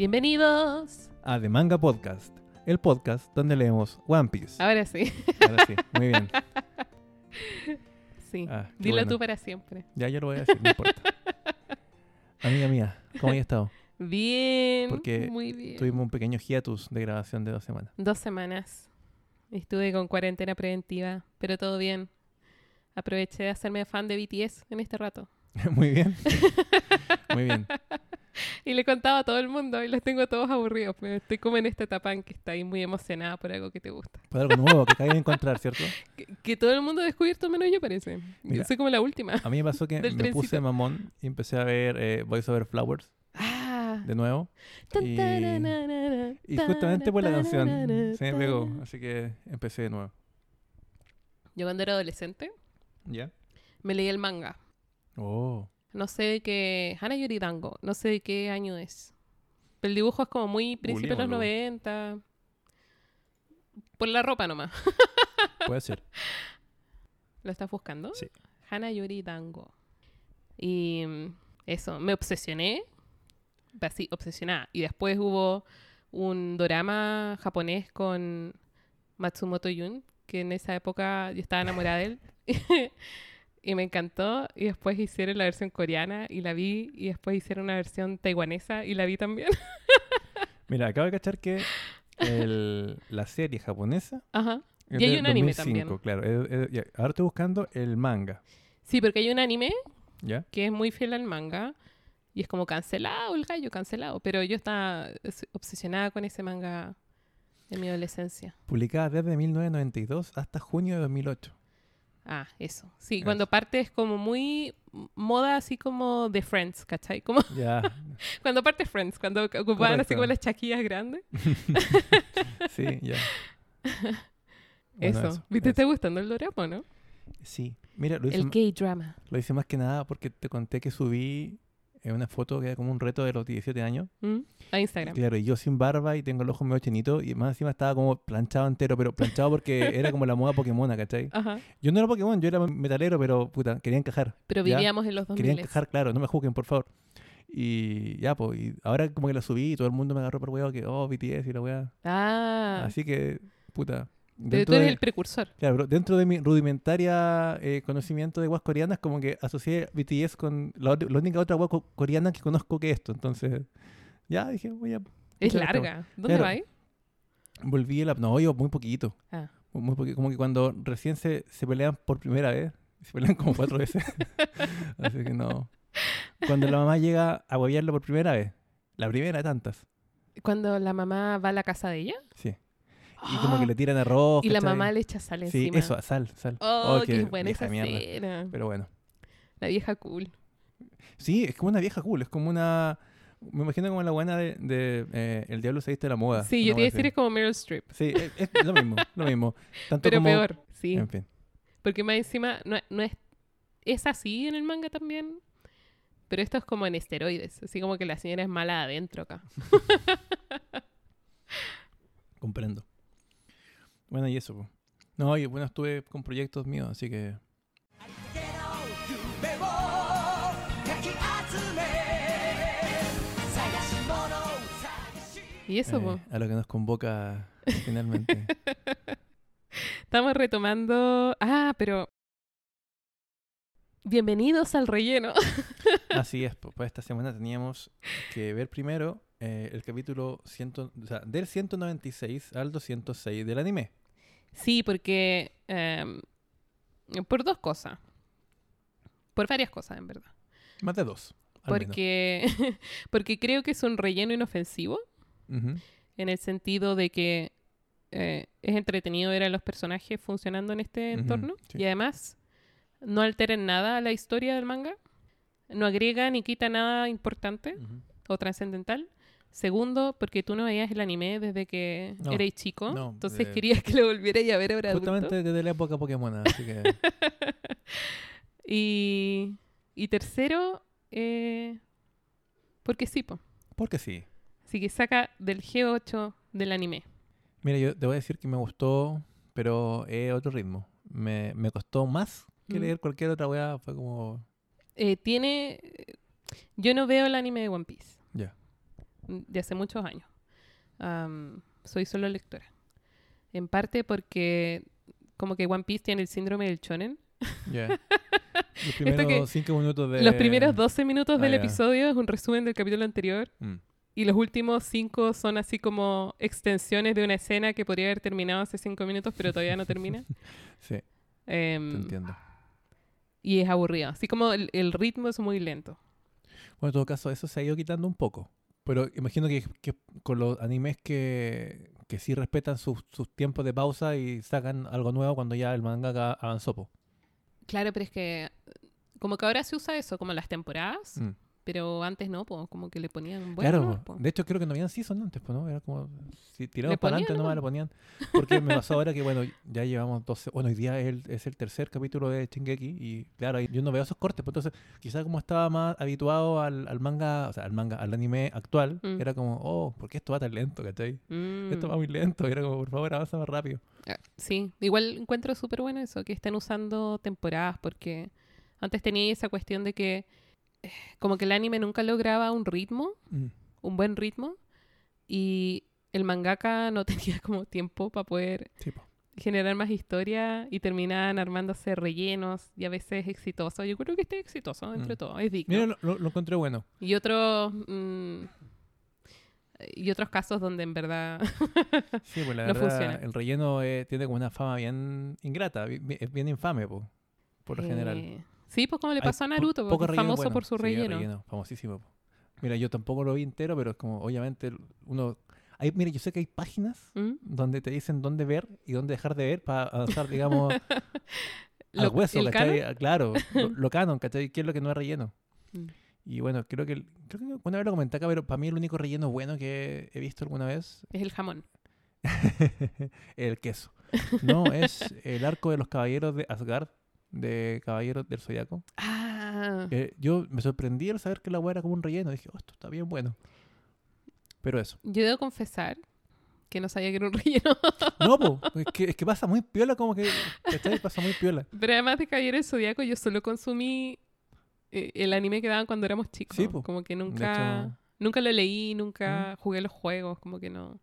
Bienvenidos. a The Manga Podcast, el podcast donde leemos One Piece. Ahora sí. Ahora sí, muy bien. Sí. Ah, Dilo bueno. tú para siempre. Ya yo lo voy a decir, no importa. Amiga mía, ¿cómo has estado? Bien. Porque muy bien. Tuvimos un pequeño hiatus de grabación de dos semanas. Dos semanas. Estuve con cuarentena preventiva, pero todo bien. Aproveché de hacerme fan de BTS en este rato. muy bien. Muy bien. Y le contaba a todo el mundo y los tengo todos aburridos. Pero estoy como en esta etapa en que estáis muy emocionada por algo que te gusta. Fue algo nuevo que acabé de encontrar, ¿cierto? Que, que todo el mundo ha descubierto menos yo, parece. Mira. Yo soy como la última. A mí me pasó que me puse mamón y empecé a ver eh, Voice Over Flowers Ah. de nuevo. Y- justamente por la canción se me pegó, así que empecé de nuevo. Yo cuando era adolescente ¿Ya? me leí el manga. Oh. No sé de qué. Hana Yoridango. No sé de qué año es. El dibujo es como muy principio de los Googleémoslo. 90. Por la ropa nomás. Puede ser. ¿Lo estás buscando? Sí. Hana Yoridango. Y mm, eso, me obsesioné. Así, obsesionada. Y después hubo un drama japonés con Matsumoto Yun, que en esa época yo estaba enamorada de él. y me encantó. Y después hicieron la versión coreana y la vi. Y después hicieron una versión taiwanesa y la vi también. Mira, acabo de cachar que el- la serie japonesa Ajá. Y hay de un anime 2005, también. claro. Es- es- ahora estoy buscando el manga, Sí, porque hay un anime ¿ya? que es muy fiel al manga. Y es como cancelado el gallo, cancelado. Pero yo estaba es- obsesionada con ese manga en mi adolescencia. Publicada desde 1992 hasta junio de 2008. Ah, eso. Sí, Eso. cuando parte es como muy moda así como de Friends, ¿cachai? Como cuando parte Friends, cuando ocupaban así como las chaquillas grandes. sí, ya. Bueno, eso. ¿Viste? eso. ¿Te gustando el dorama, no? Sí. Mira, lo hice, El gay drama. lo hice más que nada porque te conté que subí eh, una foto que era como un reto de los 17 años. ¿Mm? A Instagram. claro, y yo sin barba y tengo el ojo medio chinito y más encima estaba como planchado entero, pero planchado porque era como la moda Pokémon, ¿cachai? Ajá. Yo no era Pokémon, yo era metalero, pero puta, quería encajar. Pero ¿ya? vivíamos en los 2000. Quería encajar, claro, no me juzguen, por favor. Y ya, pues, y ahora como que la subí y todo el mundo me agarró por huevo que, oh, BTS y la weá. Ah, Así que, puta. Dentro tú eres de, el precursor. claro, dentro de mi rudimentaria eh, conocimiento de guas coreanas, como que asocié BTS con la, la única otra gua co- coreana que conozco que esto. Entonces, ya dije, voy a. Es larga. ¿Dónde Claro. vais? Volví a la. No, yo muy poquito. Ah. Muy poqui- como que cuando recién se, se pelean por primera vez, se pelean como cuatro veces. Así que no. Cuando la mamá llega a huevearlo por primera vez, la primera de tantas, Cuando la mamá va a la casa de ella. sí. Y como que le tiran arroz. Y la mamá le echa sal Sí, encima. eso, sal, sal. Oh, Oh, qué, qué buena esa mierda. escena. Pero bueno. La vieja cool. Sí, es como una vieja cool, es como una... Me imagino como la buena de, de, eh, El Diablo se viste de la moda. Sí, yo te iba a decir es como Meryl Streep. Sí, es, es lo mismo, lo mismo. Tanto Pero como... peor, sí. En fin. Porque más encima no, no es... Es así en el manga también. Pero esto es como en esteroides. Así como que la señora es mala adentro acá. Comprendo. Bueno, y eso. No, y bueno, estuve con proyectos míos, así que. Y eso, eh. A lo que nos convoca finalmente. Estamos retomando. Ah, pero. Bienvenidos al relleno. Así es, pues esta semana teníamos que ver primero eh, el capítulo ciento... o sea, del 196 al 206 del anime. Sí, porque... em, por dos cosas. Por varias cosas, en verdad. Más de dos. Porque, porque creo que es un relleno inofensivo. En el sentido de que eh, es entretenido ver a los personajes funcionando en este entorno sí. y además no altera en nada a la historia del manga, no agrega ni quita nada importante o trascendental. Segundo, porque tú no veías el anime desde que No, erais chico, no, entonces de- querías que lo volvierais a ver ahora adulto. Justamente desde la época Pokémon, así que... Y, y tercero, eh, porque sí, po. Porque sí. Así que saca del G8 del anime. Mira, yo te voy a decir que me gustó, pero es otro ritmo. Me, me costó más que Mm. leer cualquier otra weá. Fue como... Eh, tiene... Yo no veo el anime de One Piece. De hace muchos años. Am, soy solo lectora. En parte porque como que One Piece tiene el síndrome del shonen. Ya. Los primeros cinco minutos de... Los primeros 12 minutos Ah, del ya. episodio es un resumen del capítulo anterior Mm, y los últimos 5 son así como extensiones de una escena que podría haber terminado hace 5 minutos pero todavía no termina. sí, Em, te entiendo. y es aburrido. Así como el, el ritmo es muy lento. Bueno, en todo caso, eso se ha ido quitando un poco. Pero imagino que, que con los animes que, que sí respetan sus, sus tiempos de pausa y sacan algo nuevo cuando ya el manga avanzó. po. Claro, pero es que como que ahora se usa eso, como las temporadas, Mm. Pero antes no, pues como que le ponían bueno. claro, po. de hecho creo que no habían season antes, pues, ¿no? Era como, si Le para adelante nomás lo ponían. Porque me pasó ahora que, bueno, ya llevamos 12, bueno, hoy día es el, es el tercer capítulo de Shingeki y, claro, yo no veo esos cortes, pues entonces, quizás como estaba más habituado al, al manga, o sea, al manga, al anime actual, Mm. era como, oh, ¿por qué esto va tan lento, cachai? Mm. Esto va muy lento, era como, por favor, avanza más rápido. Ah, Sí, igual encuentro súper bueno eso, que estén usando temporadas, porque antes tenía esa cuestión de que como que el anime nunca lograba un ritmo, un buen ritmo, y el mangaka no tenía como tiempo para poder Sí, po. generar más historia y terminaban armándose rellenos y a veces exitosos. Yo creo que este es exitoso entre Mm. todo, es digno. Mira, lo, lo- encontré bueno. Y otros... mm, y otros casos donde en verdad... Sí, pues la No verdad, funciona. el relleno eh, tiene como una fama bien ingrata, bi- bi- es bien infame, po, por lo general. Sí, pues como le pasó a po- Naruto, poco porque es relleno famoso bueno. por su Sí, relleno. famosísimo. po. Mira, yo tampoco lo vi entero, pero es como, obviamente, uno... Hay, mira, yo sé que hay páginas ¿Mm? donde te dicen dónde ver y dónde dejar de ver para avanzar, digamos, al Lo- hueso, ¿el ¿cachai? canon? Ah, Claro, lo, lo canon, ¿cachai? ¿Qué es lo que no es relleno? Mm. Y bueno, creo que, creo que una vez lo comenté acá, pero para mí el único relleno bueno que he visto alguna vez Es el jamón. el queso. No, es el arco de los caballeros de Asgard, de Caballeros del Zodiaco. Ah, Eh, yo me sorprendí al saber que la hueá era como un relleno. Dije, oh, esto está bien bueno. Pero eso. yo debo confesar que no sabía que era un relleno. No, po, es que, es que pasa muy piola, como que. ¿Cachai? Pasa muy piola. Pero además de Caballero del Zodíaco, yo solo consumí eh, el anime que daban cuando éramos chicos. Sí, po. Como que nunca, hecho- nunca lo leí, nunca jugué los juegos, como que no.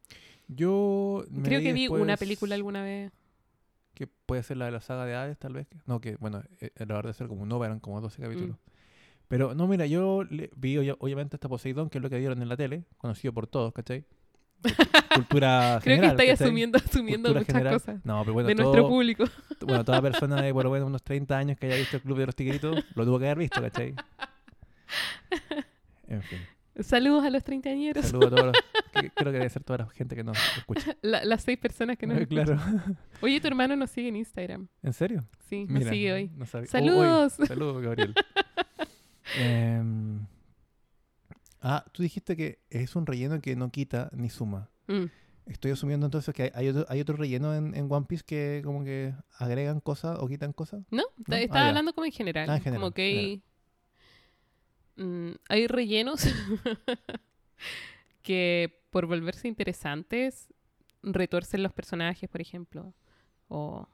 Yo. me Creo que vi una película alguna vez. Que puede ser la de la saga de Hades, tal vez. No, que bueno, eh, la verdad es ser como un OVA, eran como 12 capítulos. Mm. Pero no, mira, yo le- vi obvia- obviamente esta Poseidón, que es lo que dieron en la tele, conocido por todos, ¿cachai? Cultura Creo general. que estáis ¿cachai? asumiendo, asumiendo Cultura muchas general. cosas No, pero bueno, de todo- nuestro público. bueno, toda persona de por lo menos unos 30 años que haya visto el Club de los Tigritos lo tuvo que haber visto, ¿cachai? En fin. Saludos a los treintañeros. Saludos a todos los... que- Creo que debe ser toda la gente que nos escucha. La- las seis personas que nos escuchan. claro. Oye, tu hermano nos sigue en Instagram. ¿En serio? Sí, nos Mira, sigue hoy. no Saludos. hoy. Saludos, Gabriel. Em, ah, tú dijiste que es un relleno que no quita ni suma. Mm. Estoy asumiendo entonces que hay, hay otro, hay otro relleno en, en One Piece que como que agregan cosas o quitan cosas. No, ¿No? ta- estaba Ah, hablando como en general. Ah, en general, como que hay, mm, hay rellenos que por volverse interesantes retuercen los personajes, por ejemplo, o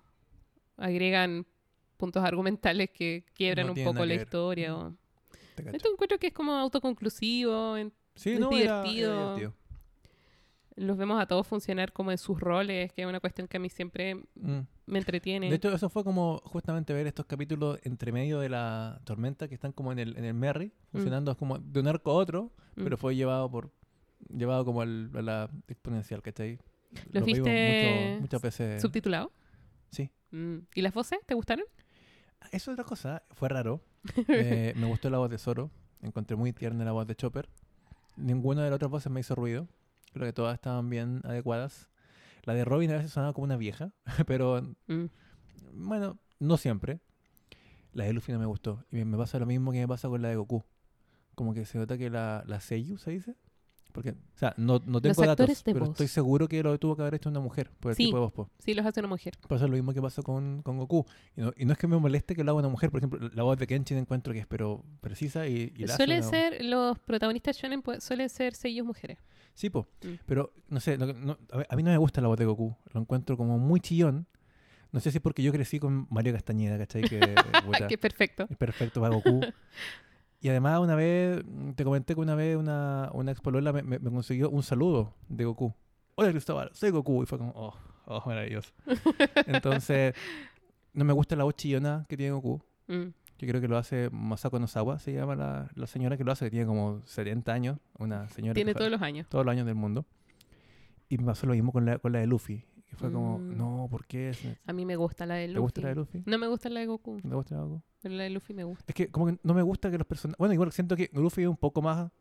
agregan puntos argumentales que quiebran No un poco la historia. o- Te cacho. Esto encuentro que es como autoconclusivo, en- Sí, es no, era- era divertido. Los vemos a todos funcionar como en sus roles, que es una cuestión que a mí siempre Mm. me entretiene. De hecho, eso fue como justamente ver estos capítulos entre medio de la tormenta que están como en el, en el Merry, funcionando como de un arco a otro, Mm. pero fue llevado por llevado como al- a la exponencial, ¿cachai? ¿Los Lo vimos viste mucho- muchas veces. ¿Subtitulado? Sí. Mm. ¿Y las voces? ¿Te gustaron? Eso es otra cosa, fue raro. Eh, me gustó la voz de Zoro, encontré muy tierna la voz de Chopper. Ninguna de las otras voces me hizo ruido. Creo que todas estaban bien adecuadas. La de Robin a veces sonaba como una vieja, pero Mm. Bueno, no siempre. La de Luffy no me gustó. Y me- pasa lo mismo que me pasa con la de Goku. Como que se nota que la, la Seiyu, ¿se dice? Porque, o sea, no, no tengo datos, actores de pero voz. estoy seguro que lo tuvo que haber hecho una mujer por el Sí. tipo de voz. po. Sí, los hace una mujer. Pasa lo mismo que pasó con, con Goku. Y no, y no es que me moleste que lo haga una mujer. Por ejemplo, la voz de Kenshin encuentro que es pero precisa y, y la Suelen ser, los protagonistas shonen suelen ser sellos mujeres. Sí, po. Mm. Pero, no sé, no- no- a mí- no me gusta la voz de Goku. Lo encuentro como muy chillón. No sé si es porque yo crecí con Mario Castañeda, ¿cachai? Que, que perfecto. es perfecto para Goku. Y además una vez, te comenté que una vez una, una expolola me, me, me consiguió un saludo de Goku. Hola Cristóbal, soy Goku. Y fue como, oh, oh, maravilloso. Entonces, no me gusta la voz chillona que tiene Goku. Mm. Yo creo que lo hace Masako Nozawa, se llama la, la señora que lo hace, que tiene como 70 años. Una señora Tiene que todos los años. todos los años del mundo. Y me pasó lo mismo con la, con la de Luffy. Que fue como, Mm. no, ¿por qué? A mí me gusta la de Luffy. ¿Te gusta la de Luffy? No me gusta la de Goku, ¿Te gusta la de Goku? pero la de Luffy me gusta. Es que como que no me gusta que los personajes... Bueno, igual siento que Luffy es un poco más...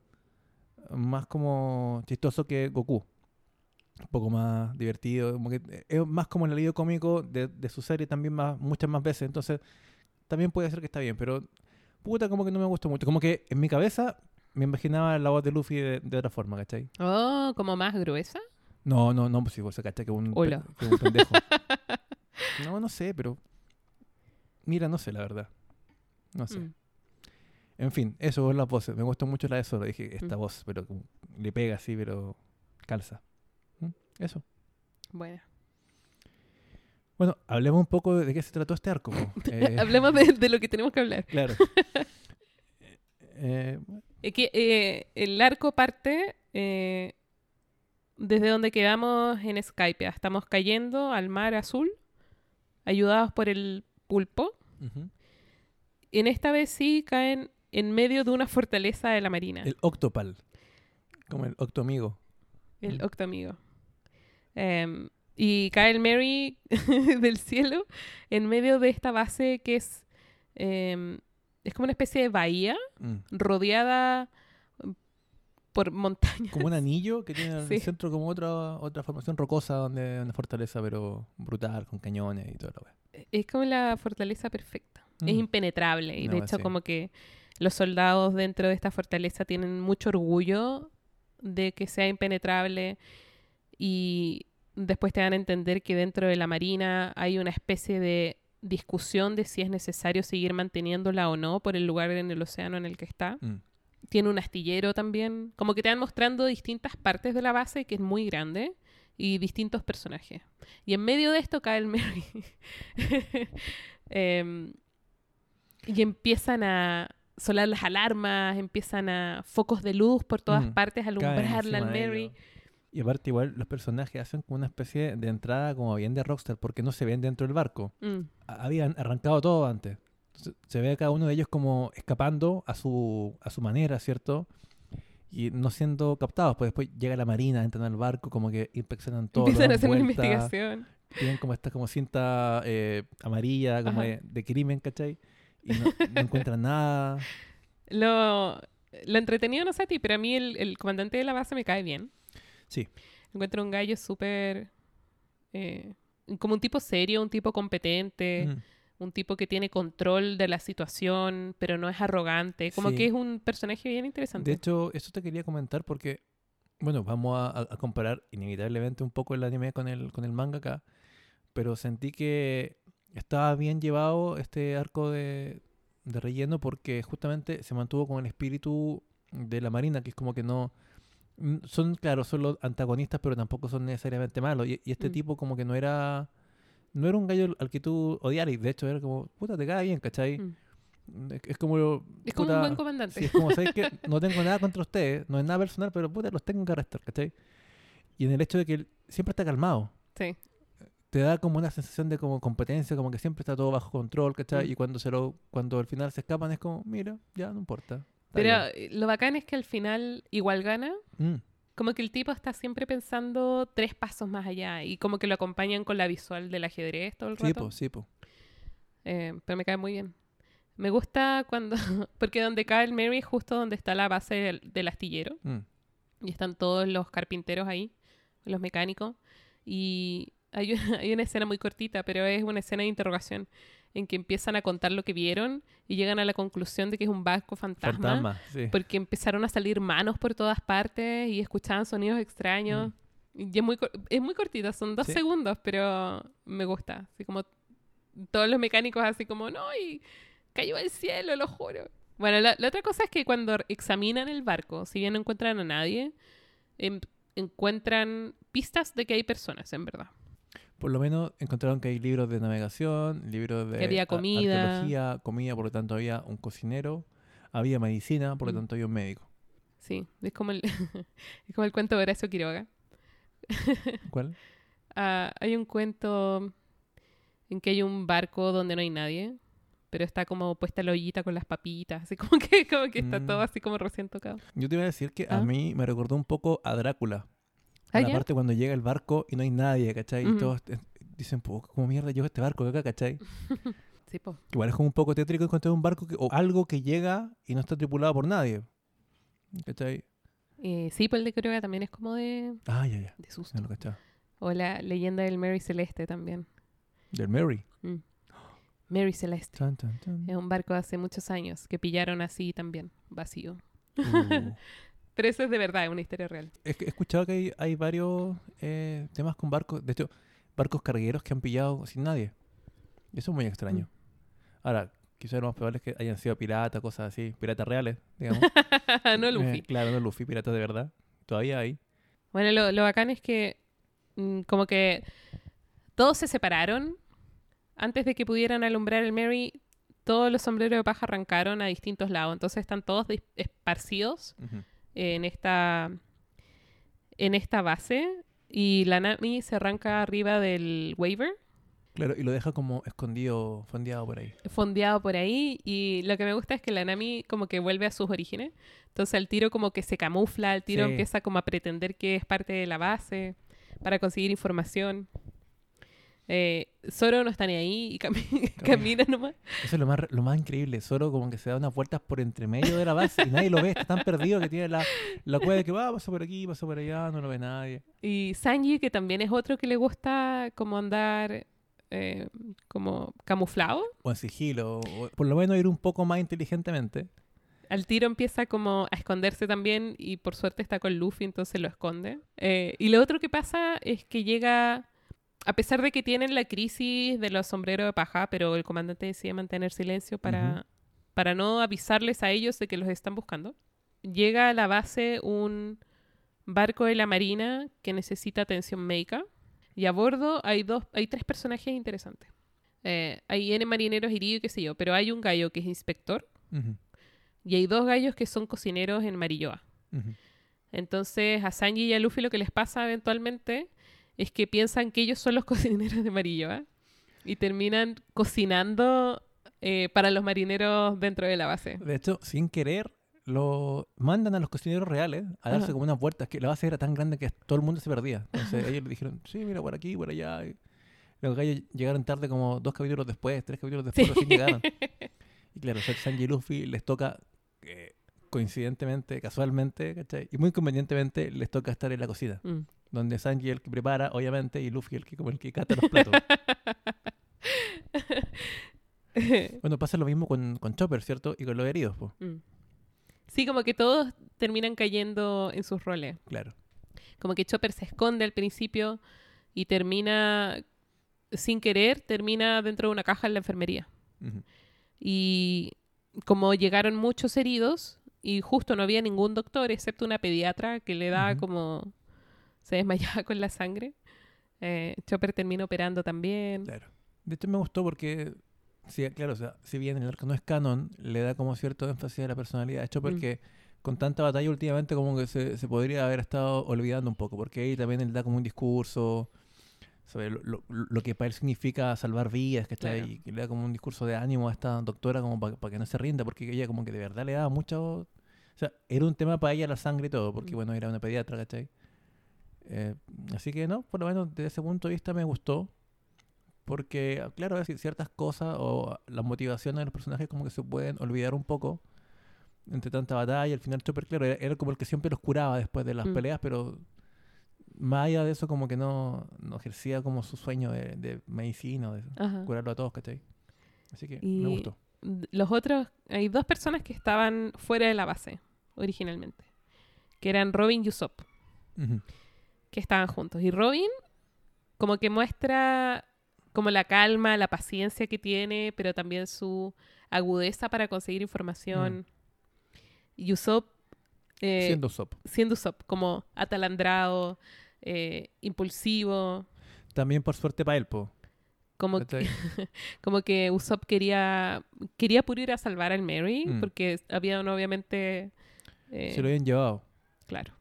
Más como chistoso que Goku. Un poco más divertido. Como que es más como el alivio cómico de, de su serie también más, muchas más veces. Entonces, también puede ser que está bien. Pero, puta, como que no me gustó mucho. Como que en mi cabeza me imaginaba la voz de Luffy de, de otra forma, ¿cachai? Oh, como más gruesa. No, no, no, pues si vos se cacha que un, pe- Hola. que un pendejo. no, no sé, pero... Mira, no sé, la verdad. No sé. Mm. En fin, eso es la voz. Me gustó mucho la de Zoro. Dije, esta Mm. voz, pero como le pega así, pero calza. ¿Mm? Eso. Bueno. Bueno, hablemos un poco de, qué se trató este arco. Eh, Hablemos de, de lo que tenemos que hablar. Claro. Eh, Es que eh, el arco parte desde donde quedamos en Skype. Estamos cayendo al mar azul, ayudados por el pulpo. En esta vez sí caen en medio de una fortaleza de la marina, El el, Octopal. Como el Octoamigo. Mm. Octoamigo. Em, y cae el Mary del cielo en medio de esta base que es, em, es como una especie de bahía Mm. rodeada por montañas. Como un anillo que tiene en Sí. el centro como otra otra formación rocosa donde una fortaleza pero brutal con cañones y todo lo wea. Es como la fortaleza perfecta. Es Mm. impenetrable. Y No, de hecho, sí. como que los soldados dentro de esta fortaleza tienen mucho orgullo de que sea impenetrable. Y después te dan a entender que dentro de la marina hay una especie de discusión de si es necesario seguir manteniéndola o no por el lugar en el océano en el que está. Mm. Tiene un astillero también. Como que te van mostrando distintas partes de la base, que es muy grande, y distintos personajes. Y en medio de esto cae el Mary. Em, y empiezan a sonar las alarmas, empiezan a focos de luz por todas Mm, partes, alumbrarla al Mary. Y aparte igual los personajes hacen como una especie de entrada como bien de Rockstar porque no se ven dentro del barco. Mm, habían arrancado todo antes. Entonces, se ve a cada uno de ellos como escapando a su, a su manera, ¿cierto? Y no siendo captados. Pues después llega la marina, entran al barco, como que inspeccionan todo. Empiezan a hacer una vuelta, investigación. Tienen como esta como cinta eh, amarilla, como de, de crimen, ¿cachai? Y no, no encuentran nada. Lo, lo entretenido no sé a ti, pero a mí el, el comandante de la base me cae bien. Sí. Encuentro un gallo súper... eh, como un tipo serio, un tipo competente, Mm. un tipo que tiene control de la situación, pero no es arrogante. Como Sí. que es un personaje bien interesante. De hecho, eso te quería comentar porque, bueno, vamos a, a- a comparar inevitablemente un poco el anime con el, con el manga acá, pero sentí que estaba bien llevado este arco de, de relleno porque justamente se mantuvo con el espíritu de la marina, que es como que no... Son, claro, son los antagonistas, pero tampoco son necesariamente malos. Y, y este Mm. tipo como que no era... No era un gallo al que tú odiaras, de hecho era como, puta, te cae bien, ¿cachai? Mm. Es, como... Es como puta, un buen comandante. Sí, es como, ¿sabes que No tengo nada contra ustedes, no es nada personal, pero puta, los tengo que arrestar, ¿cachai? Y en el hecho de que él siempre está calmado, Sí. te da como una sensación de como competencia, como que siempre está todo bajo control, ¿cachai? Mm. Y cuando se lo, cuando al final se escapan es como, mira, ya no importa. Pero bien". lo bacán es que al final igual gana. Mm, Como que el tipo está siempre pensando tres pasos más allá y como que lo acompañan con la visual del ajedrez todo el sí, rato. po, sí, po. Eh, pero me cae muy bien. Me gusta cuando... Porque donde cae el Mary es justo donde está la base del, del astillero. Mm, Y están todos los carpinteros ahí, los mecánicos. Y hay una, hay una escena muy cortita, pero es una escena de interrogación en que empiezan a contar lo que vieron y llegan a la conclusión de que es un barco fantasma. Fantasma, sí. Porque empezaron a salir manos por todas partes y escuchaban sonidos extraños. Y es muy, es muy cortita, son dos Mm. Sí. segundos, pero me gusta. Así como todos los mecánicos así como, no, y cayó al cielo, lo juro. Bueno, la, la otra cosa es que cuando examinan el barco, si bien no encuentran a nadie, em- encuentran pistas de que hay personas, en verdad. Por lo menos encontraron que hay libros de navegación, libros de había comida. arqueología, comida, por lo tanto había un cocinero, había medicina, por lo Mm. tanto había un médico. Sí, es como el, es como el cuento de Horacio Quiroga. ¿Cuál? Ah, hay un cuento en que hay un barco donde no hay nadie, pero está como puesta la ollita con las papitas, así como que, como que está Mm. todo así como recién tocado. Yo te iba a decir que a Ah. mí me recordó un poco a Drácula. ¿Ah, la ya? parte cuando llega el barco y no hay nadie, ¿cachai? Y todos dicen, "Po, ¿cómo mierda llegó este barco acá, cachai? Sí, po. Igual es como un poco tétrico encontrar un barco que- o algo que llega y no está tripulado por nadie. ¿Cachai? Eh, sí, pues el de Quiroga también es como de, Ah, ya, ya. de susto. No lo cachaba. O la leyenda del Mary Celeste también. Del Mary. Mm. Mary Celeste. Tan, tan, tan. Es un barco de hace muchos años que pillaron así también, vacío. Uh. Pero eso es de verdad, es una historia real. He escuchado que hay, hay varios eh, temas con barcos. De hecho, barcos cargueros que han pillado sin nadie. Eso es muy extraño. Ahora, quizás lo más probable es que hayan sido piratas, cosas así. Piratas reales, digamos. no Eh, Luffy. claro, no Luffy, piratas de verdad. Todavía hay. Bueno, lo, lo bacán es que mm, como que todos se separaron. Antes de que pudieran alumbrar el Mary, todos los sombreros de paja arrancaron a distintos lados. Entonces están todos esparcidos en esta, en esta base. Y la Nami se arranca arriba del waiver, Claro, y lo deja como escondido, fondeado por ahí. fondeado por ahí. Y lo que me gusta es que la Nami como que vuelve a sus orígenes. Entonces el tiro como que se camufla, el tiro Sí. empieza como a pretender que es parte de la base para conseguir información. Eh, Zoro no está ni ahí y cami- camina nomás. Eso es lo más, lo más increíble. Solo como que se da unas vueltas por entre medio de la base y nadie lo ve. Está tan perdido que tiene la, la cueva de que va, pasa por aquí, pasa por allá, no lo ve nadie. Y Sanji, que también es otro que le gusta como andar eh, como camuflado. O en sigilo. O por lo menos ir un poco más inteligentemente. Al tiro empieza como a esconderse también y por suerte está con Luffy, entonces lo esconde. Eh, y lo otro que pasa es que llega, a pesar de que tienen la crisis de los sombreros de paja, pero el comandante decide mantener silencio para, para no avisarles a ellos de que los están buscando. Llega a la base un barco de la marina que necesita atención médica y a bordo hay, dos, hay tres personajes interesantes. Eh, hay N marineros heridos y qué sé yo, pero hay un gallo que es inspector y hay dos gallos que son cocineros en Marilloa. Entonces a Sanji y a Luffy lo que les pasa eventualmente es que piensan que ellos son los cocineros de Marilloa y terminan cocinando eh, para los marineros dentro de la base. De hecho, sin querer, lo mandan a los cocineros reales a darse Ajá. como unas vueltas. Que la base era tan grande que todo el mundo se perdía. Entonces ellos le dijeron, sí, mira, por aquí, por allá. Y los gallos llegaron tarde como dos capítulos después, tres capítulos después, Sí. recién llegaron. Y claro, Sanji y Luffy les toca, eh, coincidentemente, casualmente, ¿cachai? Y muy convenientemente les toca estar en la cocina. Mm. Donde Sanji es el que prepara, obviamente, y Luffy el que como el que cata los platos. bueno, pasa lo mismo con, con Chopper, ¿cierto? Y con los heridos, pues. Mm. Sí, como que todos terminan cayendo en sus roles. Claro. Como que Chopper se esconde al principio y termina, sin querer, termina dentro de una caja en la enfermería. Y como llegaron muchos heridos y justo no había ningún doctor excepto una pediatra que le da como se desmayaba con la sangre, eh, Chopper termina operando también. Claro. De hecho me gustó porque, sí, claro, o sea, si bien el arco no es canon, le da como cierto énfasis a la personalidad de Chopper Mm. que con tanta batalla últimamente como que se, se podría haber estado olvidando un poco, porque ahí también él da como un discurso sobre lo, lo- lo que para él significa salvar vidas, ¿cachai? Claro. Y que le da como un discurso de ánimo a esta doctora como para que no se rinda, porque ella como que de verdad le daba mucho... O sea, era un tema para ella la sangre y todo, porque Mm. bueno, era una pediatra, ¿cachai? Eh, así que no, por lo menos desde ese punto de vista me gustó. Porque, claro, es decir, ciertas cosas o las motivaciones de los personajes como que se pueden olvidar un poco entre tanta batalla. Al final Chopper, claro, era, era como el que siempre los curaba después de las Mm. peleas, pero más allá de eso como que no, no ejercía como su sueño de, de medicina, de Ajá. curarlo a todos, ¿cachai? Así que Y- me gustó. Los otros, hay dos personas que estaban fuera de la base originalmente, que eran Robin y Usopp. Ujú. Que estaban juntos. Y Robin como que muestra como la calma, la paciencia que tiene, pero también su agudeza para conseguir información. Y Usopp eh, Siendo Sop. siendo Usopp, como atalandrado, eh, impulsivo, También por suerte para él, po. Como que, como que Usopp quería, quería puro ir a salvar al Mary, Mm. porque habían obviamente... eh, Se lo habían llevado. Claro.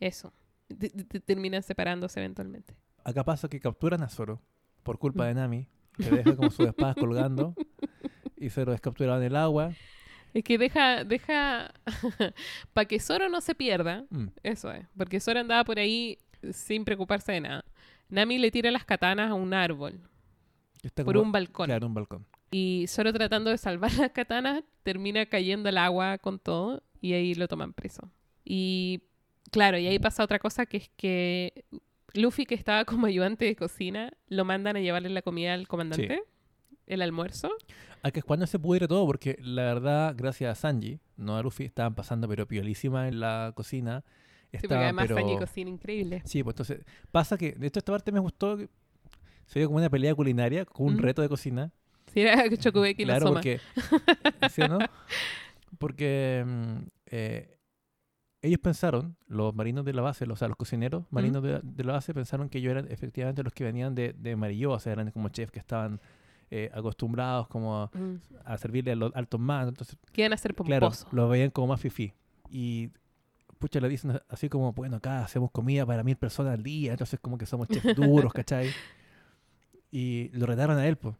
Eso. Te- te- te- terminan separándose eventualmente. Acá pasa que capturan a Zoro por culpa Mm. de Nami. Le deja como sus espadas colgando. Y Zoro es capturado en el agua. Es que deja, deja, para que Zoro no se pierda, Mm. eso es, porque Zoro andaba por ahí sin preocuparse de nada. Nami le tira las katanas a un árbol, Está por como- un balcón. Claro, un balcón. Y Zoro tratando de salvar las katanas, termina cayendo al agua con todo y ahí lo toman preso. Y claro, y ahí pasa otra cosa que es que Luffy, que estaba como ayudante de cocina, lo mandan a llevarle la comida al comandante, el almuerzo. Ah, que es cuando se pudre todo, porque la verdad, gracias a Sanji, no a Luffy, estaban pasando pero piolísima en la cocina. Sí, porque además pero... Sanji cocina increíble. Sí, pues entonces, pasa que, de hecho, esta parte me gustó, que se vio como una pelea culinaria, con un Mm. reto de cocina. Si era Chocubeki la claro, soma. porque, ¿sí o no? Porque mm, eh, ellos pensaron, los marinos de la base, los, o sea, los cocineros marinos de, de la base, pensaron que ellos eran efectivamente los que venían de, de Amarillo, o sea, eran como chefs que estaban eh, acostumbrados como a, Mm. a servirle a los altos mandos. Entonces, iban a ser Claro, pomposos. lo veían como más fifí. Y pucha, le dicen así como, bueno, acá hacemos comida para mil personas al día, entonces como que somos chefs duros, ¿cachai? Y lo retaron a él, pues.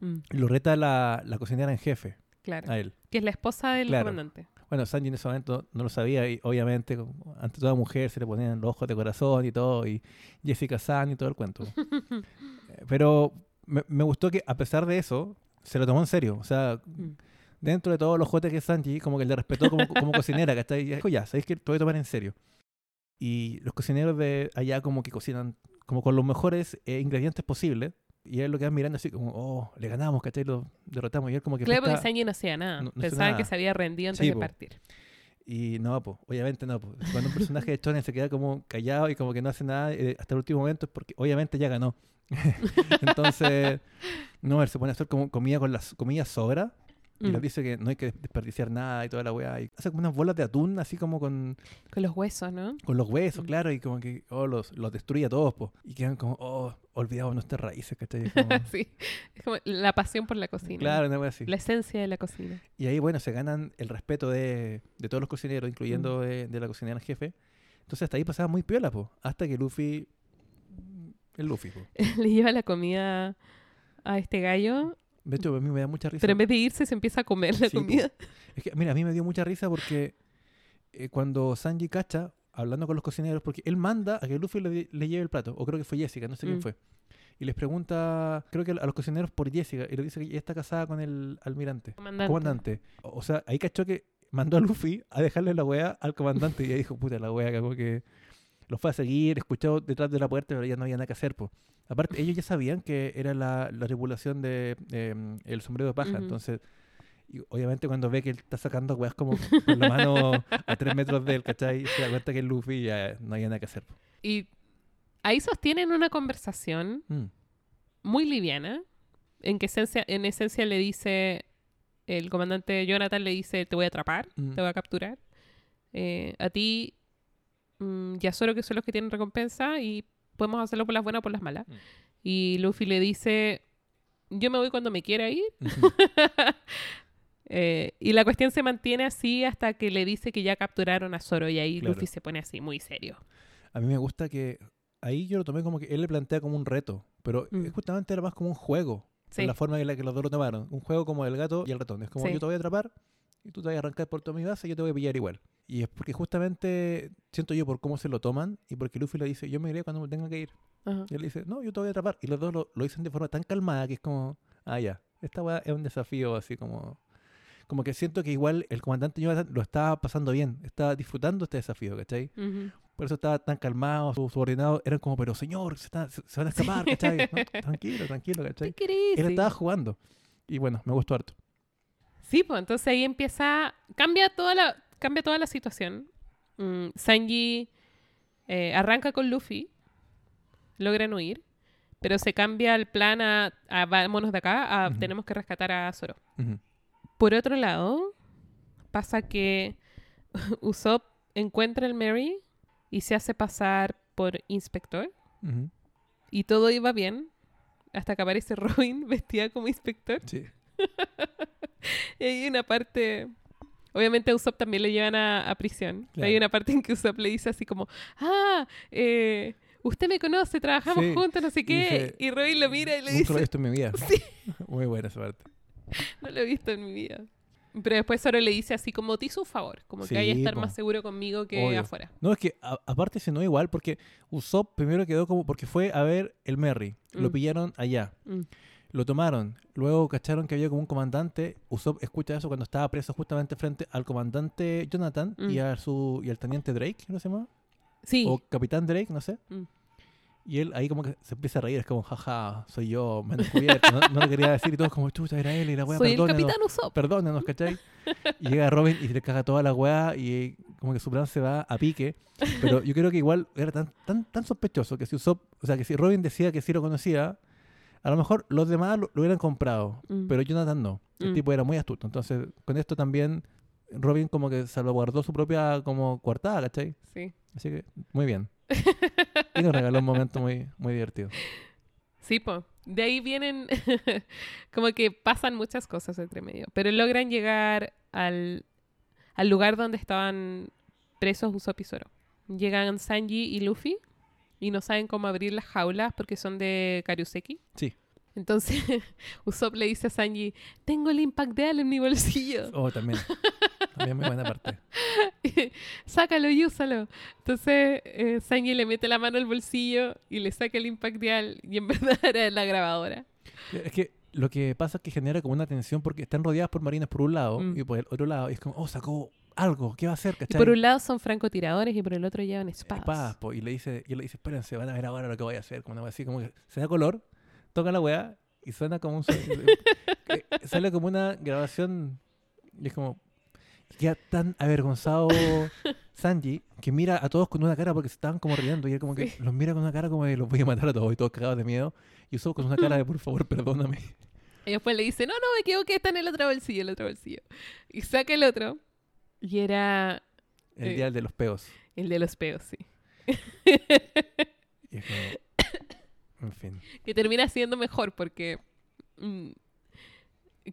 Mm, Lo reta la, la cocinera en jefe, claro. a él. Que es la esposa del Claro. comandante. Bueno, Sanji en ese momento no lo sabía y obviamente ante toda mujer se le ponían los ojos de corazón y todo, y Jessica San y todo el cuento. Eh, Pero me, me gustó que a pesar de eso, se lo tomó en serio. O sea, Mm. dentro de todos los jotes que es Sanji, como que le respetó como, como cocinera, ¿cachai? Y dijo, ya, sabéis que te voy a tomar en serio. Y los cocineros de allá como que cocinan como con los mejores eh, ingredientes posibles. Y él lo quedan mirando así como, oh, le ganamos, ¿cachai? Lo derrotamos. Y él como que Claro, porque Sanji no hacía nada. no- Pensaban que se había rendido antes Sí, de po. partir. Y no, pues, obviamente no. Pues. Cuando un personaje de Shonen se queda como callado y como que no hace nada eh, hasta el último momento es porque obviamente ya ganó. Entonces, no, él se pone a hacer como comida con las comillas sobra y Mm. les dice que no hay que desperdiciar nada y toda la weá. Y hace como unas bolas de atún así como con, Con los huesos, ¿no? con los huesos, Mm. claro, y como que oh, los, los destruye a todos, pues. Y quedan como, oh, olvidados nuestras raíces, ¿cachai? Es como- sí. Es como la pasión por la cocina. claro, una weá así. La esencia de la cocina. Y ahí, bueno, se ganan el respeto de, de todos los cocineros, incluyendo de, de la cocinera en jefe. Entonces hasta ahí pasaba muy piola, po, hasta que Luffy... El Luffy, po. Le lleva la comida a este gallo, De hecho, a mí me da mucha risa. pero en vez de irse se empieza a comer la Sí, comida. Es que, mira, a mí me dio mucha risa porque eh, cuando Sanji cacha, hablando con los cocineros, porque él manda a que Luffy le, le lleve el plato, o creo que fue Jessica, no sé quién Mm. fue. Y les pregunta, creo que a los cocineros por Jessica, y le dice que ella está casada con el almirante. Comandante. comandante. O o sea, ahí cachó que mandó a Luffy a dejarle la weá al comandante y ahí dijo, puta, la weá, como que los fue a seguir, escuchó detrás de la puerta, pero ya no había nada que hacer, po. Aparte, ellos ya sabían que era la, la tripulación de em, el sombrero de paja, Ujú. entonces, y obviamente cuando ve que él está sacando weas como con la mano a tres metros de él, ¿cachai? Se da cuenta que es Luffy y ya no había nada que hacer. Y ahí sostienen una conversación Mm, muy liviana, en que esencia, en esencia le dice, el comandante Jonathan le dice, te voy a atrapar, mm. te voy a capturar. Eh, a ti mm, y a Zoro, que son los que tienen recompensa, y podemos hacerlo por las buenas o por las malas. Mm. Y Luffy le dice, yo me voy cuando me quiera ir. Eh, y la cuestión se mantiene así hasta que le dice que ya capturaron a Zoro y ahí Claro. Luffy se pone así, muy serio. A mí me gusta que ahí yo lo tomé como que él le plantea como un reto, pero Mm. justamente era más como un juego. Sí. la forma en la que los dos lo tomaron. Un juego como el gato y el ratón. Es como Sí. yo te voy a atrapar y tú te vas a arrancar por toda mi base y yo te voy a pillar igual. Y es porque justamente siento yo por cómo se lo toman y porque Luffy le dice, yo me iré cuando me tenga que ir. Ajá. Y él le dice, no, yo te voy a atrapar. Y los dos lo, lo dicen de forma tan calmada que es como, ah, ya, esta weá es un desafío así como... Como que siento que igual el comandante Jonathan lo estaba pasando bien, estaba disfrutando este desafío, ¿cachai? Ujú. Por eso estaba tan calmado, sus subordinados eran como, pero señor, se, está- se- se van a escapar, ¿cachai? No, tranquilo, tranquilo, ¿cachai? Él estaba jugando. Y bueno, me gustó harto. Sí, pues entonces ahí empieza, cambia toda la, cambia toda la situación. Mm, Sanji eh, arranca con Luffy, logran huir, pero se cambia el plan a, a vámonos de acá, a tenemos que rescatar a Zoro. Por otro lado, pasa que Usopp encuentra el Mary y se hace pasar por inspector y todo iba bien hasta que aparece Robin vestida como inspector. Sí. Y hay una parte. Obviamente a Usopp también lo llevan a, a prisión. Claro. Hay una parte en que Usopp le dice así como, ah, eh, usted me conoce, trabajamos Sí. juntos, no sé Y qué. dice, y Robin lo mira y le Nunca lo he dice, visto en mi vida. Muy buena esa parte. no lo he visto en mi vida. Pero después Zoro le dice así como, te hizo un favor, como que hay que Sí, estar po. más seguro conmigo que Obvio. afuera. No, es que a- aparte se no igual porque Usopp primero quedó como porque fue a ver el Merry. Lo Mm. pillaron allá. Mm. Lo tomaron. Luego cacharon que había como un comandante. Usopp escucha eso cuando estaba preso justamente frente al comandante Jonathan y Mm. a su y al teniente Drake, ¿no se llama? Sí, O capitán Drake, no sé. Mm. Y él ahí como que se empieza a reír, es como, jaja, soy yo, me han descubierto. No, no lo quería decir y todos como, chucha, era él y la wea, soy el capitán Usopp. perdónenos, ¿cachai? Y llega Robin y se le caga toda la weá y como que su plan se va a pique. Pero yo creo que igual era tan, tan, tan sospechoso que si Usopp, o sea, que si Robin decía que sí lo conocía, a lo mejor los demás lo, lo hubieran comprado, Mm. pero Jonathan no. El Mm. tipo era muy astuto. Entonces, con esto también Robin como que salvaguardó su propia como coartada, ¿cachai? Sí. Así que, muy bien. Y nos regaló un momento muy, muy divertido. Sí, po. De ahí vienen, como que pasan muchas cosas entre medio, pero logran llegar al, al lugar donde estaban presos Usopp y Zoro. Llegan Sanji y Luffy y no saben cómo abrir las jaulas porque son de Karuseki. Sí. Entonces Usopp le dice a Sanji, tengo el Impact Deal en mi bolsillo. Oh, también. También muy buena parte. Sácalo y úsalo. Entonces eh, Sanji le mete la mano al bolsillo y le saca el Impact Deal y en verdad era la grabadora. Es que lo que pasa es que genera como una tensión porque están rodeadas por marines por un lado Mm. y por el otro lado. Y es como, oh, sacó algo, ¿qué va a hacer? Y ¿Cachai? por un lado son francotiradores y por el otro llevan espadas. Espadas, po, y le dice, y le dice, espérense, van a ver ahora lo que voy a hacer. Como una así, como que se da color, toca la weá y suena como un eh, sale como una grabación y es como queda tan avergonzado Sanji que mira a todos con una cara porque se estaban como riendo y él como que Sí. los mira con una cara como de los voy a matar a todos y todos cagados de miedo y Usopp con una cara de por favor perdóname Y después le dice, no, no, me equivoqué, está en el otro bolsillo, el otro bolsillo. Y saca el otro. Y era el Eh. día de los peos el de los peos, sí. y como en fin Que termina siendo mejor porque mm,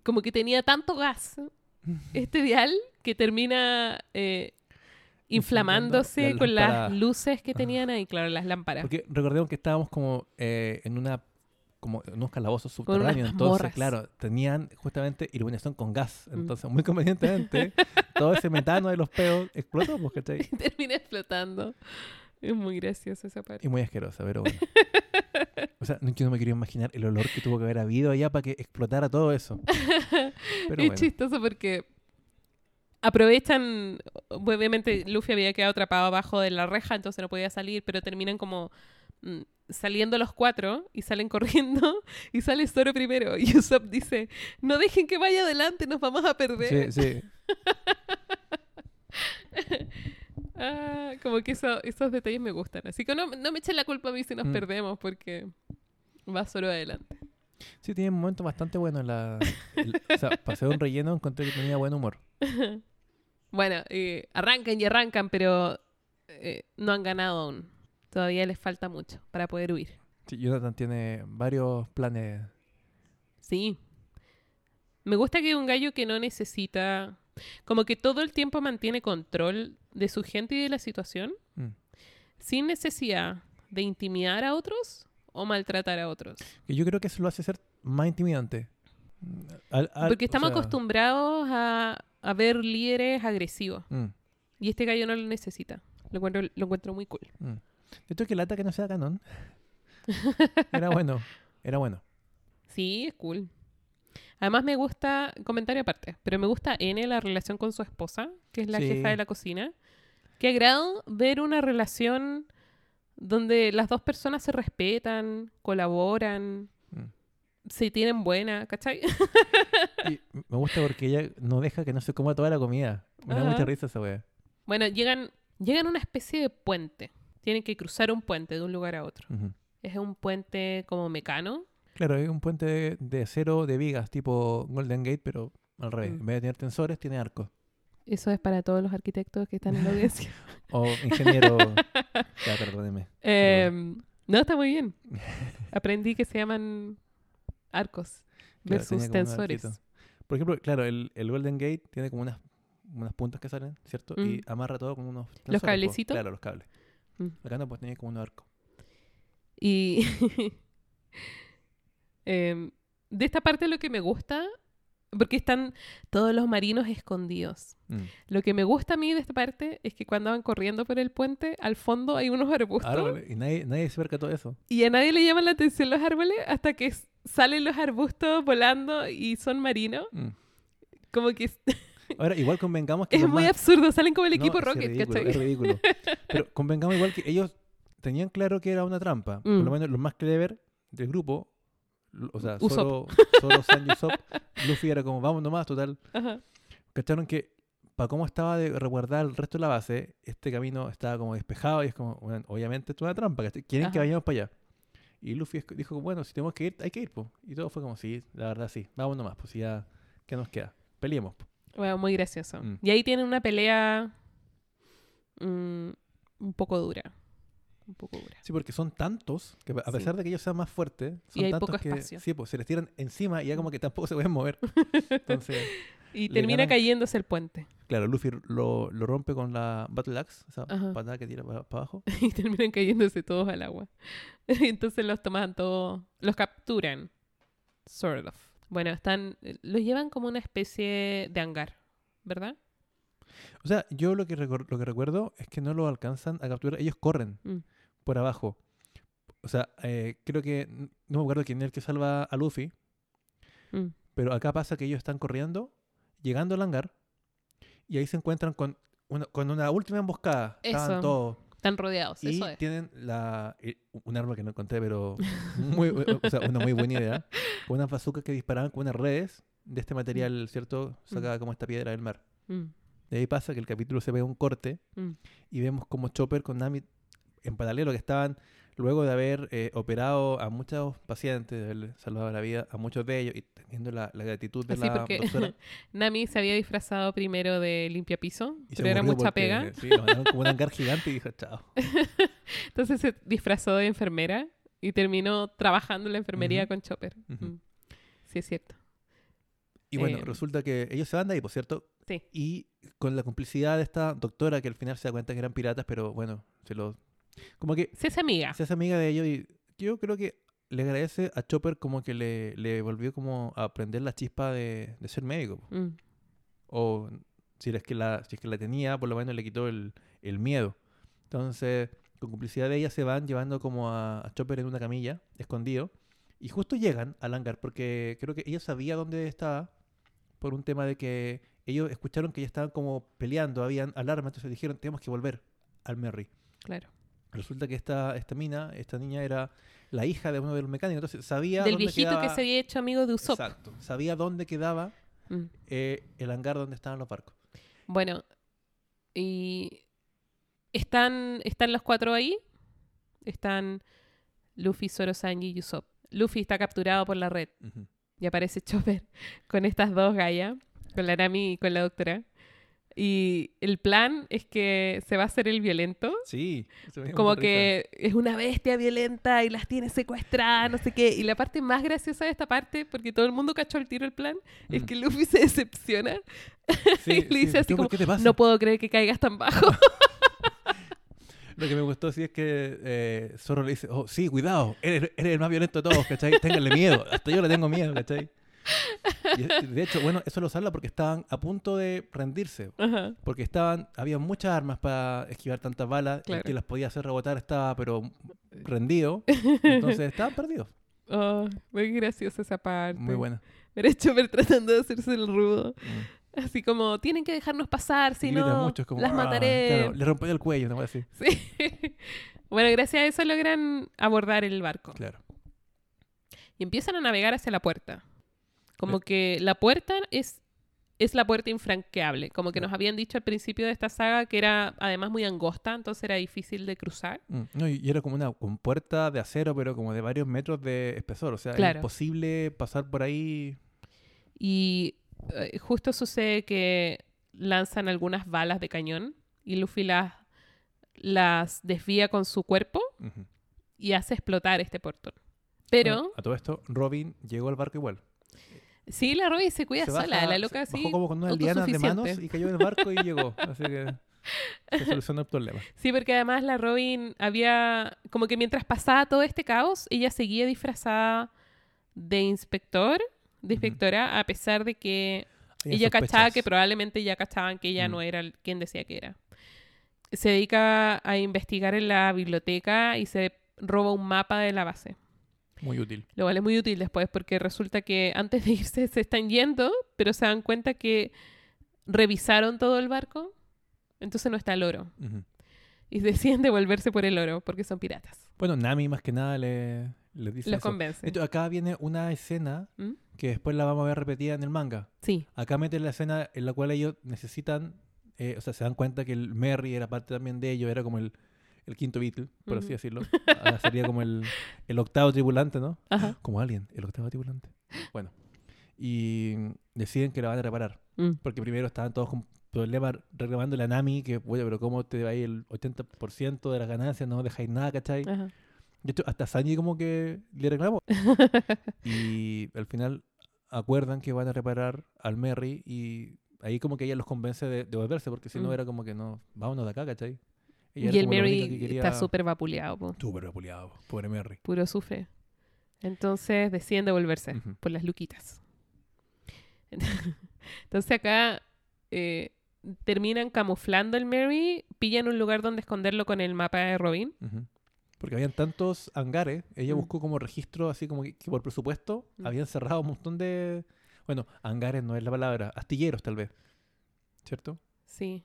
como que tenía tanto gas este dial que termina eh, inflamándose la con las luces que Ah. tenían ahí, claro, las lámparas. Porque recordemos que estábamos como eh, en una como unos calabozos subterráneos. Entonces, claro, tenían justamente iluminación con gas. Mm. Entonces, muy convenientemente, todo ese metano de los peos explotó, pues, ¿cachai? termina explotando. Es muy gracioso esa parte. Y muy asquerosa, pero bueno. O sea, no, yo no me quería imaginar el olor que tuvo que haber habido allá para que explotara todo eso. Pero es bueno. chistoso porque aprovechan, obviamente Luffy había quedado atrapado abajo de la reja, entonces no podía salir, pero terminan como saliendo los cuatro y salen corriendo y sale Zoro primero y Usopp dice, no dejen que vaya adelante, nos vamos a perder. Sí, sí. Ah, como que eso- esos detalles me gustan. Así que no, no me echen la culpa a mí si nos Mm. perdemos porque va Zoro adelante. Sí, tiene un momento bastante bueno en la... el- o sea, pasé un relleno, encontré que tenía buen humor. Bueno, eh, arrancan y arrancan, pero eh, no han ganado aún. Todavía les falta mucho para poder huir. Sí, Jonathan tiene varios planes. Sí. Me gusta que un gallo que no necesita, como que todo el tiempo mantiene control de su gente y de la situación, Mm. sin necesidad de intimidar a otros o maltratar a otros. Yo creo que eso lo hace ser más intimidante. Al- al- Porque o estamos sea, acostumbrados a, a ver líderes agresivos. mm, Y este gallo no lo necesita. Lo encuentro, lo encuentro muy cool. mm. De hecho, que lata que no sea canon. Era bueno. Era bueno. Sí, es cool. Además me gusta, comentario aparte, pero me gusta N la relación con su esposa, que es la Sí. jefa de la cocina. Qué agrado ver una relación donde las dos personas se respetan, colaboran, Mm. se tienen buena, ¿cachai? Y me gusta porque ella no deja que no se coma toda la comida. Me da mucha risa esa wea. bueno, llegan, llegan a una especie de puente. Tienen que cruzar un puente de un lugar a otro. Es un puente como mecano. Claro, es un puente de, de acero de vigas, tipo Golden Gate, pero al revés. Mm. En vez de tener tensores, tiene arcos. Eso es para todos los arquitectos que están en la audiencia. O ingeniero. ya, perdóneme. Em, no, está muy bien. Aprendí que se llaman arcos Claro, versus tensores. Por ejemplo, claro, el, el Golden Gate tiene como unas, unas puntas que salen, ¿cierto? Y Mm. amarra todo con unos tensores, po. cablecitos? Claro, los cables. Mm. Acá no, pues tenía como un arco. Y em, de esta parte lo que me gusta, porque están todos los marinos escondidos. Mm. Lo que me gusta a mí de esta parte es que cuando van corriendo por el puente, al fondo hay unos arbustos Árboles. Y nadie, nadie se percató de eso. y a nadie le llaman la atención los árboles hasta que salen los arbustos volando y son marinos. Mm. Como que Ahora, igual convengamos que es muy más- absurdo, salen como el No, equipo sí, Rocket, es ridículo, ¿cachai? es ridículo. Pero convengamos igual que ellos tenían claro que era una trampa. Por Mm. lo menos los más clever del grupo, o sea, solo, solo Sanji y Usopp, Luffy era como, vamos nomás, total. Ajá. Cacharon que para cómo estaba de resguardar el resto de la base, este camino estaba como despejado y es como, bueno, obviamente esto es una trampa, quieren que Ajá. vayamos para allá. Y Luffy dijo, bueno, si tenemos que ir, hay que ir, po. Y todo fue como, sí, la verdad sí, vamos nomás, pues ya, ¿qué nos queda? Peleemos, po. Bueno, muy gracioso. Mm. Y ahí tienen una pelea mm, un poco dura. Un poco dura. Sí, porque son tantos que a Sí. pesar de que ellos sean más fuertes, Y son hay tantos poco que espacio. sí, pues se les tiran encima y ya como que tampoco se pueden mover. Entonces, Y termina ganan- cayéndose el puente. claro, Luffy lo, lo rompe con la Battle Axe, esa Ajá. patada que tira para abajo. y terminan cayéndose todos al agua. Entonces los toman todos, los capturan. Sort of. Bueno, están, los llevan como una especie de hangar, ¿verdad? O sea, yo lo que, lo que recuerdo es que no lo alcanzan a capturar, ellos corren Mm. por abajo. O sea, eh, creo que, no me acuerdo quién es el que salva a Luffy, Mm. pero acá pasa que ellos están corriendo, llegando al hangar, y ahí se encuentran con una, con una última emboscada. Estaban Eso. todos. Están rodeados, Y eso es. tienen la, eh, un arma que no encontré, pero muy, bu- o sea, una muy buena idea. Unas bazucas que disparaban con unas redes de este material, ¿cierto? Sacada como esta piedra del mar. Mm, De ahí pasa que el capítulo se ve un corte mm. y vemos como Chopper con Nami en paralelo que estaban luego de haber eh, operado a muchos pacientes, de haberle salvado la vida a muchos de ellos y teniendo la, la gratitud de Así la porque doctora. Nami se había disfrazado primero de limpiapiso, Y pero era mucha porque, pega. Sí, mandaron como un hangar gigante y dijo, chao. Entonces se disfrazó de enfermera y terminó trabajando en la enfermería con Chopper. Mm. Sí, es cierto. Y bueno, Eh, resulta que ellos se van de ahí, por cierto. Sí. Y con la complicidad de esta doctora que al final se da cuenta que eran piratas, pero bueno, se lo... Como que Se hace amiga. se hace amiga de ellos y yo creo que le agradece a Chopper como que le, le volvió como a aprender la chispa de, de ser médico. Mm. O si es, que la, si es que la tenía, por lo menos le quitó el, el miedo. Entonces, con complicidad de ella se van llevando como a, a Chopper en una camilla, escondido. Y justo llegan al hangar porque creo que ella sabía dónde estaba por un tema de que ellos escucharon que ya estaban como peleando, habían alarma, entonces dijeron, tenemos que volver al Merry. Claro. Resulta que esta, esta mina, esta niña era la hija de uno de los mecánicos, entonces sabía Del dónde viejito que se había hecho amigo de Usopp. Exacto, sabía dónde quedaba Mm. eh, el hangar donde estaban los barcos. Bueno, y están, están los cuatro ahí. Están Luffy, Zoro, Sanji y Usopp. Luffy está capturado por la red y aparece Chopper con estas dos gallas, con la Nami y con la doctora. Y el plan es que se va a hacer el violento. Sí. Como risa. que es una bestia violenta y las tiene secuestradas, no sé qué. Y la parte más graciosa de esta parte, porque todo el mundo cachó el tiro el plan, es Mm. que Luffy se decepciona Sí, y le sí, dice así ¿tú por como, no puedo creer que caigas tan bajo. Lo que me gustó sí es que eh, Zorro le dice, oh, sí, cuidado, eres, eres el más violento de todos, ¿cachai? Ténganle miedo, hasta yo le tengo miedo, ¿cachai? Y, de hecho, bueno, eso lo habla porque estaban a punto de rendirse, Ajá. porque estaban, había muchas armas para esquivar tantas balas, Claro. el que las podía hacer rebotar estaba, pero rendido, entonces estaban perdidos. Oh, muy graciosa esa parte. Muy buena. Pero Chopper tratando de hacerse el rudo. Mm. Así como, tienen que dejarnos pasar, si no, mucho, es como, las "Ah", mataré. claro, le rompió el cuello, no voy a decir. Sí. bueno, gracias a eso logran abordar el barco. Claro. Y empiezan a navegar hacia la puerta. Como que la puerta es, es la puerta infranqueable. Como que nos habían dicho al principio de esta saga que era además muy angosta, entonces era difícil de cruzar. Mm, No, y era como una compuerta de acero, pero como de varios metros de espesor. O sea, Claro. es imposible pasar por ahí. Y eh, justo sucede que lanzan algunas balas de cañón y Luffy las, las desvía con su cuerpo y hace explotar este portón. Pero, Bueno, a todo esto, Robin llegó al barco igual. Sí, la Robin se cuida Se sola. baja- la loca así. Bajó como con unas lianas de manos y cayó en el barco y llegó. Así que se solucionó el problema. Sí, porque además la Robin había. Como que mientras pasaba todo este caos, ella seguía disfrazada de inspector, de inspectora, a pesar de que ella cachaba sospechas. que probablemente ya cachaban que ella Mm. no era quien decía que era. Se dedica a investigar en la biblioteca y se roba un mapa de la base. Muy útil. Lo cual es muy útil después porque resulta que antes de irse se están yendo, pero se dan cuenta que revisaron todo el barco, entonces no está el oro. Y deciden devolverse por el oro porque son piratas. Bueno, Nami más que nada le, le dice Los eso. convence. Acá viene una escena ¿Mm? que después la vamos a ver repetida en el manga. Sí. Acá meten la escena en la cual ellos necesitan, eh, o sea, se dan cuenta que el Merry era parte también de ellos, era como el, el quinto Beatle, por así Ujú. decirlo. Ahora sería como el, el octavo tripulante, ¿no? Ajá. Como alguien, el octavo tripulante. Bueno, y deciden que la van a reparar. Mm. Porque primero estaban todos con problemas reclamándole a Nami que, oye, pero ¿cómo te va el 80% de las ganancias? No dejáis nada, ¿cachai? Ajá. De hecho, hasta Sanji como que le reclamó. y al final acuerdan que van a reparar al Merry y ahí como que ella los convence de, de volverse porque si no Mm. era como que no, vámonos de acá, ¿cachai? Ella Y el Mary que quería- está súper vapuleado, po. Súper vapuleado, pobre Merry. puro sufre. Entonces deciden devolverse por las luquitas. Entonces acá eh, terminan camuflando el Mary, pillan un lugar donde esconderlo con el mapa de Robin. Porque habían tantos hangares, ella Mm. buscó como registro, así como que, que por presupuesto Mm. habían cerrado un montón de... Bueno, hangares no es la palabra, astilleros tal vez. ¿Cierto? Sí.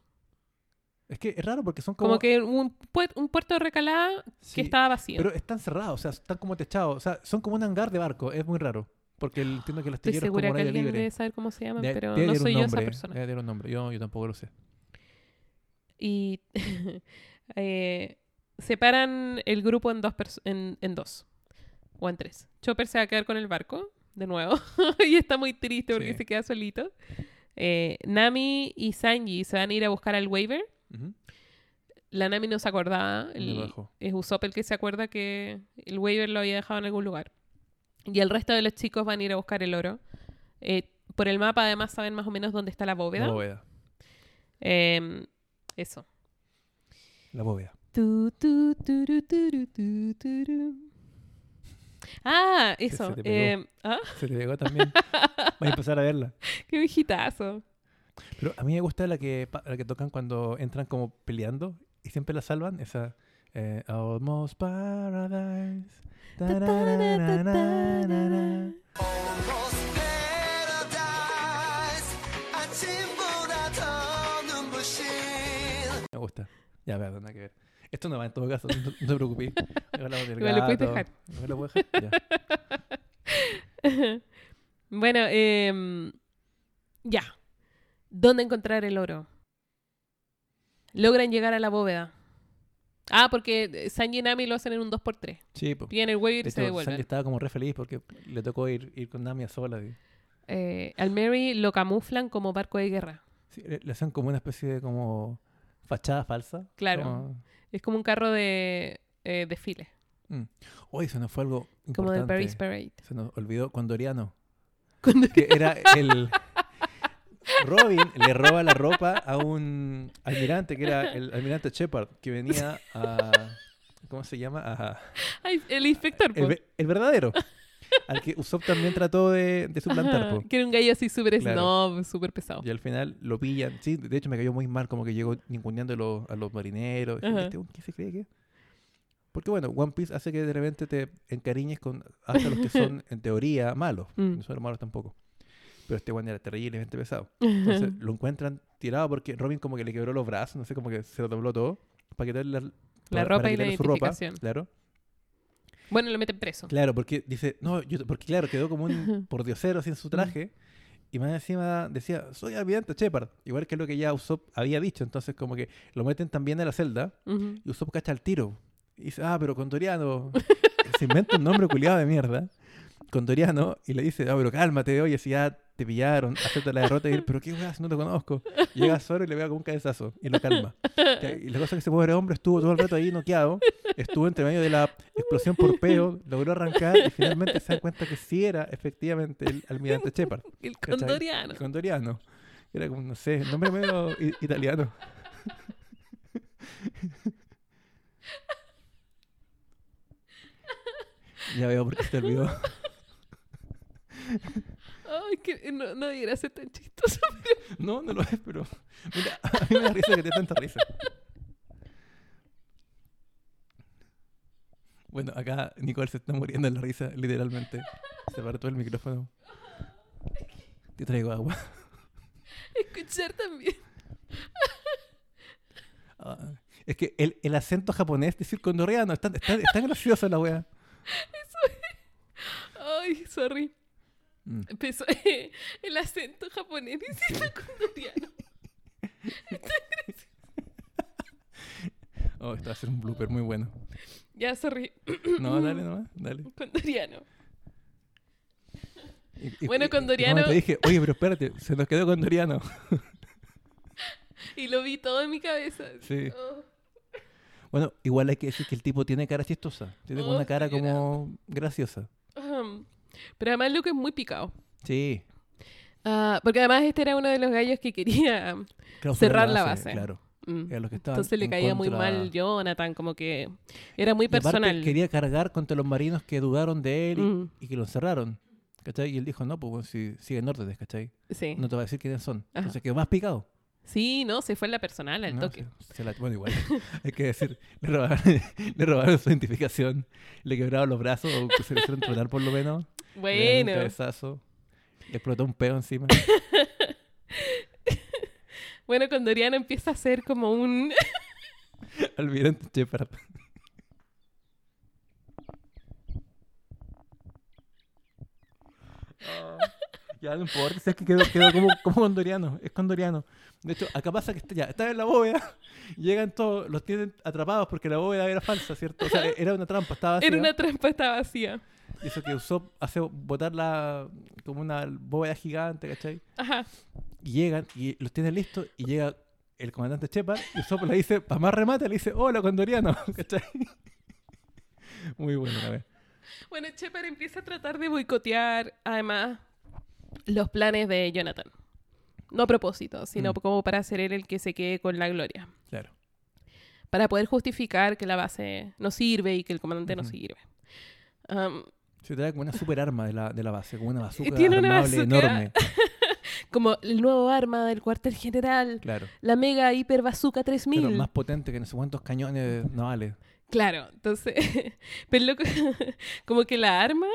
Es que es raro porque son como... Como, que un, puer- un puerto de recalada Sí, que estaba vacío. Pero están cerrados, o sea, están como techados. O sea, son como un hangar de barco, es muy raro. Porque el- entiendo que el Estoy astillero es como segura que alguien libre. debe saber cómo se llaman, De- pero no soy yo esa persona. Debe tener un nombre, yo, yo tampoco lo sé. Y eh, separan el grupo en dos, en, en dos o en tres. Chopper se va a quedar con el barco de nuevo y está muy triste porque Sí. se queda solito. Eh, Nami y Sanji se van a ir a buscar al waiver. La Nami no se acordaba. El- es Usopp el que se acuerda que el waiver lo había dejado en algún lugar. Y el resto de los chicos van a ir a buscar el oro. Eh, por el mapa además saben más o menos dónde está la bóveda. La bóveda. Em, eso. La bóveda. Tu, tu, tu. Ah, Se- eso. se te pegó. em, ah, Se te llegó también. Vas a empezar a verla. qué viejitazo. Pero a mí me gusta la que, la que tocan cuando entran como peleando y siempre la salvan, esa... Eh, almost Paradise. Me gusta. Ya, verdad, nada que ver. Esto no va en todo caso, no, no te preocupes. Igual lo puedes dejar. No lo puedes dejar. Ya. bueno, eh, ya. ¿Dónde encontrar el oro? Logran llegar a la bóveda. Ah, porque eh, Sanji y Nami lo hacen en un 2x3. Sí, pues. El De y se hecho, devuelven. Sanji estaba como re feliz porque le tocó ir, ir con Nami a sola. Eh, al Mary lo camuflan como barco de guerra. Sí, le, hacen como una especie de como fachada falsa. Claro. Como- Es como un carro de eh, desfile. Uy, se nos fue algo importante. Como del Paris Parade. Se nos olvidó Condoriano. Cuando- Que era el... Robin le roba la ropa a un almirante, que era el almirante Shepard, que venía a... ¿Cómo se llama? A, Ay, el inspector. el, verdadero. Al que Usopp también trató de, de suplantar. Ajá, que era un gallo así súper Claro. snob, súper pesado. Y al final lo pillan. Sí, de hecho me cayó muy mal, como que llegó ninguneando a los, a los marineros. Dije. "¿Este ¿Qué se cree que? Porque bueno, One Piece hace que de repente te encariñes con hasta los que son en teoría malos. Mm. No son malos tampoco. Pero este one era terriblemente pesado. Entonces lo encuentran tirado porque Robin como que le quebró los brazos, no sé, como que se lo dobló todo. Para quitarle la, La para- ropa para y la su ropa. Claro. Bueno, lo meten preso. Claro, porque dice, no, yo, porque claro, quedó como un pordiosero sin su traje. Y más encima decía, soy almirante Shepard. Igual que lo que ya Usopp había dicho. Entonces como que lo meten también a la celda. Y Usopp cacha el tiro. Y dice, ah, pero Condoriano. se inventa un nombre culiado de mierda. Con Doriano y le dice, ah, pero cálmate, oye, si ya te pillaron, acepta la derrota y él, pero qué weá, si no te conozco. Llega Zoro y le pega con un cabezazo y lo calma. Y la cosa es que ese pobre hombre estuvo todo el rato ahí noqueado, estuvo entre medio de la explosión por peo, logró arrancar y finalmente se da cuenta que sí era efectivamente el almirante Shepard. El condoriano. El condoriano. Era como, no sé, nombre medio italiano. ya veo por qué se olvidó. Ay, que no, no ser tan chistoso. No, no lo es, pero. Mira, a mí me da risa que te tanta risa. Bueno, acá Nicole se está muriendo en la risa, literalmente. Se apartó el micrófono. Te traigo agua. Escuchar también. Ah, es que el, el acento japonés, decir condoriano, es tan, es tan- es tan gracioso la wea. Ay, sorry. Mm. Empezó el acento japonés diciendo condoriano. Oh, esto va a ser un blooper muy bueno. Ya, sorry. No, dale nomás, dale. Condoriano. Y- Bueno, Condoriano- te dije, oye, pero espérate, se nos quedó condoriano. Y lo vi todo en mi cabeza. Sí. Oh. Bueno, igual hay que decir que el tipo tiene cara chistosa. Tiene Oh, una cara como graciosa. Ahem. Pero además Luke es muy picado. Sí. Ah, porque además este era uno de los gallos que quería... Claro, Cerrar la base. Claro. mm. Los que Entonces le en caía muy mal Jonathan, como que era muy aparte personal. quería cargar contra los marinos que dudaron de él y, Mm, y que lo encerraron. ¿Cachai? Y él dijo, no, pues bueno, si siguen órdenes, ¿cachai? sí. No te va a decir quiénes son. Ajá. Entonces quedó más picado. sí, no, se fue en la personal al ¿no? toque. Se- se la- bueno, igual, hay que decir, le robaron, le robaron su identificación, le quebraron los brazos, o se le hicieron tronar por lo menos. Bueno, Un cabezazo, le explotó un pedo encima. bueno, con Doriano empieza a ser como un... Almirante Shepard. Ya no importa, si es que quedó, quedó como, como condoriano, es condoriano. De hecho, acá pasa que está, ya, está en la bóveda, llegan todos, los tienen atrapados porque la bóveda era falsa, ¿cierto? O sea, e- era una trampa, estaba vacía. Era una trampa, está vacía. Y eso que usó hace botar la, como una bóveda gigante, ¿cachai? Ajá. Y llegan y los tienen listos y llega el comandante Shepard y Usopp le dice, para más remate, le dice, hola, condoriano, ¿cachai? Muy bueno, a ver. Bueno, Shepard empieza a tratar de boicotear, además, los planes de Jonathan. No a propósito, sino Mm. como para ser él el que se quede con la gloria. Claro. Para poder justificar que la base no sirve y que el comandante no sirve. Am, Se trae como una super arma de la, de la base, como una bazooka Tiene una bazooka. enorme. como el nuevo arma del cuartel general, Claro. la mega hiper bazooka 3000. Pero más potente que no sé cuántos cañones navales. Claro, entonces, pero loco, como que la arma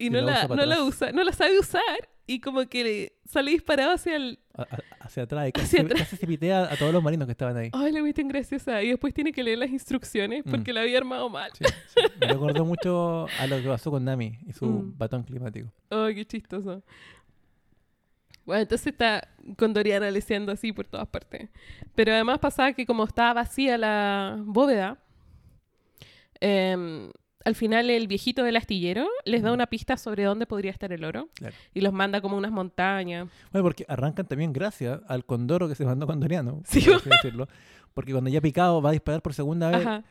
y, Y no, la no la usa, no la sabe usar y como que le sale disparado hacia el... a- hacia atrás y casi, Hacia atrás. casi se pitea a todos los marinos que estaban ahí. Ay, la cuestión graciosa. Y después tiene que leer las instrucciones Mm. porque la había armado mal. Sí, sí. Me recordó mucho a lo que pasó con Nami y su Mm. batón climático. Ay, qué chistoso. Bueno, entonces está con Doriana leseando así por todas partes. Pero además pasaba que como estaba vacía la bóveda, em, al final el viejito del astillero les da una pista sobre dónde podría estar el oro. Claro. Y los manda como unas montañas. Bueno, porque arrancan también gracias al condoro que se mandó condoriano, Sí. por decirlo. Porque cuando ya picado va a disparar por segunda vez, Ajá,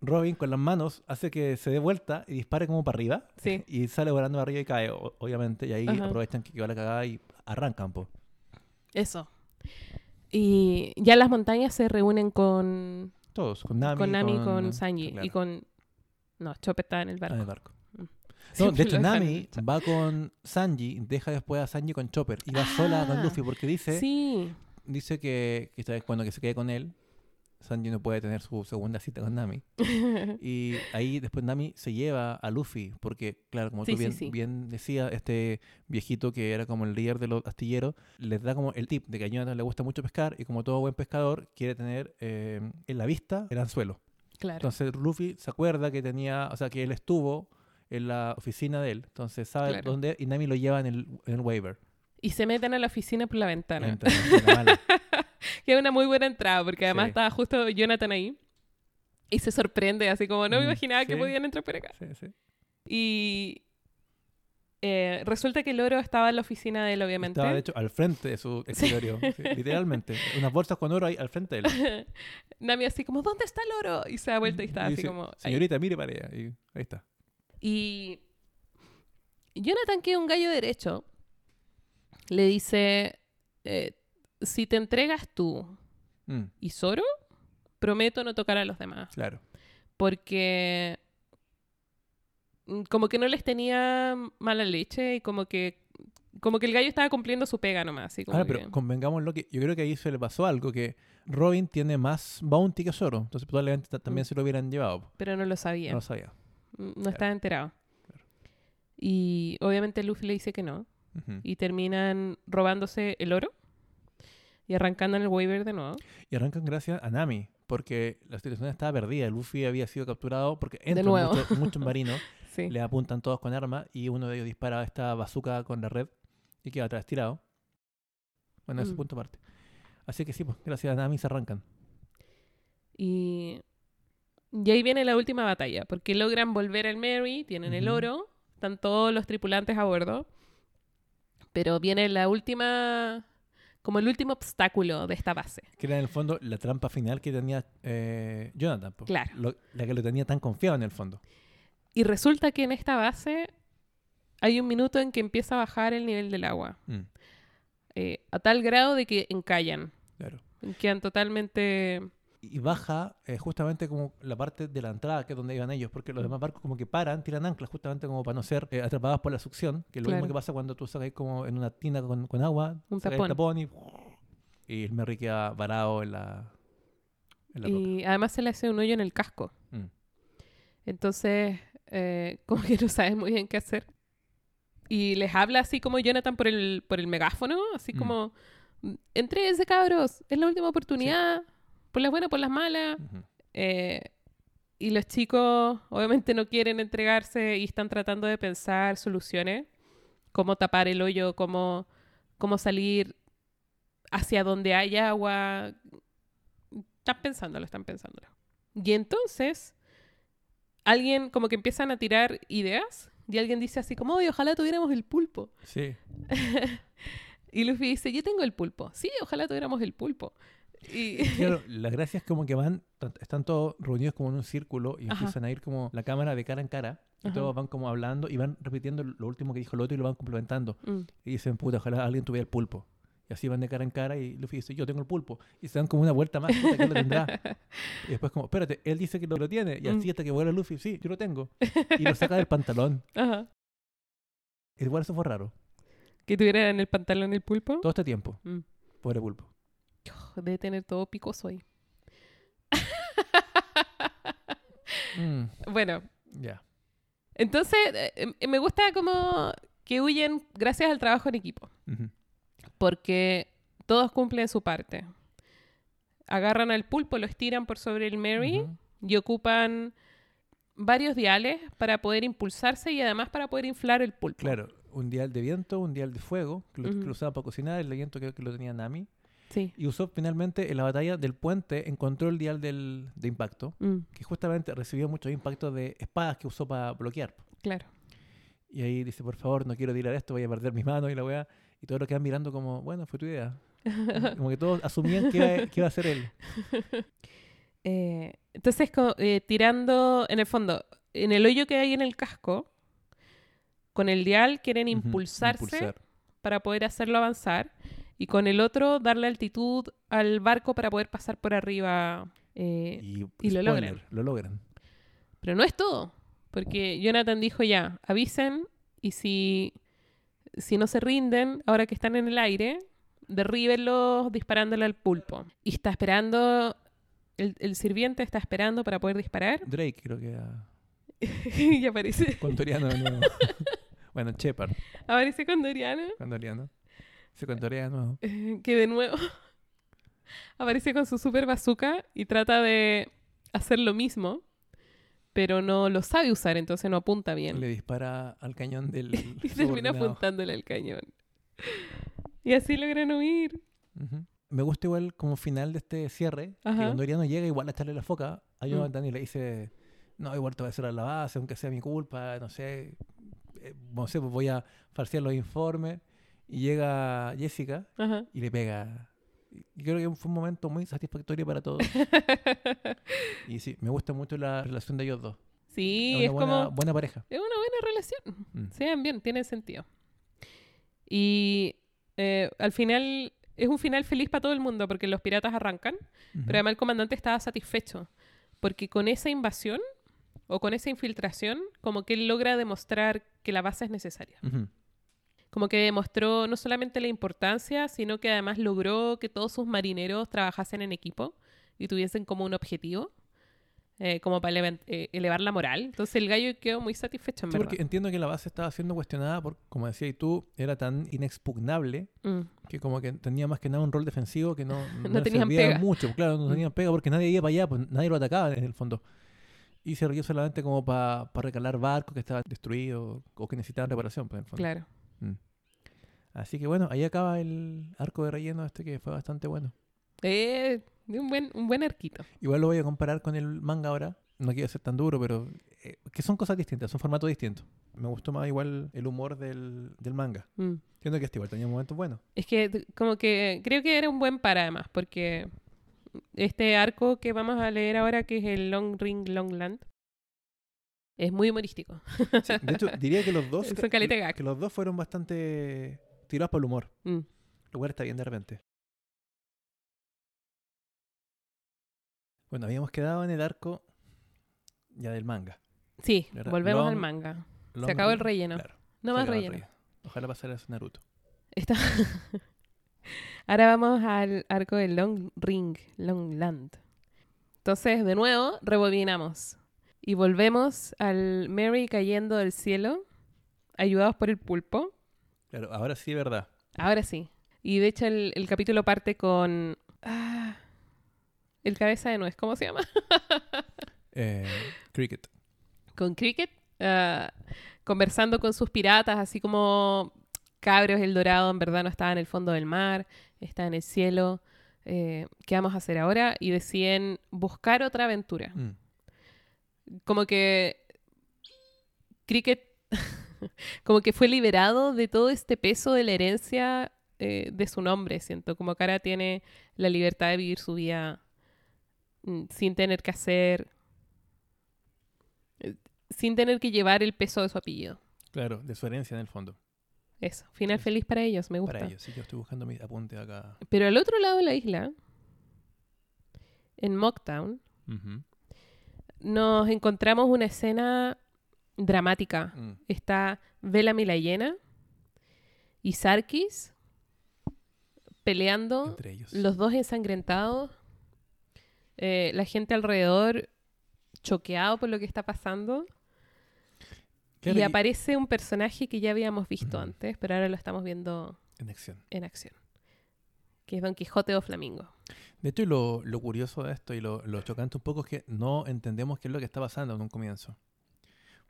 Robin con las manos hace que se dé vuelta y dispare como para arriba. sí. Y sale volando para arriba y cae, obviamente. Y ahí Ajá. aprovechan que quedó la cagada y arrancan, po. Eso. Y ya las montañas se reúnen con, Todos, con Nami. con Nami y con Sanji. claro, Y con... No, Chopper está en el ah, barco. en el barco. No, de hecho, Nami va con Sanji, deja después a Sanji con Chopper. Y va sola con Ah, Luffy porque dice, Sí. dice que, que cuando que se quede con él, Sanji no puede tener su segunda cita con Nami. Y ahí después Nami se lleva a Luffy, porque, claro, como Sí, tú bien, sí. bien decías, este viejito que era como el líder de los astilleros, les da como el tip de que a Jonathan le gusta mucho pescar y como todo buen pescador, quiere tener eh, en la vista el anzuelo. Claro. Entonces Luffy se acuerda que tenía, o sea, que él estuvo en la oficina de él, entonces sabe Claro. dónde, y Nami lo lleva en el, en el waiver. Y se meten a la oficina por la ventana. la. Que es una muy buena entrada, porque además Sí. estaba justo Jonathan ahí. Y se sorprende, así como no me Mm, imaginaba que podían entrar por acá. Sí, sí. Y, Eh, resulta que el oro estaba en la oficina de él, obviamente. Estaba, de hecho, al frente de su escritorio. sí, literalmente. Unas bolsas con oro ahí al frente de él. Nami así como, ¿dónde está el oro? Y se da vuelta y está Y así dice, como... ahí. Señorita, mire para allá. Y ahí está. Y Jonathan, que es un gallo derecho, le dice, eh, si te entregas tú Mm, y Zoro, prometo no tocar a los demás. claro. Porque como que no les tenía mala leche y como que como que el gallo estaba cumpliendo su pega nomás. Así como Ahora, que- pero convengámoslo que yo creo que ahí se le pasó algo, que Robin tiene más bounty que Zoro. Entonces probablemente ta- también Mm. se lo hubieran llevado. pero no lo sabía. No lo sabía. Mm, No estaba enterado. Y obviamente Luffy le dice que no. Y terminan robándose el oro y arrancando en el waiver de nuevo. Y arrancan gracias a Nami, porque la situación estaba perdida. Luffy había sido capturado porque entran muchos, muchos marinos, Sí. le apuntan todos con armas y uno de ellos dispara esta bazooka con la red y queda atrás tirado. Bueno, ese Mm. punto aparte. Así que sí, pues gracias a Nami se arrancan. Y, y ahí viene la última batalla, porque logran volver al Mary, tienen el oro, están todos los tripulantes a bordo, pero viene la última, como el último obstáculo de esta base. Que era en el fondo la trampa final que tenía eh, Jonathan. po. Claro. Lo- la que lo tenía tan confiado en el fondo. Y resulta que en esta base hay un minuto en que empieza a bajar el nivel del agua, Mm, eh, a tal grado de que encallan, claro. quedan totalmente... Y baja eh, justamente como la parte de la entrada, que es donde iban ellos, porque los demás barcos como que paran, tiran anclas justamente como para no ser eh, atrapados por la succión, que es lo Claro. mismo que pasa cuando tú sacas como en una tina con, con agua, Un sacas el tapón. tapón y, y el Merry queda varado en la, en la. Y además se le hace un hoyo en el casco. Mm. Entonces, eh, como que no sabes muy bien qué hacer. Y les habla así como Jonathan por el, por el megáfono, así Mm. como, entréguense cabros, es la última oportunidad, por las buenas, por las malas. Ujú. Eh, y los chicos obviamente no quieren entregarse y están tratando de pensar soluciones, cómo tapar el hoyo, cómo, cómo salir hacia donde hay agua. Están pensándolo, están pensándolo. Y entonces, alguien como que empiezan a tirar ideas y alguien dice así como, oye, ojalá tuviéramos el pulpo. Sí, Y Luffy dice, yo tengo el pulpo. Sí, ojalá tuviéramos el pulpo. Y claro, la gracia es como que van, están todos reunidos como en un círculo y Ajá. empiezan a ir como la cámara de cara en cara y Ajá. todos van como hablando y van repitiendo lo último que dijo el otro y lo van complementando. Mm. Y dicen, puta, ojalá alguien tuviera el pulpo. Y así van de cara en cara y Luffy dice, yo tengo el pulpo. Y se dan como una vuelta más, puta, ¿quién lo tendrá? Y después como, espérate, él dice que lo, lo tiene. Y así Mm. hasta que vuelve Luffy, sí, yo lo tengo. Y lo saca del pantalón. Ajá. Igual eso fue raro. Que tuviera en el pantalón el pulpo. Todo este tiempo. Mm. Pobre pulpo. Debe tener todo picoso ahí. Mm, Bueno, ya. entonces eh, eh, me gusta como que huyen gracias al trabajo en equipo. Ujú. Porque todos cumplen su parte. Agarran al pulpo, lo estiran por sobre el Mary y ocupan varios diales para poder impulsarse y además para poder inflar el pulpo. Claro, un dial de viento, un dial de fuego, que lo, que lo usaban para cocinar, el de viento creo que lo tenía Nami. Sí. Y usó finalmente en la batalla del puente, encontró el dial del, de impacto, Mm, que justamente recibió muchos impactos de espadas que usó para bloquear. claro. Y ahí dice, por favor, no quiero tirar esto, voy a perder mis manos y la weá. Y todos lo quedan mirando como, bueno, fue tu idea. Como que todos asumían que iba, que iba a ser él. Eh, entonces, eh, tirando, en el fondo, en el hoyo que hay en el casco, con el dial quieren impulsarse impulsar. para poder hacerlo avanzar y con el otro darle altitud al barco para poder pasar por arriba. eh, Y, y lo logran. Lo logran. Pero no es todo, porque Jonathan dijo ya, avisen y si, si no se rinden, ahora que están en el aire, derríbenlos disparándole al pulpo. Y está esperando, el, el sirviente está esperando para poder disparar Drake creo que era y aparece, contoriano de nuevo. bueno, Shepard, aparece con Doriana, contoriano. Se contorea de nuevo. eh, que de nuevo aparece con su super bazooka y trata de hacer lo mismo, pero no lo sabe usar, entonces no apunta bien. Le dispara al cañón del Y termina apuntándole al cañón. Y así logran huir. Ujú. Me gusta igual como final de este cierre, que Ajá. cuando Oriano llega igual a echarle la foca a Mm. Jonathan y le dice, no, igual te voy a hacer a la base, aunque sea mi culpa, no sé. eh, no sé, pues voy a farsear los informes y llega Jessica Ajá. y le pega. Creo que fue un momento muy satisfactorio para todos. y sí, me gusta mucho la relación de ellos dos. sí, una es buena, como... buena pareja. Es una buena relación. Mm. Se ven bien, tiene sentido. Y eh, al final es un final feliz para todo el mundo porque los piratas arrancan, pero además el comandante estaba satisfecho porque con esa invasión o con esa infiltración, como que él logra demostrar que la base es necesaria. Ujú. Como que demostró no solamente la importancia, sino que además logró que todos sus marineros trabajasen en equipo y tuviesen como un objetivo, eh, como para elevan- eh, elevar la moral. Entonces el gallo quedó muy satisfecho, en Sí, verdad. porque entiendo que la base estaba siendo cuestionada por, como decías tú, era tan inexpugnable Mm. que como que tenía más que nada un rol defensivo que no, no, No tenían pega. mucho. Claro, no Mm. tenían pega porque nadie iba para allá, pues nadie lo atacaba en el fondo. Y se requirió solamente como para recalar barcos que estaban destruidos o que necesitaban reparación, pues en el fondo. Claro. Así que bueno, ahí acaba el arco de relleno este que fue bastante bueno. Eh, un, buen, un buen arquito. Igual lo voy a comparar con el manga ahora. No quiero ser tan duro, pero eh, que son cosas distintas, son formatos distintos. Me gustó más igual el humor del, del manga. Mm. Entiendo que este igual tenía momentos buenos. Es que como que creo que era un buen para además, porque este arco que vamos a leer ahora, que es el Long Ring Long Land, es muy humorístico. Sí, de hecho, diría que los dos Son que los dos fueron bastante tirados por el humor. Mm. Lo cual está bien de repente. Bueno, habíamos quedado en el arco ya del manga. Sí, ¿Verdad? volvemos al manga. Long Se acabó el relleno. claro, No más el relleno. Ojalá pasara en Naruto. Está- Ahora vamos al arco del Long Ring, Long Land. Entonces, de nuevo, rebobinamos. Y volvemos al Mary cayendo del cielo, ayudados por el pulpo. Claro, ahora sí, verdad. Ahora sí. Y de hecho, el, el capítulo parte con. ah, el cabeza de nuez, ¿cómo se llama? Eh, cricket. con Cricket, ah, conversando con sus piratas, así como Cabros el Dorado en verdad no estaba en el fondo del mar, está en el cielo. eh, ¿Qué vamos a hacer ahora? Y deciden buscar otra aventura. Mm. Como que Cricket, como que fue liberado de todo este peso de la herencia eh, de su nombre, siento. Como que ahora tiene la libertad de vivir su vida mm, sin tener que hacer eh, sin tener que llevar el peso de su apellido. Claro, de su herencia en el fondo. Eso, final Eso. feliz para ellos, me gusta. Para ellos. Sí, yo estoy buscando mi apunte acá. Pero al otro lado de la isla, en Mocktown. Nos encontramos una escena dramática. Mm. Está Bellamy la hiena y Sarkis peleando, Entre ellos. los dos ensangrentados, eh, la gente alrededor choqueado por lo que está pasando. Claro, y aparece un personaje que ya habíamos visto Ujú. antes, pero ahora lo estamos viendo En acción. en acción. Que es Don Quijote o Flamingo. De hecho, y lo, lo curioso de esto y lo, lo chocante un poco es que no entendemos qué es lo que está pasando en un comienzo.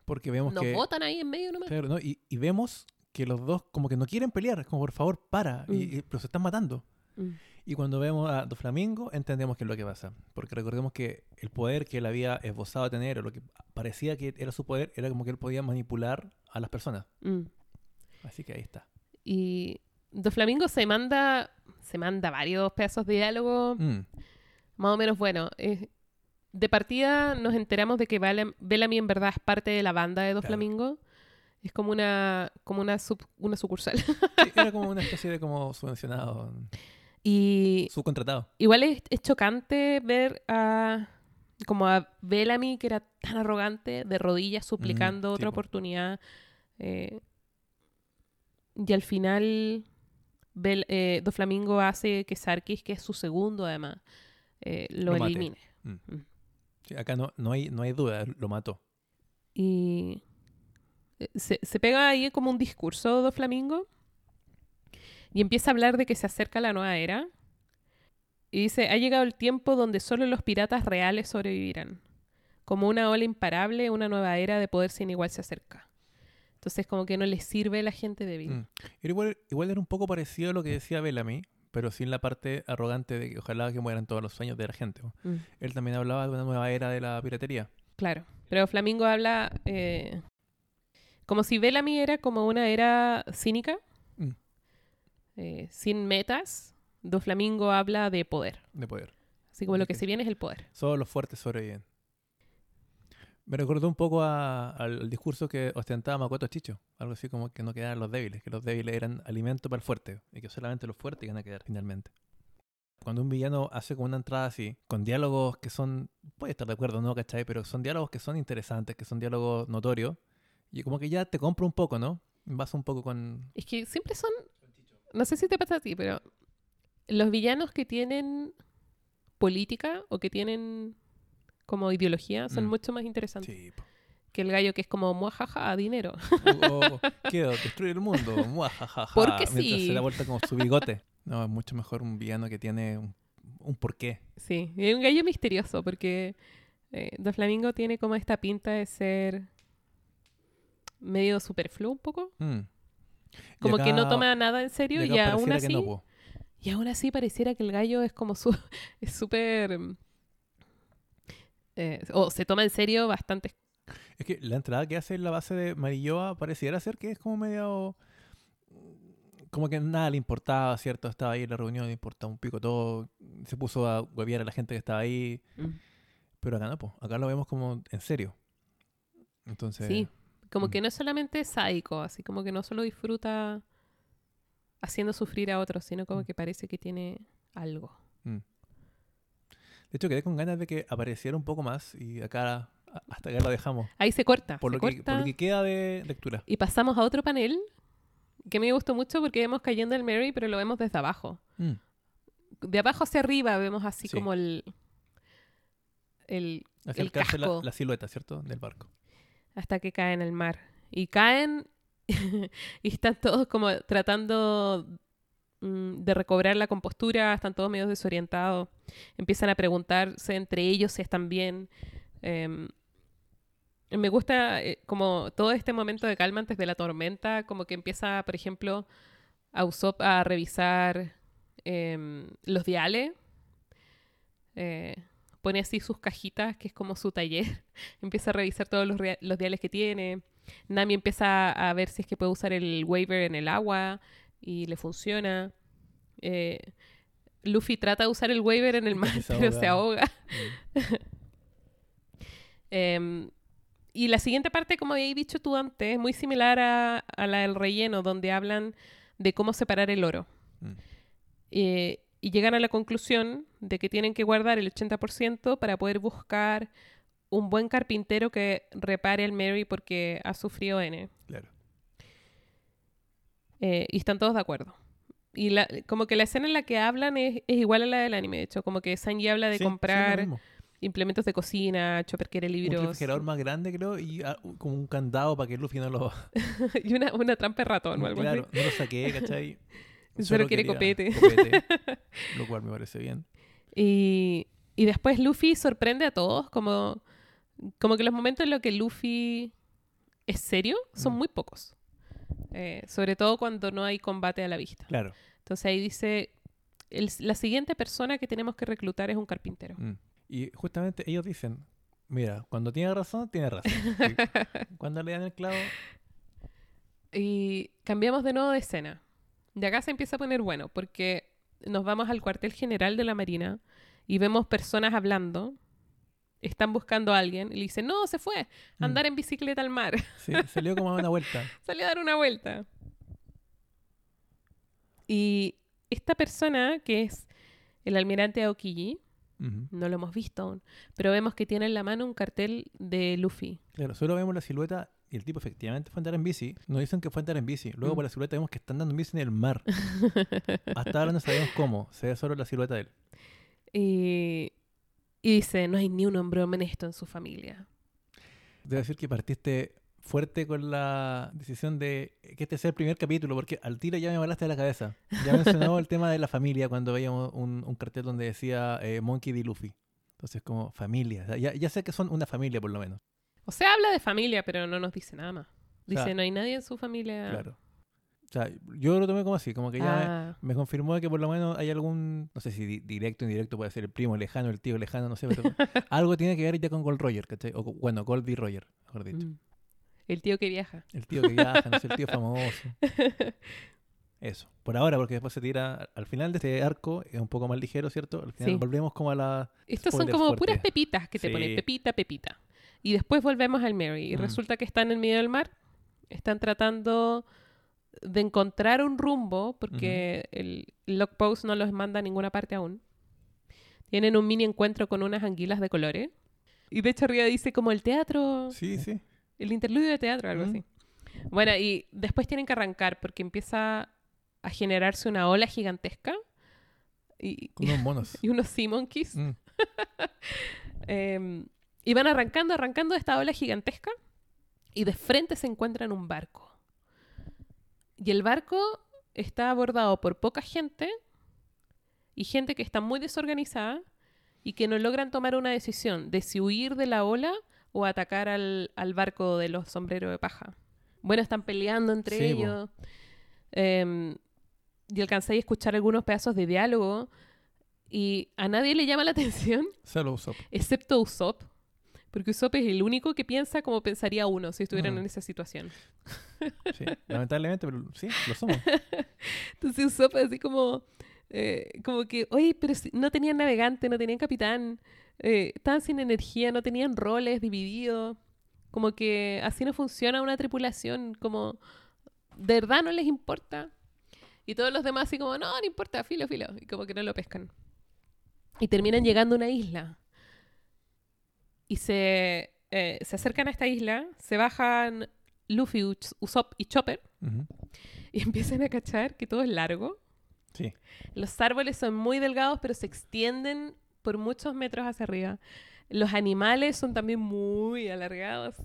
Porque vemos Nos que... botan ahí en medio nomás. Claro, ¿no? y, y vemos que los dos como que no quieren pelear, es como por favor para, y- Mm. y- pero se están matando. Mm. Y cuando vemos a Doflamingo entendemos qué es lo que pasa, porque recordemos que el poder que él había esbozado a tener, o lo que parecía que era su poder, era como que él podía manipular a las personas. Mm. Así que ahí está. Y Do Flamingo se manda, se manda varios pedazos de diálogo Mm, más o menos bueno. Eh, de partida nos enteramos de que Bellamy en verdad es parte de la banda de Do Claro. Flamingo. Es como una, como una, sub- una sucursal. sí, era como una especie de como subvencionado, y subcontratado. igual es, es chocante ver a como a Bellamy, que era tan arrogante, de rodillas suplicando sí, otra po. oportunidad. eh, y al final Bel- eh, Do Flamingo hace que Sarkis, que es su segundo además, eh, lo, elimine. Sí, acá no, no, hay, no hay duda, lo mató. Y eh, se, se pega ahí como un discurso Do Flamingo y empieza a hablar de que se acerca la nueva era. Y dice, ha llegado el tiempo donde solo los piratas reales sobrevivirán. Como una ola imparable, una nueva era de poder sin igual se acerca. Entonces como que no les sirve la gente débil. Mm. Igual, igual era un poco parecido a lo que decía Bellamy, pero sin la parte arrogante de que ojalá que mueran todos los sueños de la gente. Mm, Él también hablaba de una nueva era de la piratería. claro. Pero Flamingo habla... eh, Como si Bellamy era como una era cínica, Mm. eh, sin metas. Do Flamingo habla de poder. De poder. Así como lo que se viene es el poder. Solo los fuertes sobreviven. Me recordó un poco a- al, discurso que ostentaba Makoto Chicho. Algo así como que no quedaran los débiles, que los débiles eran alimento para el fuerte y que solamente los fuertes iban a quedar finalmente. Cuando un villano hace como una entrada así, con diálogos que son, puede estar de acuerdo, ¿no? ¿Cachai? Pero son diálogos que son interesantes, que son diálogos notorios y como que ya te compro un poco, ¿no? Vas un poco con... Es que siempre son. No sé si te pasa a ti, pero los villanos que tienen política o que tienen como ideología son Mm. mucho más interesantes Sí, que el gallo que es como muajaja, dinero. O, quiero destruir el mundo. muajajaja, Porque mientras sí. se da vuelta como su bigote. No, es mucho mejor un villano que tiene un, un porqué. Sí, y es un gallo misterioso porque eh, Do Flamingo tiene como esta pinta de ser medio superfluo un poco. Mm. Como que no toma nada en serio y aún así... no. Y aún así pareciera que el gallo es como su... es súper... mm, eh, o se toma en serio bastante. Es que la entrada que hace en la base de Marilloa pareciera ser que es como medio... Como que nada le importaba, ¿cierto? Estaba ahí en la reunión, le importaba un pico todo. Se puso a huevear a la gente que estaba ahí. Pero acá no, po. Acá lo vemos como en serio. Entonces... Sí, como mm. que no es solamente sádico, así como que no solo disfruta haciendo sufrir a otros, sino como Mm. que parece que tiene algo. De hecho, quedé con ganas de que apareciera un poco más y acá hasta acá lo dejamos. Ahí se corta, Por se lo, que, por corta. lo que queda de lectura. Y pasamos a otro panel que me gustó mucho porque vemos cayendo el Mary, pero lo vemos desde abajo. Mm. De abajo hacia arriba vemos así Sí. como el, el Acercarse la, casco. la silueta, ¿cierto? Del barco. hasta que cae en el mar. Y caen y están todos como tratando de recobrar la compostura, están todos medio desorientados. Empiezan a preguntarse entre ellos si están bien. Em, me gusta eh, como todo este momento de calma antes de la tormenta, como que empieza, por ejemplo, a Usopp a revisar em, los diales. Eh, pone así sus cajitas, que es como su taller. empieza a revisar todos los, los diales que tiene. Nami empieza a ver si es que puede usar el waiver en el agua y le funciona. Eh, Luffy trata de usar el waiver en el mar, se pero se ahoga. Mm. Em, y la siguiente parte, como habéis dicho tú antes, es muy similar a, a la del relleno, donde hablan de cómo separar el oro. Mm. Eh, y llegan a la conclusión de que tienen que guardar el 80% para poder buscar un buen carpintero que repare al Mary porque ha sufrido N. Claro. Eh, y están todos de acuerdo. Y la- como que la escena en la que hablan es, es igual a la del anime, de hecho. Como que Sanji habla de Sí, sí, comprar mismo. implementos de cocina, Chopper quiere Un libros refrigerador más grande, creo, y ah, como un candado para que Luffy no lo... y una, una trampa de ratón o algo claro, así. no lo saqué, ¿cachai? Solo quiere copete, lo cual me parece bien. Y, y después Luffy sorprende a todos, como, como que los momentos en los que Luffy es serio son Mm. muy pocos. Eh, sobre todo cuando no hay combate a la vista. Claro. Entonces ahí dice, "El- la siguiente persona que tenemos que reclutar es un carpintero. Mm. Y justamente ellos dicen, mira, cuando tiene razón, tiene razón. Y cuando le dan el clavo, Y cambiamos de nuevo de escena. De acá se empieza a poner bueno, porque nos vamos al cuartel general de la Marina y vemos personas hablando. Están buscando a alguien y le dicen, no, se fue, mm, andar en bicicleta al mar. sí, salió como a una vuelta. Salió a dar una vuelta. Y esta persona, que es el almirante Aokiji, no lo hemos visto aún, pero vemos que tiene en la mano un cartel de Luffy. Claro, solo vemos la silueta y el tipo efectivamente fue a andar en bici. Nos dicen que fue a andar en bici. Luego Mm. por la silueta vemos que está andando en bici en el mar. Hasta ahora no sabemos cómo. Se ve solo la silueta de él. Y, y dice, no hay ni un hombre honesto en su familia. Debo decir que partiste fuerte con la decisión de que este sea el primer capítulo, porque al tiro ya me volaste de la cabeza. Ya mencionaba el tema de la familia cuando veíamos un, un cartel donde decía eh, Monkey D. Luffy. Entonces, como familia. O sea, Ya, ya sé que son una familia, por lo menos. O sea, habla de familia, pero no nos dice nada más. Dice, sea, no hay nadie en su familia. Claro. O sea, yo lo tomé como así, como que ya me- Ah, me, confirmó que por lo menos hay algún, no sé si di- directo o indirecto puede ser el primo lejano, el tío lejano, no sé, pero algo tiene que ver ya con Gold Roger, ¿cachai? O bueno, Gold D. Roger, mejor dicho. mm. El tío que viaja. El tío que viaja, no sé, el tío famoso. Eso. Por ahora, porque después se tira al final de este arco, es un poco más ligero, ¿cierto? Al final Sí. volvemos como a la... Estos son como puras pepitas que te Sí. ponen, pepita, pepita. Y después volvemos al Mary. Y Mm. resulta que están en medio del mar. Están tratando de encontrar un rumbo porque el log post no los manda a ninguna parte aún. Tienen un mini encuentro con unas anguilas de colores. Y de hecho arriba dice como el teatro, Sí, sí. el interludio de teatro, algo así. Bueno, y después tienen que arrancar porque empieza a generarse una ola gigantesca. Y, Con unos monos. y unos sea monkeys. Mm. Eh, y van arrancando, arrancando esta ola gigantesca y de frente se encuentran un barco. Y el barco está abordado por poca gente y gente que está muy desorganizada y que no logran tomar una decisión de si huir de la ola o atacar al, al barco de los sombreros de paja. Bueno, están peleando entre Sí, ellos. Em, y alcancé a escuchar algunos pedazos de diálogo y a nadie le llama la atención excepto Usopp, porque Usopp es el único que piensa como pensaría uno si estuvieran Mm. en esa situación. Sí. Lamentablemente, pero sí, lo somos. Entonces Usopp así como, eh, como que, oye, pero si- no tenían navegante, no tenían capitán, eh, estaban sin energía, no tenían roles divididos, como que así no funciona una tripulación, como de verdad no les importa. Y todos los demás así como, no, no importa, filo, filo, y como que no lo pescan. Y terminan llegando a una isla. Y se, eh, se acercan a esta isla, se bajan Luffy, Us- Usopp y Chopper, y empiezan a cachar que todo es largo. Sí. Los árboles son muy delgados, pero se extienden por muchos metros hacia arriba. Los animales son también muy alargados.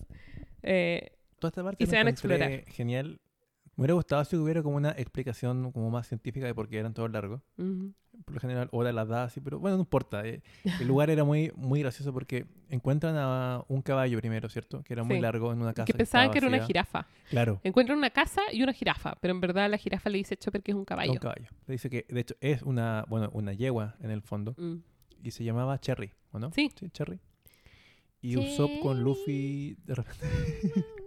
Eh, Toda esta parte Y se van a explorar. Genial. Me hubiera gustado si hubiera como una explicación como más científica de por qué eran todos largos. ujú. Por lo general, Oda las da así, pero bueno, no importa. eh. El lugar era muy, muy gracioso porque encuentran a un caballo primero, ¿cierto? Que era muy Sí. largo en una casa. que pensaban estaba que era una jirafa. Claro, Encuentran una casa y una jirafa, pero en verdad la jirafa le dice a Chopper que es un caballo. un caballo. Le dice que, de hecho, es una, bueno, una yegua en el fondo. Mm. Y se llamaba Cherry, ¿o no? Sí. Cherry. Y Usopp con Luffy, de repente,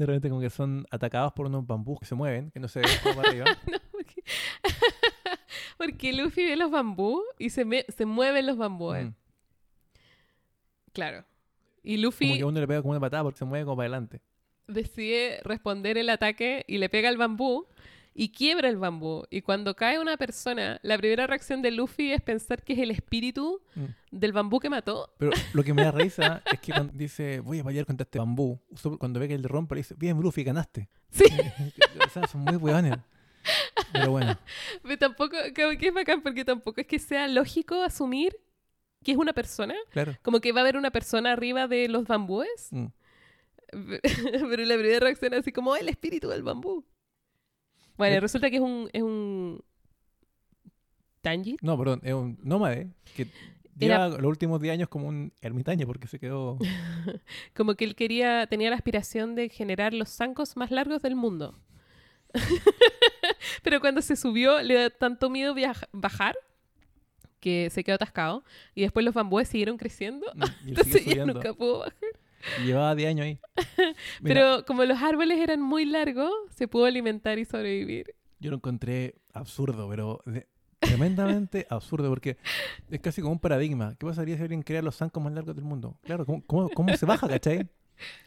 de repente como que son atacados por unos bambús que se mueven, que no se ven como arriba. No, porque... porque Luffy ve los bambú y se, me- se mueven los bambúes. Mm. Claro. Y Como Luffy que uno le pega como una patada porque se mueve como para adelante. decide responder el ataque y le pega al bambú y quiebra el bambú. Y cuando cae una persona, la primera reacción de Luffy es pensar que es el espíritu Mm. del bambú que mató. Pero lo que me da risa es que cuando dice, voy a pelear contra este bambú, cuando ve que él le rompe, le dice, bien, Luffy, ganaste. Sí, o sea, son muy hueones. Pero bueno, pero tampoco, que es bacán porque tampoco es que sea lógico asumir que es una persona. claro. Como que va a haber una persona arriba de los bambúes. Mm. Pero la primera reacción es así como el espíritu del bambú. Bueno, Eh. resulta que es un, es un. No, perdón, es un nómade que Era- lleva los últimos 10 años como un ermitaño porque se quedó... Como que él quería, tenía la aspiración de generar los zancos más largos del mundo. Pero cuando se subió, le da tanto miedo bajar que se quedó atascado. Y después los bambúes siguieron creciendo. Y Entonces nunca pudo bajar. Y llevaba 10 años ahí. Pero como los árboles eran muy largos, se pudo alimentar y sobrevivir. Yo lo encontré absurdo, pero tremendamente absurdo, porque es casi como un paradigma. ¿Qué pasaría si alguien crea los zancos más largos del mundo? Claro, ¿cómo, cómo, cómo se baja, cachai?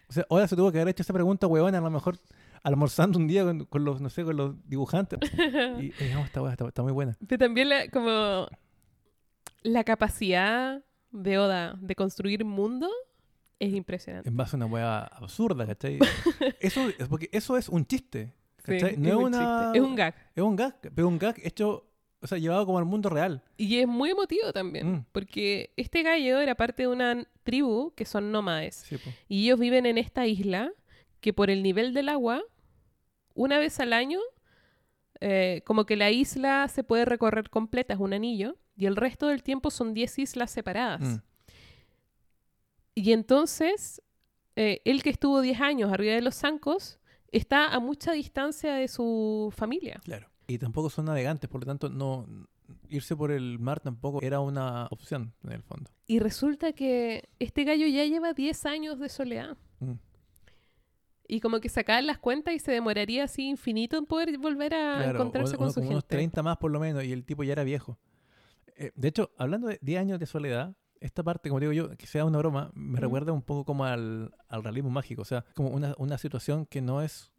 O sea, ahora se tuvo que haber hecho esa pregunta, huevona, a lo mejor almorzando un día con, con los, no sé, con los dibujantes. Y digamos, está, buena, está, está muy buena. Pero también la, como la capacidad de Oda de construir mundo es impresionante. En base a una hueá absurda, ¿cachai? Eso es porque eso es un chiste. Sí, ¿cachai? no es un una. chiste. Es un gag. Es un gag, pero un gag hecho, o sea, llevado como al mundo real. Y es muy emotivo también, Mm. porque este gallo era parte de una tribu que son nómades. Sí. Y ellos viven en esta isla que por el nivel del agua, una vez al año, eh, como que la isla se puede recorrer completa, es un anillo, y el resto del tiempo son 10 islas separadas. Mm. Y entonces, eh, él que estuvo 10 años arriba de los zancos, está a mucha distancia de su familia. Claro. Y tampoco son navegantes, por lo tanto, no irse por el mar tampoco era una opción en el fondo. Y resulta que este gallo ya lleva 10 años de soledad. Mm. y como que sacaban las cuentas y se demoraría así infinito en poder volver a Claro, encontrarse o- con o su como unos gente. 30 más por lo menos, y el tipo ya era viejo. Eh, de hecho, hablando de 10 años de soledad, esta parte, como digo yo, que sea una broma, me Ujú. recuerda un poco como al, al realismo mágico. O sea, como una, una situación que no es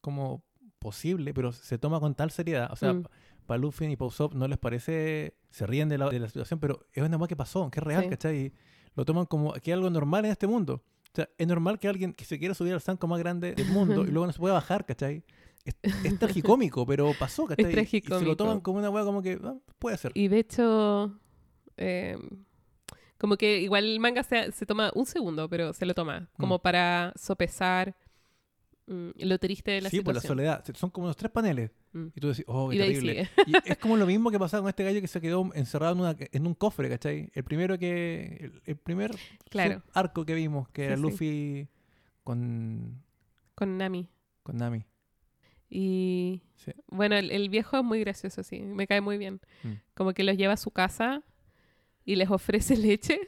como posible, pero se toma con tal seriedad. O sea, Mm. para Luffy y para Usopp no les parece, se ríen de la, de la situación, pero es una cosa que pasó, que es real, Sí. ¿cachai? Y lo toman como que es algo normal en este mundo. O sea, es normal que alguien que se quiera subir al zanco más grande del mundo y luego no se puede bajar, ¿cachai? Es, es tragicómico, pero pasó, ¿cachai? Y se tragicómico. lo toman como una hueá como que ah, puede ser. Y de hecho, eh, como que igual el manga se, se toma un segundo, pero se lo toma, como Mm. para sopesar mm, lo triste de la sí, por la situación. soledad. Son como unos tres paneles. Mm. Y tú decís, oh, qué Y terrible. Y es como lo mismo que pasaba con este gallo que se quedó encerrado en, una- en un cofre, ¿cachai? El primero que. El, el primer Claro. arco que vimos, que Sí, era sí. Luffy con, Con Nami. con Nami. Y Sí. bueno, el, el viejo es muy gracioso, sí, me cae muy bien. Mm. Como que los lleva a su casa y les ofrece leche,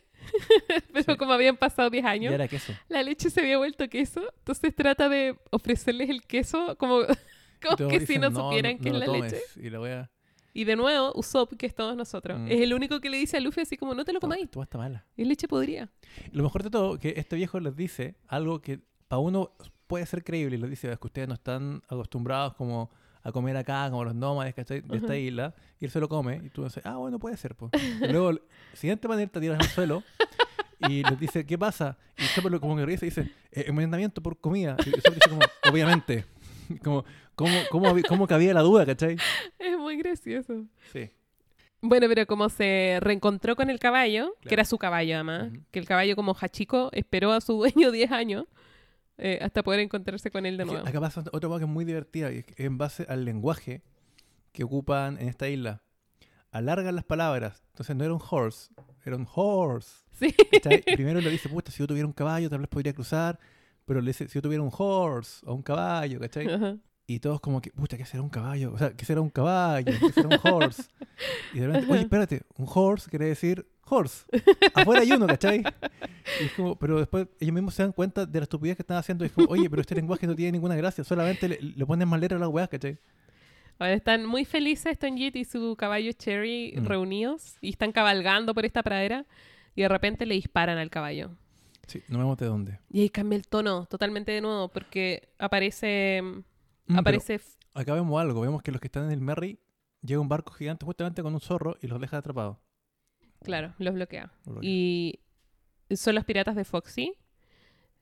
pero Sí. como habían pasado 10 Ya años, era queso. la leche se había vuelto queso, entonces trata de ofrecerles el queso como, que si no "No, supieran no que es la tomes". leche. Y la Y de nuevo, Usopp, que es todos nosotros, Mm. es el único que le dice a Luffy así como, no te lo "No, comáis, wea está mala. es leche podrida. Lo mejor de todo, que este viejo les dice algo que para uno puede ser creíble. Y les dice, es que ustedes no están acostumbrados como a comer acá, como los nómades ¿cachai? de esta isla. Y él se lo come. Y tú dices, ah, bueno, puede ser. Pues. Luego, el siguiente manera, te tiras al suelo. Y les dice, ¿qué pasa? Y Chopper como que y dice, eh, envenenamiento por comida. Y Usopp dice como, obviamente. Como, ¿cómo, cómo, cómo cabía la duda, cachai? Es muy gracioso. Sí. Bueno, pero como se reencontró con el caballo, que Claro. era su caballo además, Ujú. que el caballo como Hachiko esperó a su dueño 10 años eh, hasta poder encontrarse con él de nuevo. Acá pasa otra cosa que es muy divertida y es que en base al lenguaje que ocupan en esta isla. Alargan las palabras. Entonces no era un horse, era un horse. Sí. Primero le dice, puta, si yo tuviera un caballo tal vez podría cruzar. Pero le dice, si yo tuviera un horse o un caballo, ¿cachai? Ajá. Y todos como que, puta, ¿qué será un caballo? O sea, ¿qué será un caballo? ¿Qué será un horse? Y de repente, oye, espérate, un horse quiere decir horse. Afuera hay uno, ¿cachai? Y es como, pero después ellos mismos se dan cuenta de la estupidez que están haciendo. Y es como, oye, pero este lenguaje no tiene ninguna gracia. Solamente le, le ponen más letras a las weas, ¿cachai? Ahora están muy felices Tonjit y su caballo Cherry Mm. reunidos y están cabalgando por esta pradera y de repente le disparan al caballo. Sí, no vemos de dónde. Y ahí cambia el tono totalmente de nuevo porque aparece... Mm, pero aparece... acá vemos algo. Vemos que los que están en el Merry llega un barco gigante justamente con un zorro y los deja atrapados. Claro, los bloquea. Lo bloquea. Y son los piratas de Foxy.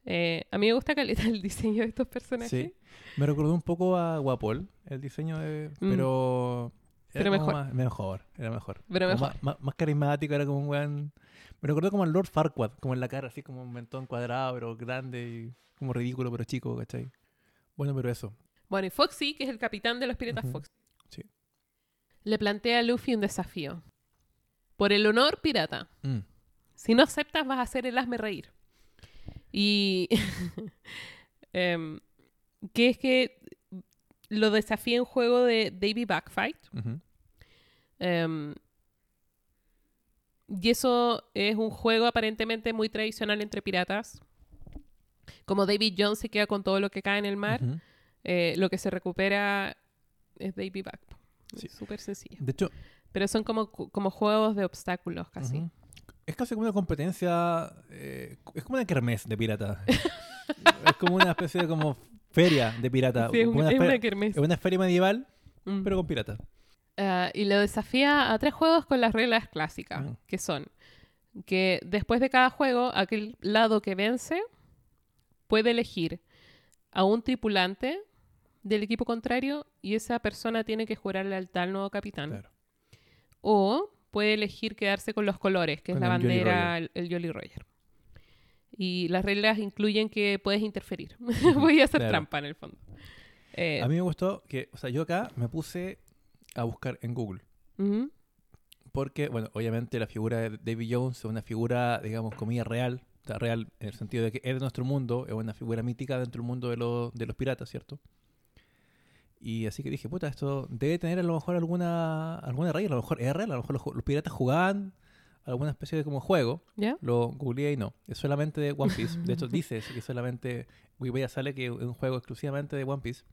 Eh, a mí me gusta caleta el diseño de estos personajes. Sí. Me recordó un poco a Guapol, el diseño de... Mm. Pero... era Pero mejor. Más, mejor, era mejor. Pero mejor. Más, más- más carismático, era como un weón... Me recordó como al Lord Farquaad, como en la cara, así como un mentón cuadrado, pero grande y como ridículo, pero chico, ¿cachai? Bueno, pero eso. Bueno, y Foxy, que es el capitán de los piratas. Foxy, Sí. le plantea a Luffy un desafío. Por el honor pirata, Mm. si no aceptas vas a hacer el hazme reír. Y em, que es que lo desafía un juego de Davy Backfight. Ujú. Em, y eso es un juego aparentemente muy tradicional entre piratas. Como David Jones se queda con todo lo que cae en el mar, eh, lo que se recupera es Davy Back. Sí. Súper sencillo. De hecho, Pero son como, como juegos de obstáculos casi. Es casi como una competencia, eh, es como una kermés de pirata. es como una especie de como feria de pirata. Sí, es, un- una, es feria, una kermés. es una feria medieval, Mm. pero con pirata. Ah, y lo desafía a tres juegos con las reglas clásicas, Mm. que son que después de cada juego, aquel lado que vence puede elegir a un tripulante del equipo contrario y esa persona tiene que jurar lealtad al nuevo capitán. Claro. O puede elegir quedarse con los colores, que es la el Jolly bandera, el, el Jolly Roger. Y las reglas incluyen que puedes interferir. Voy a hacer claro. trampa en el fondo. Eh, A mí me gustó que, o sea, yo acá me puse a buscar en Google. Porque, bueno, obviamente la figura de Davy Jones es una figura, digamos, comida real. O sea, real en el sentido de que es de nuestro mundo, es una figura mítica dentro del mundo de, de los piratas, ¿cierto? Y así que dije, puta, esto debe tener a lo mejor alguna, alguna raíz, a lo mejor real, a lo mejor los, los piratas jugaban alguna especie de como juego. ¿Ya? Lo googleé y no. Es solamente de One Piece. De hecho, dice que solamente Wikipedia sale que es un juego exclusivamente de One Piece.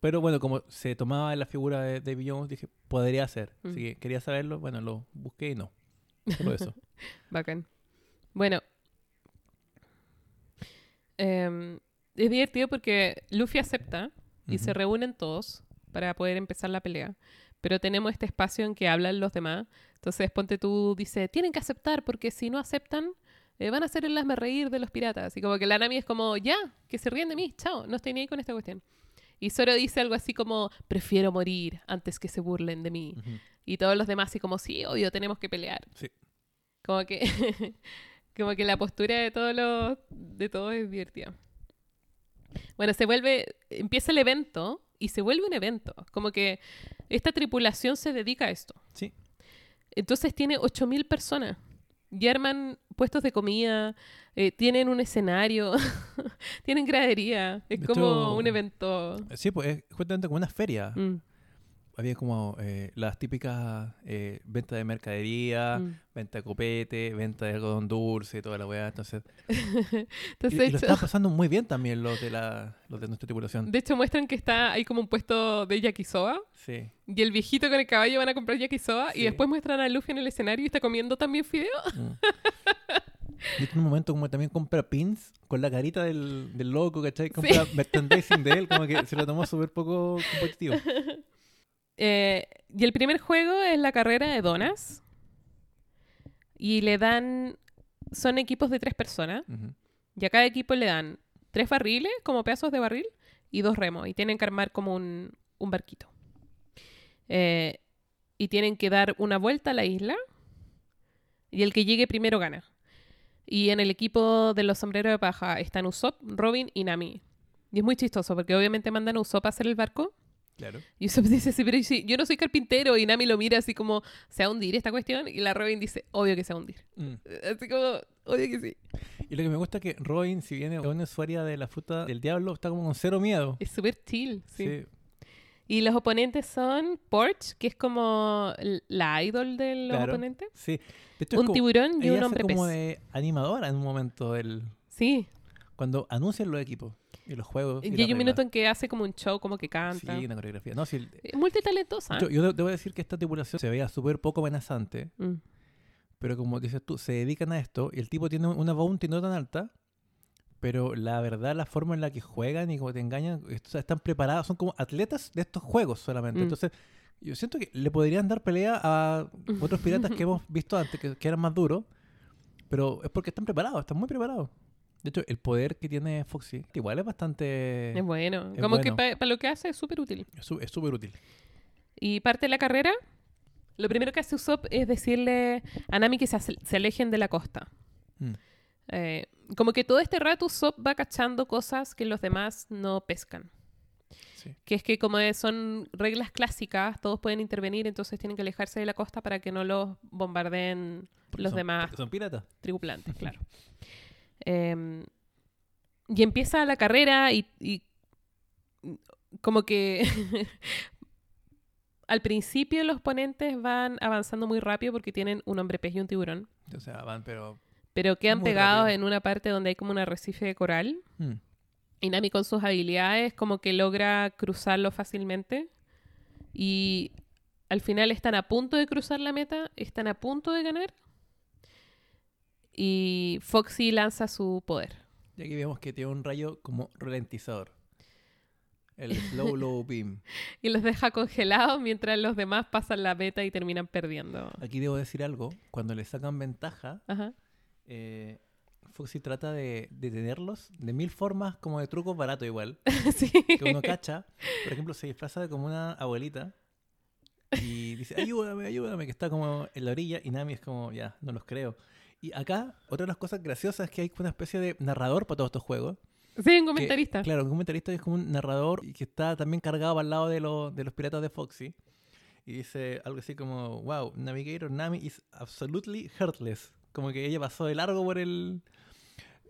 Pero bueno, como se tomaba la figura de Davy Jones, dije, podría ser. Mm. Así que quería saberlo. Bueno, lo busqué y no. Solo eso. Bacán. Bueno. Em, es divertido porque Luffy acepta y se reúnen todos para poder empezar la pelea. Pero tenemos este espacio en que hablan los demás. Entonces, ponte tú, dice, tienen que aceptar porque si no aceptan, eh, van a hacer el hazme reír de los piratas. Y como que la Nami es como, ya, que se ríen de mí, chao, no estoy ni ahí con esta cuestión. Y Zoro dice algo así como, prefiero morir antes que se burlen de mí. Y todos los demás así como, sí, obvio, tenemos que pelear. Sí. Como que, como que la postura de todos los, de todos es divertida. Bueno, se vuelve, empieza el evento y se vuelve un evento. Como que esta tripulación se dedica a esto. Sí. Entonces tiene 8.000 personas. Y arman puestos de comida, eh, tienen un escenario, tienen gradería. Es De como hecho- un evento. Sí, pues es justamente como una feria. Mm, Había como eh, las típicas eh, ventas de mercadería, mm. venta de copete, venta de algodón dulce y toda la weá. Entonces, y, lo están pasando muy bien también los de, la, los de nuestra tripulación. de hecho, muestran que está hay como un puesto de yakisoba. Sí. Y el viejito con el caballo van a comprar yakisoba. Sí. Y después muestran a Luffy en el escenario y está comiendo también fideo. Mm. Y en un momento como también compra pins con la carita del, del loco, ¿cachai? Compra merchandising de él, como que se lo tomó súper poco competitivo. Eh, y el primer juego es la carrera de donas. Y le dan. Son equipos de tres personas. Y a cada equipo le dan tres barriles, como pedazos de barril, y dos remos. Y tienen que armar como un, un barquito. Eh, y tienen que dar una vuelta a la isla. Y el que llegue primero gana. Y en el equipo de los sombreros de paja están Usopp, Robin y Nami. Y es muy chistoso porque obviamente mandan a Usopp a hacer el barco. Claro. Y Usopp dice, sí, pero ¿y si yo no soy carpintero. Y Nami lo mira así como, ¿se va a hundir esta cuestión? Y la Robin dice, obvio que se va a hundir. Mm. Así como, obvio que sí. Y lo que me gusta es que Robin, si viene una usuaria de la fruta del diablo, está como con cero miedo. Es súper chill, sí. Sí. Y los oponentes son Porch, que es como la idol de los Claro. oponentes. sí. De hecho, es Un como- tiburón y un hombre pez. como de animadora en un momento del Sí. cuando anuncian los equipos y los juegos. Y, y hay un minuto en que hace como un show, como que canta. Sí, una coreografía. No, sí, Es multitalentosa. yo, yo de- debo decir que esta tripulación se veía súper poco amenazante, Mm. pero como dices tú, se dedican a esto y el tipo tiene una bounty no tan alta, pero la verdad, la forma en la que juegan y como te engañan, o sea, están preparados, son como atletas de estos juegos solamente. Mm. Entonces, yo siento que le podrían dar pelea a otros piratas que hemos visto antes, que, que eran más duros, pero es porque están preparados, están muy preparados. De hecho, el poder que tiene Foxy igual es bastante... Es bueno. es como que para lo que hace es súper útil. Es súper útil. Y parte de la carrera, lo primero que hace Usopp es decirle a Nami que se, alejen de la costa. Mm. Eh, como que todo este rato Usopp va cachando cosas que los demás no pescan. Sí. Que es que como son reglas clásicas, todos pueden intervenir, entonces tienen que alejarse de la costa para que no los bombardeen Porque los son- demás son piratas. tripulantes, claro. Em, y empieza la carrera y, y como que al principio los ponentes van avanzando muy rápido porque tienen un hombre pez y un tiburón, O sea, van, pero... pero quedan pegados rápido. en una parte donde hay como un arrecife de coral. mm, Y Nami con sus habilidades como que logra cruzarlo fácilmente. Y al final están a punto de cruzar la meta, están a punto de ganar. Y Foxy lanza su poder. Y aquí vemos que tiene un rayo como ralentizador. El slow low beam. Y los deja congelados mientras los demás pasan la meta y terminan perdiendo. Aquí debo decir algo. Cuando le sacan ventaja, Ajá. eh, Foxy trata de detenerlos de mil formas como de trucos baratos igual. sí. Que uno cacha. Por ejemplo, se disfraza de como una abuelita. Y dice, ayúdame, ayúdame, que está como en la orilla. Y Nami es como, ya, no los creo. Y acá, otra de las cosas graciosas es que hay una especie de narrador para todos estos juegos. Sí, un que- comentarista. claro, un comentarista es como un narrador y que está también cargado al lado de, lo- de los piratas de Foxy. Y dice algo así como, wow, Navigator Nami is absolutely heartless. Como que ella pasó de largo por el...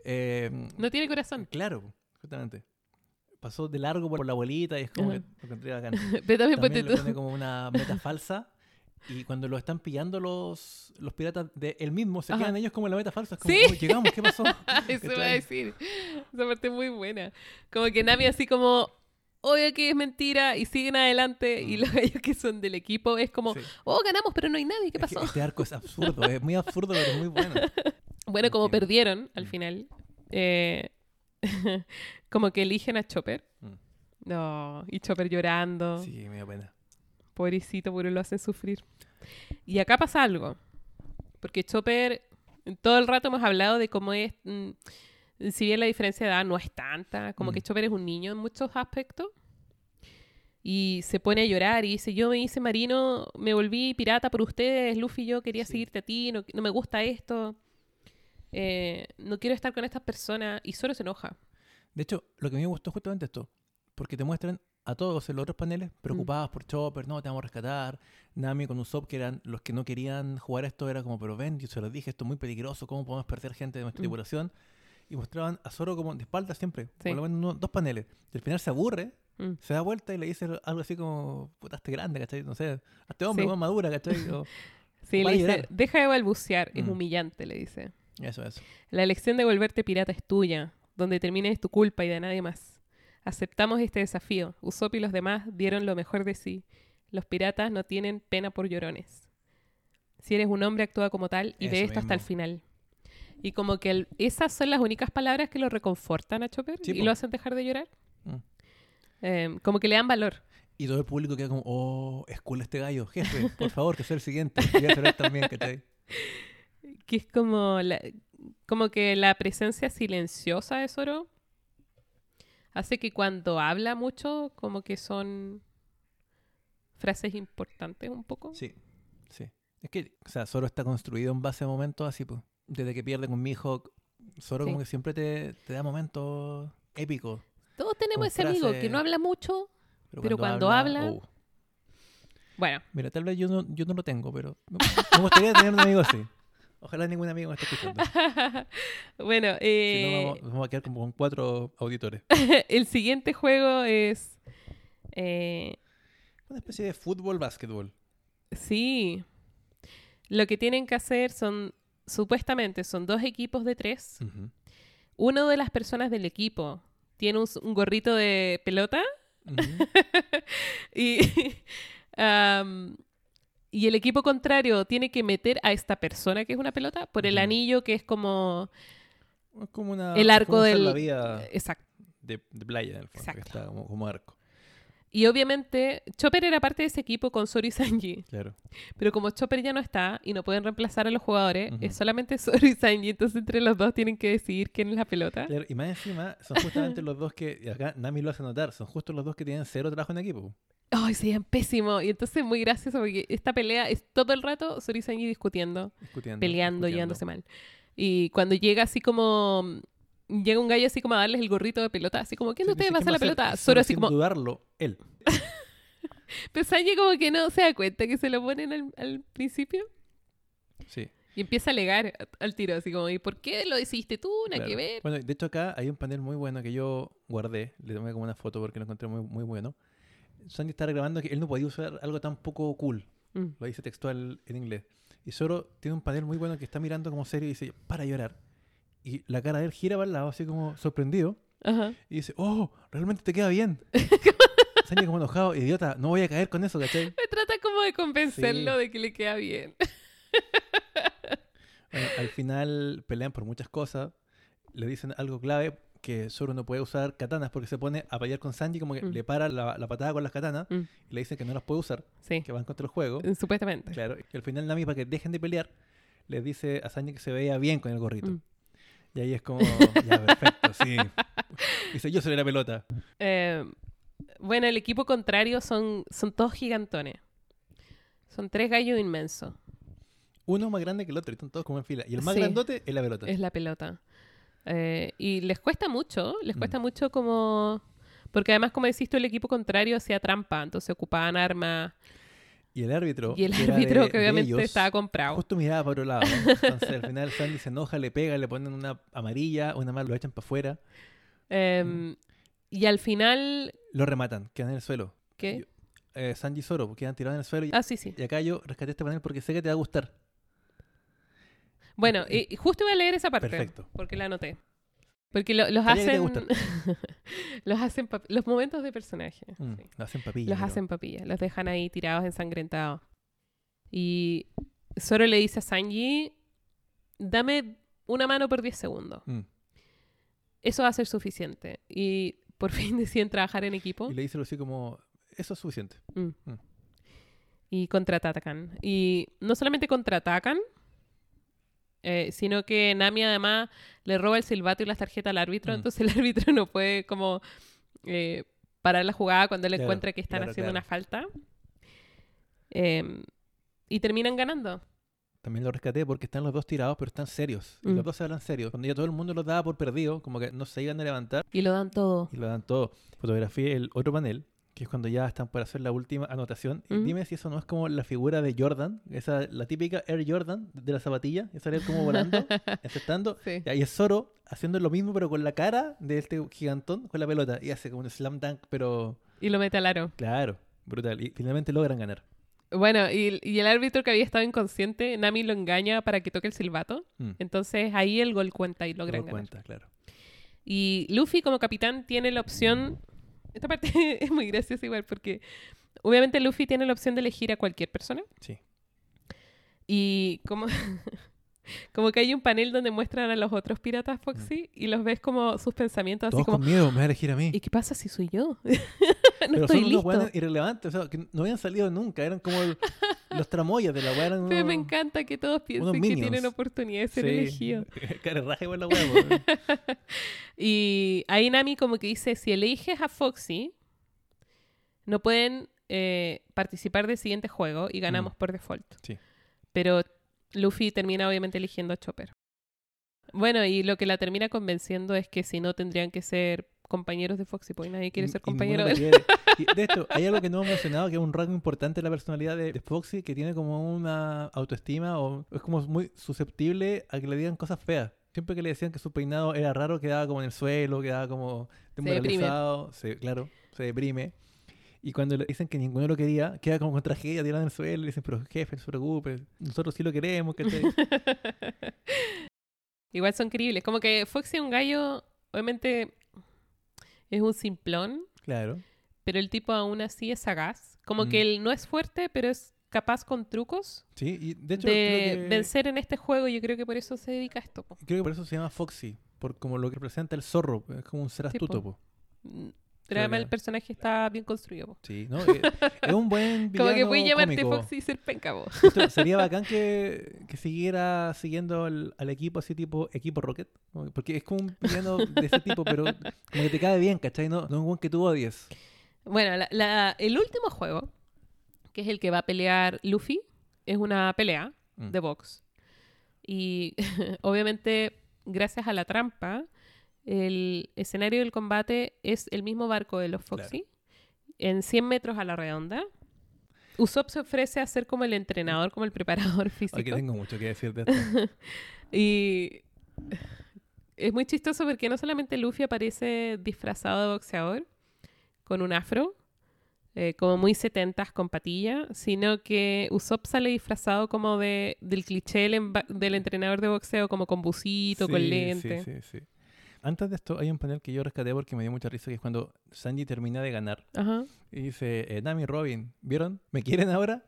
eh, No tiene corazón. Claro, justamente. Pasó de largo por la abuelita y es como Ajá. que lo encontré bacán. Pero también, También tú. pone como una meta falsa Y cuando lo están pillando los, los piratas de él mismo, se Ajá. quedan ellos como en la meta falsa. Es como, Sí. "Oh, llegamos, ¿qué pasó? Eso iba a decir. Esa parte es muy buena. Como que Nami así como, obvio que es mentira y siguen adelante. Y Mm. los gallos que son del equipo es como, Sí. oh, ganamos, pero no hay nadie. ¿Qué Es pasó? este arco es absurdo, es muy absurdo, pero es muy bueno. Bueno, como perdieron al Mm. final, eh, como que eligen a Chopper. Mm. No, y Chopper llorando. Sí, me da pena. Pobrecito, pero lo hacen sufrir. Y acá pasa algo. Porque Chopper, todo el rato hemos hablado de cómo es, mm, si bien la diferencia de edad no es tanta, como Mm. que Chopper es un niño en muchos aspectos. Y se pone a llorar y dice, yo me hice marino, me volví pirata por ustedes, Luffy, yo quería Sí. seguirte a ti, no, no me gusta esto, eh, no quiero estar con estas personas. Y solo se enoja. De hecho, lo que a mí me gustó justamente esto. Porque te muestran a todos en los otros paneles preocupados por Chopper, no, te vamos a rescatar. Nami con Usopp, que eran los que no querían jugar esto, era como, pero ven, yo se los dije, esto es muy peligroso, ¿cómo podemos perder gente de nuestra Mm. tripulación? Y mostraban a Zoro como de espalda siempre, Sí. por lo menos uno- dos paneles. Y al final se aburre, Mm. se da vuelta y le dice algo así como, puta, este grande, ¿cachai? No sé, este hombre Sí. más madura, ¿cachai? O- Sí, le dice, deja de balbucear, es Mm. humillante, le dice. eso, eso. La elección de volverte pirata es tuya. Donde termine es tu culpa y de nadie más. Aceptamos este desafío. Usopp y los demás dieron lo mejor de sí. Los piratas no tienen pena por llorones. Si eres un hombre, actúa como tal y ve Eso esto hasta el final. Y como que el- esas son las únicas palabras que lo reconfortan a Chopper Sí, y po. lo hacen dejar de llorar. Mm. Eh, como que le dan valor. Y todo el público queda como, oh, es cool este gallo, jefe, por favor, que sea el siguiente. Quería saber también, ¿cachai? Que es como, la- como que la presencia silenciosa de Zoro hace que cuando habla mucho, como que son frases importantes un poco. Sí, sí. Es que, o sea, Zoro está construido en base a momentos así, pues. Desde que pierde con Mihawk, Zoro Sí. como que siempre te, te da momentos épicos. Todos tenemos ese amigo que no habla mucho. Pero cuando habla- uh. Bueno, Mira, tal vez yo no, yo no lo tengo, pero me, me gustaría tener un amigo así. Ojalá ningún amigo me esté escuchando. bueno, Si eh, no, vamos, vamos a quedar como con cuatro auditores. el siguiente juego es... eh, Una especie de fútbol, básquetbol. sí. Lo que tienen que hacer son, supuestamente, son dos equipos de tres. Ujú. Uno de las personas del equipo tiene un, gorrito de pelota y, y el equipo contrario tiene que meter a esta persona que es una pelota por el anillo que es como... Es como una. El arco como del- la vía Exacto. de, de playa, en el fondo, que Exacto. está como, como arco. Y obviamente Chopper era parte de ese equipo con Zoro y Sanji. Claro. Pero como Chopper ya no está y no pueden reemplazar a los jugadores, es solamente Zoro y Sanji. Entonces entre los dos tienen que decidir quién es la pelota. Claro, Y más encima, son justamente los dos que, y acá Nami lo hace notar, son justo los dos que tienen cero trabajo en equipo. Ay, serían pésimo. Y entonces muy gracioso porque esta pelea es todo el rato Zoro y Sanji discutiendo, Discutiendo. peleando, discutiendo. llevándose mal. Y cuando llega así como... Llega un gallo así como a darles el gorrito de pelota, así como, ¿quién de Sí, ustedes va a hacer "¿Quién la pelota? hacer?" Zoro así sin como... dudarlo, él. Pero Sanji como que no se da cuenta que se lo ponen al, al principio. Sí. Y empieza a alegar al tiro, así como, ¿y por qué lo decidiste tú? Nada claro. que ver. Bueno, de hecho acá hay un panel muy bueno que yo guardé, le tomé como una foto porque lo encontré muy, muy bueno. Sandy está reclamando que él no podía usar algo tan poco cool, Mm. lo dice textual en inglés. Y Zoro tiene un panel muy bueno que está mirando como serio y dice, para llorar. Y la cara de él gira para el lado, así como sorprendido. Ajá. Y dice, oh, realmente te queda bien. Sanji como enojado, idiota, no voy a caer con eso, ¿cachai? Me trata como de convencerlo Sí. de que le queda bien. Bueno, al final pelean por muchas cosas. Le dicen algo clave, que Zoro no puede usar katanas porque se pone a pelear con Sanji, como que Mm. le para la, la patada con las katanas Mm. y le dicen que no las puede usar, Sí, que van contra el juego. supuestamente. Claro, y al final Nami, para que dejen de pelear, les dice a Sanji que se veía bien con el gorrito. Mm. Y ahí es como, ya, perfecto, sí. Dice, yo seré la pelota. Eh, bueno, el equipo contrario son, son todos gigantones. Son tres gallos inmensos. Uno más grande que el otro, y están todos como en fila. Y el más Sí. grandote es la pelota. Es la pelota. Eh, y les cuesta mucho, les cuesta Mm. mucho como... Porque además, como decís tú, el equipo contrario hacía trampa, entonces ocupaban armas. Y el árbitro. Y el que árbitro de- que obviamente ellos, estaba comprado. Justo miraba para otro lado. Entonces al final Sandy se enoja, le pega, le ponen una amarilla, una más lo echan para afuera. Em, y al final, Lo rematan, quedan en el suelo. ¿qué? eh, Sanji y Zoro, quedan tirados en el suelo. Y, Ah, sí, sí. y acá yo rescaté este panel porque sé que te va a gustar. Bueno, y, y justo iba a leer esa parte. Perfecto. Porque la anoté. Porque lo- los hacen. los hacen. Los momentos de personaje. Mm, sí. Lo hacen papilla. Los pero- hacen papilla. Los dejan ahí tirados, ensangrentados. Y Zoro le dice a Sanji: Dame una mano por 10 segundos. Mm. Eso va a ser suficiente. Y por fin deciden trabajar en equipo. Y le dice así como, eso es suficiente. Mm. Mm. Y contraatacan. Y no solamente contraatacan, eh, sino que Nami además le roba el silbato y las tarjetas al árbitro, Mm. entonces el árbitro no puede como eh, parar la jugada cuando él Claro, encuentra que están claro, haciendo claro. una falta. Em, y terminan ganando. También lo rescaté porque están los dos tirados, pero están serios. Y Mm. los dos se hablan serios. Cuando ya todo el mundo los daba por perdido, como que no se iban a levantar Y lo dan todo. y lo dan todo. Fotografié el otro panel, que es cuando ya están por hacer la última anotación. Y dime si eso no es como la figura de Jordan, esa, la típica Air Jordan de la zapatilla, que sale como volando, encestando. Sí. Y ahí es Zoro haciendo lo mismo, pero con la cara de este gigantón con la pelota. Y hace como un slam dunk, pero Y lo mete al aro. claro, brutal. Y finalmente logran ganar. Bueno, y, y el árbitro que había estado inconsciente, Nami lo engaña para que toque el silbato. Mm. Entonces ahí el gol cuenta y logran ganar. cuenta, claro. Y Luffy como capitán tiene la opción... Esta parte es muy graciosa igual porque obviamente Luffy tiene la opción de elegir a cualquier persona. Sí. Y como, como que hay un panel donde muestran a los otros piratas Foxy y los ves como sus pensamientos así Todos como... con miedo, me va a elegir a mí. ¿Y qué pasa si soy yo? no pero estoy son unos listo. weones irrelevantes, o sea, que no habían salido nunca, eran como el- los tramoyas de la weá. eran Pero me unos- encanta que todos piensen que minions. tienen oportunidad de ser Sí. elegidos. Cara raja igual la weón. Y ahí Nami como que dice, si eliges a Foxy, no pueden eh, participar del siguiente juego y ganamos por default. Mm. Sí. Pero Luffy termina obviamente eligiendo a Chopper. Bueno, y lo que la termina convenciendo es que si no tendrían que ser compañeros de Foxy, porque nadie quiere Y- ser compañero de él. Y de esto, hay algo que no hemos mencionado, que es un rasgo importante de la personalidad de, de Foxy, que tiene como una autoestima o es como muy susceptible a que le digan cosas feas. Siempre que le decían que su peinado era raro, quedaba como en el suelo, quedaba como deprime. desmoralizado, se, claro, se deprime. Y cuando le dicen que ninguno lo quería, queda como con tragedia, tirado en el suelo, y le dicen, pero jefe, no se preocupe, nosotros sí lo queremos, ¿cachai? Igual son creíbles. Como que Foxy es un gallo, obviamente es un simplón, claro. pero el tipo aún así es sagaz. Como Mm. que él no es fuerte, pero es capaz con trucos Sí, y de hecho, de creo que- vencer en este juego. Yo creo que por eso se dedica a esto. po. Creo que por eso se llama Foxy, por como lo que representa el zorro, es como un ser Sí, astuto. po. po. Pero además el personaje está bien construido. Sí, ¿no? Eh, es un buen Como que villano puedes llamarte cómico. Foxy y ser penca, po. Esto sería bacán que, que siguiera siguiendo al, al equipo así tipo equipo Rocket, porque es como un villano de ese tipo, pero como que te cae bien, ¿cachai? No, no es un buen que tú odies. Bueno, la- la- el último juego, que es el que va a pelear Luffy, es una pelea Mm. de box. Y obviamente, gracias a la trampa, el escenario del combate es el mismo barco de los Foxy, en 100 metros a la redonda. Usopp se ofrece a ser como el entrenador, como el preparador físico. Aquí tengo mucho que decir de esto. Y es muy chistoso porque no solamente Luffy aparece disfrazado de boxeador, con un afro, eh, como muy setentas con patilla, sino que Usopp sale disfrazado como de, del cliché del, entrenador de boxeo, como con busito, con Sí, lente. Sí, sí, sí. Antes de esto hay un panel que yo rescaté porque me dio mucha risa, que es cuando Sanji termina de ganar Ajá. y dice, eh, Nami, Robin, ¿vieron? ¿Me quieren ahora?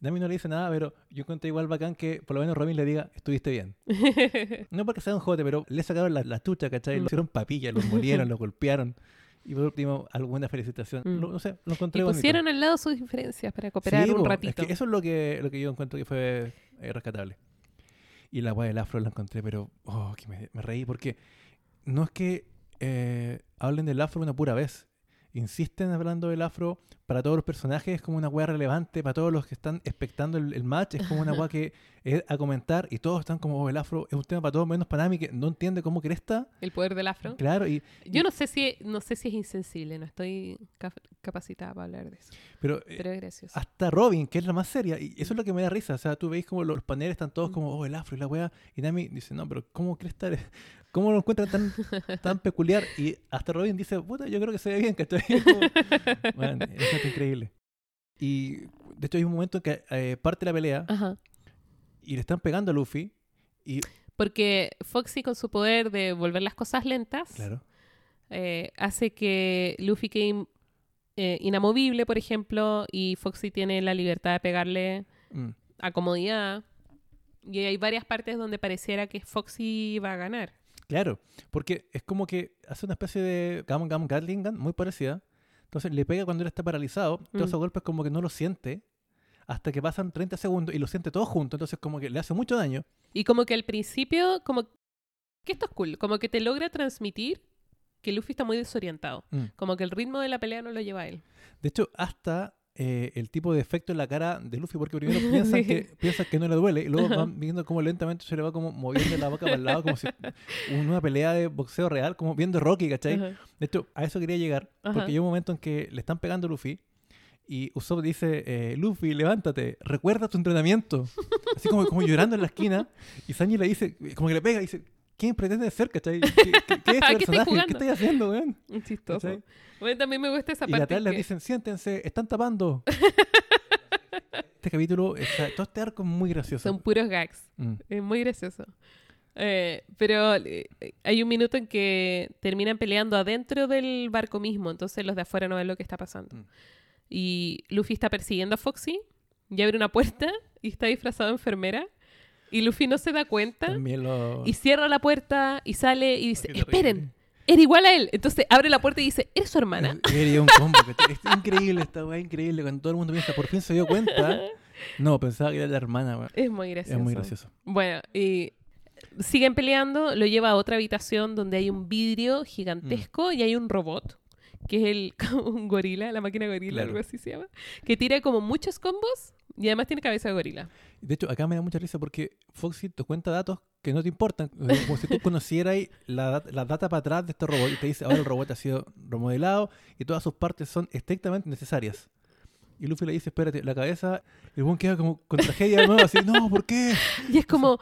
Nami no le dice nada, pero yo encuentro igual bacán que por lo menos Robin le diga, estuviste bien. No porque sea un jote, pero le sacaron la, la chucha, ¿cachai? Mm. Lo hicieron papilla, lo molieron, lo golpearon. Y por último, alguna felicitación. Mm. Lo- no sé, lo encontré y bonito. pusieron al lado sus diferencias para cooperar Sí, un po, ratito. Es que eso es lo que, lo que yo encuentro que fue eh, rescatable. Y la weá del afro la encontré, pero oh, que me, me reí porque no es que eh, hablen del afro una pura vez. Insisten hablando del afro para todos los personajes, es como una weá relevante, para todos los que están expectando el, el match, es como una weá que es a comentar y todos están como, oh, el afro es un tema para todos, menos para Nami, que no entiende cómo cresta. El poder del afro. Claro, y, Yo no sé si no sé si es insensible, no estoy cap- capacitada para hablar de eso. pero eh, Pero es gracioso. hasta Robin, que es la más seria, y eso es lo que me da risa. O sea, tú veis como los paneles están todos como, oh, el afro y la weá, y Nami dice, no, pero ¿cómo crees estar? ¿Cómo lo encuentran tan, tan peculiar? Y hasta Robin dice, puta, yo creo que se ve bien, ¿cachai? Como, bueno, increíble. Y de hecho hay un momento en que eh, parte la pelea y le están pegando a Luffy. Y... Porque Foxy con su poder de volver las cosas lentas eh, hace que Luffy quede eh, inamovible, por ejemplo, y Foxy tiene la libertad de pegarle mm. a comodidad. Y hay varias partes donde pareciera que Foxy va a ganar. Claro, porque es como que hace una especie de Gammon Gammon Gatling muy parecida, entonces le pega cuando él está paralizado, mm. todos esos golpes como que no lo siente, hasta que pasan 30 segundos y lo siente todo junto, entonces como que le hace mucho daño. Y como que al principio, como que esto es cool, como que te logra transmitir que Luffy está muy desorientado, mm. como que el ritmo de la pelea no lo lleva a él. De hecho, hasta eh, el tipo de efecto en la cara de Luffy, porque primero piensan, que, piensan que no le duele, y luego van viendo cómo lentamente se le va como moviendo la boca para el lado, como si una pelea de boxeo real, como viendo Rocky, ¿cachai? De hecho, a eso quería llegar, porque hay un momento en que le están pegando a Luffy, y Usopp dice, eh, Luffy, levántate, recuerda tu entrenamiento. Así como, como llorando en la esquina. Y Sanji le dice, como que le pega, y dice, ¿Quién pretende ser, cachai? ¿Qué, qué, qué es este ¿Qué personaje? ¿Qué estáis haciendo, weón? Chistoso. ¿Cachai? Bueno, también me gusta esa y parte. Y atrás que... les dicen, siéntense, están tapando. este capítulo, está, todo este arco es muy gracioso. Son puros gags. Mm. Es muy gracioso. Eh, pero eh, hay un minuto en que terminan peleando adentro del barco mismo, entonces los de afuera no ven lo que está pasando. Mm. Y Luffy está persiguiendo a Foxy, y abre una puerta y está disfrazado de enfermera y Luffy no se da cuenta. Lo... Y cierra la puerta y sale y dice, esperen, era igual a él. Entonces abre la puerta y dice, ¿eres su hermana? Eh, era un combo. es increíble esta weá, increíble. Cuando todo el mundo piensa, por fin se dio cuenta. No, pensaba que era la hermana. Weá. Es muy gracioso. Es muy gracioso. Bueno, y siguen peleando, lo lleva a otra habitación donde hay un vidrio gigantesco mm. y hay un robot que es el, gorila, la máquina gorila, algo así se llama, que tira como muchos combos y además tiene cabeza de gorila. De hecho, acá me da mucha risa porque Foxy te cuenta datos que no te importan. Como si tú conocieras la, la, data para atrás de este robot y te dice, ahora el robot ha sido remodelado y todas sus partes son estrictamente necesarias. Y Luffy le dice, espérate, la cabeza, el buen queda como con tragedia de nuevo, así, no, ¿por qué? Y es como,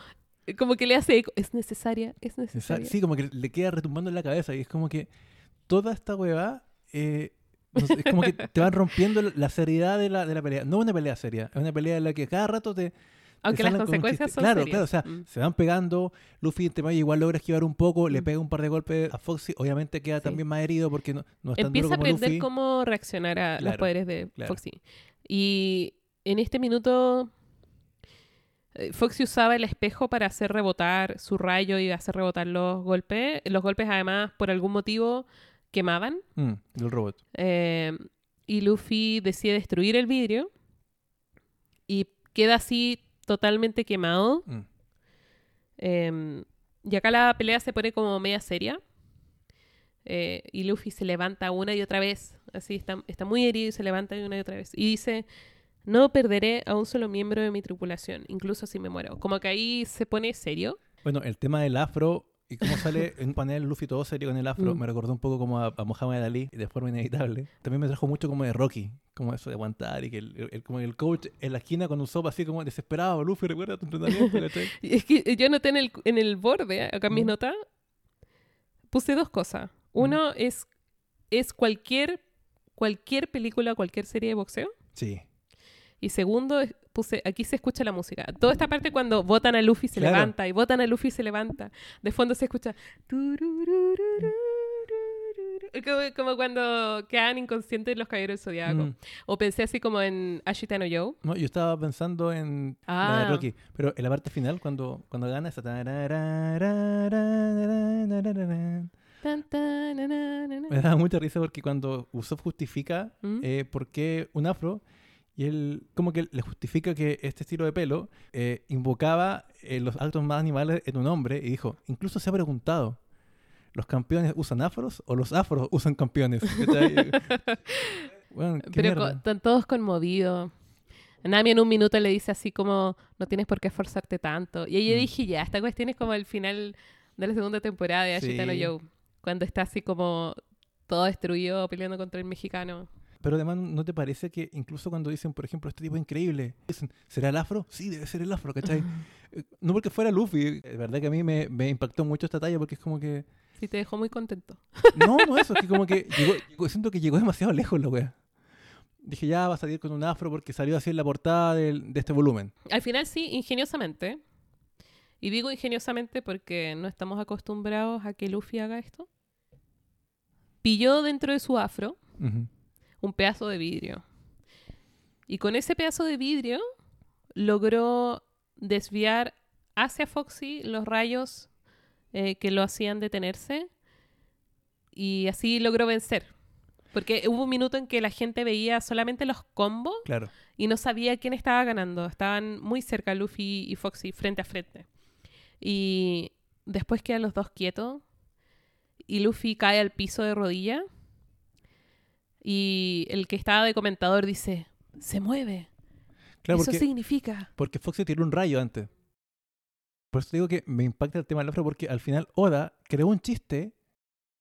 como que le hace eco. es necesaria, es necesaria. Sí, como que le queda retumbando en la cabeza y es como que toda esta huevada eh, es como que te van rompiendo la seriedad de la, de la pelea. No es una pelea seria, es una pelea en la que cada rato te... Aunque las consecuencias son Claro, serias. claro, o sea, mm. se van pegando, Luffy en tema igual logra esquivar un poco, le mm. pega un par de golpes a Foxy, obviamente queda también más herido porque no, no es Empieza duro a aprender cómo reaccionar a los poderes de claro. Foxy. Y en este minuto eh, Foxy usaba el espejo para hacer rebotar su rayo y hacer rebotar los golpes. Los golpes, además, por algún motivo, quemaban. Mm, robot. Eh, y Luffy decide destruir el vidrio y queda así totalmente quemado. Mm. Eh, y acá la pelea se pone como media seria. Eh, y Luffy se levanta una y otra vez. Así está, está muy herido y se levanta una y otra vez. Y dice, no perderé a un solo miembro de mi tripulación, incluso si me muero. Como que ahí se pone serio. Bueno, el tema del afro y cómo sale en un panel Luffy todo serio con el afro, mm. me recordó un poco como a, a, Mohamed Ali de forma inevitable. También me trajo mucho como de Rocky, como eso de aguantar y que el, el como el coach en la esquina con un sopa así como desesperado, Luffy, recuerda tu entrenamiento. es que yo noté en el, en el borde, acá en mis mm. notas, puse dos cosas. Uno mm. es, es cualquier, cualquier película, cualquier serie de boxeo. Sí. Y segundo, es puse, aquí se escucha la música. Toda esta parte cuando votan a Luffy se claro. levanta y votan a Luffy se levanta. De fondo se escucha... Como, como, cuando quedan inconscientes los caballeros del zodiaco. Mm. O pensé así como en Ashitano Joe. No, yo estaba pensando en ah. la de ah. Rocky. Pero en la parte final, cuando, cuando gana esa. Me da mucha risa porque cuando Usopp justifica mm. eh, por qué un afro y él como que le justifica que este estilo de pelo eh, invocaba eh, los actos más animales en un hombre y dijo, incluso se ha preguntado, ¿los campeones usan afros o los afros usan campeones? Pero están todos conmovidos. Nami en un minuto le dice así como, no tienes por qué esforzarte tanto. Y ahí yo Mm. dije, ya, esta cuestión es como el final de la segunda temporada de Ashitano Sí. Joe. Cuando está así como todo destruido peleando contra el mexicano. Pero además, ¿no te parece que incluso cuando dicen, por ejemplo, este tipo es increíble, dicen, ¿será el afro? Sí, debe ser el afro, ¿cachai? Eh, No porque fuera Luffy, es verdad que a mí me, me impactó mucho esta talla porque es como que... Sí, te dejó muy contento. No, no eso, es que como que llegó, llegó- siento que llegó demasiado lejos la wea. dije, ya va a salir con un afro porque salió así en la portada del- de este volumen. Al final sí, ingeniosamente. Y digo ingeniosamente porque no estamos acostumbrados a que Luffy haga esto. Pilló dentro de su afro Ujú. Un pedazo de vidrio. Y con ese pedazo de vidrio logró desviar hacia Foxy los rayos eh, que lo hacían detenerse. Y así logró vencer. Porque hubo un minuto en que la gente veía solamente los combos Claro. y no sabía quién estaba ganando. Estaban muy cerca Luffy y Foxy, frente a frente. Y después quedan los dos quietos y Luffy cae al piso de rodilla y el que estaba de comentador dice, se mueve. Claro, Eso porque, significa. porque Foxy tiró un rayo antes. Por eso digo que me impacta el tema del afro porque al final Oda creó un chiste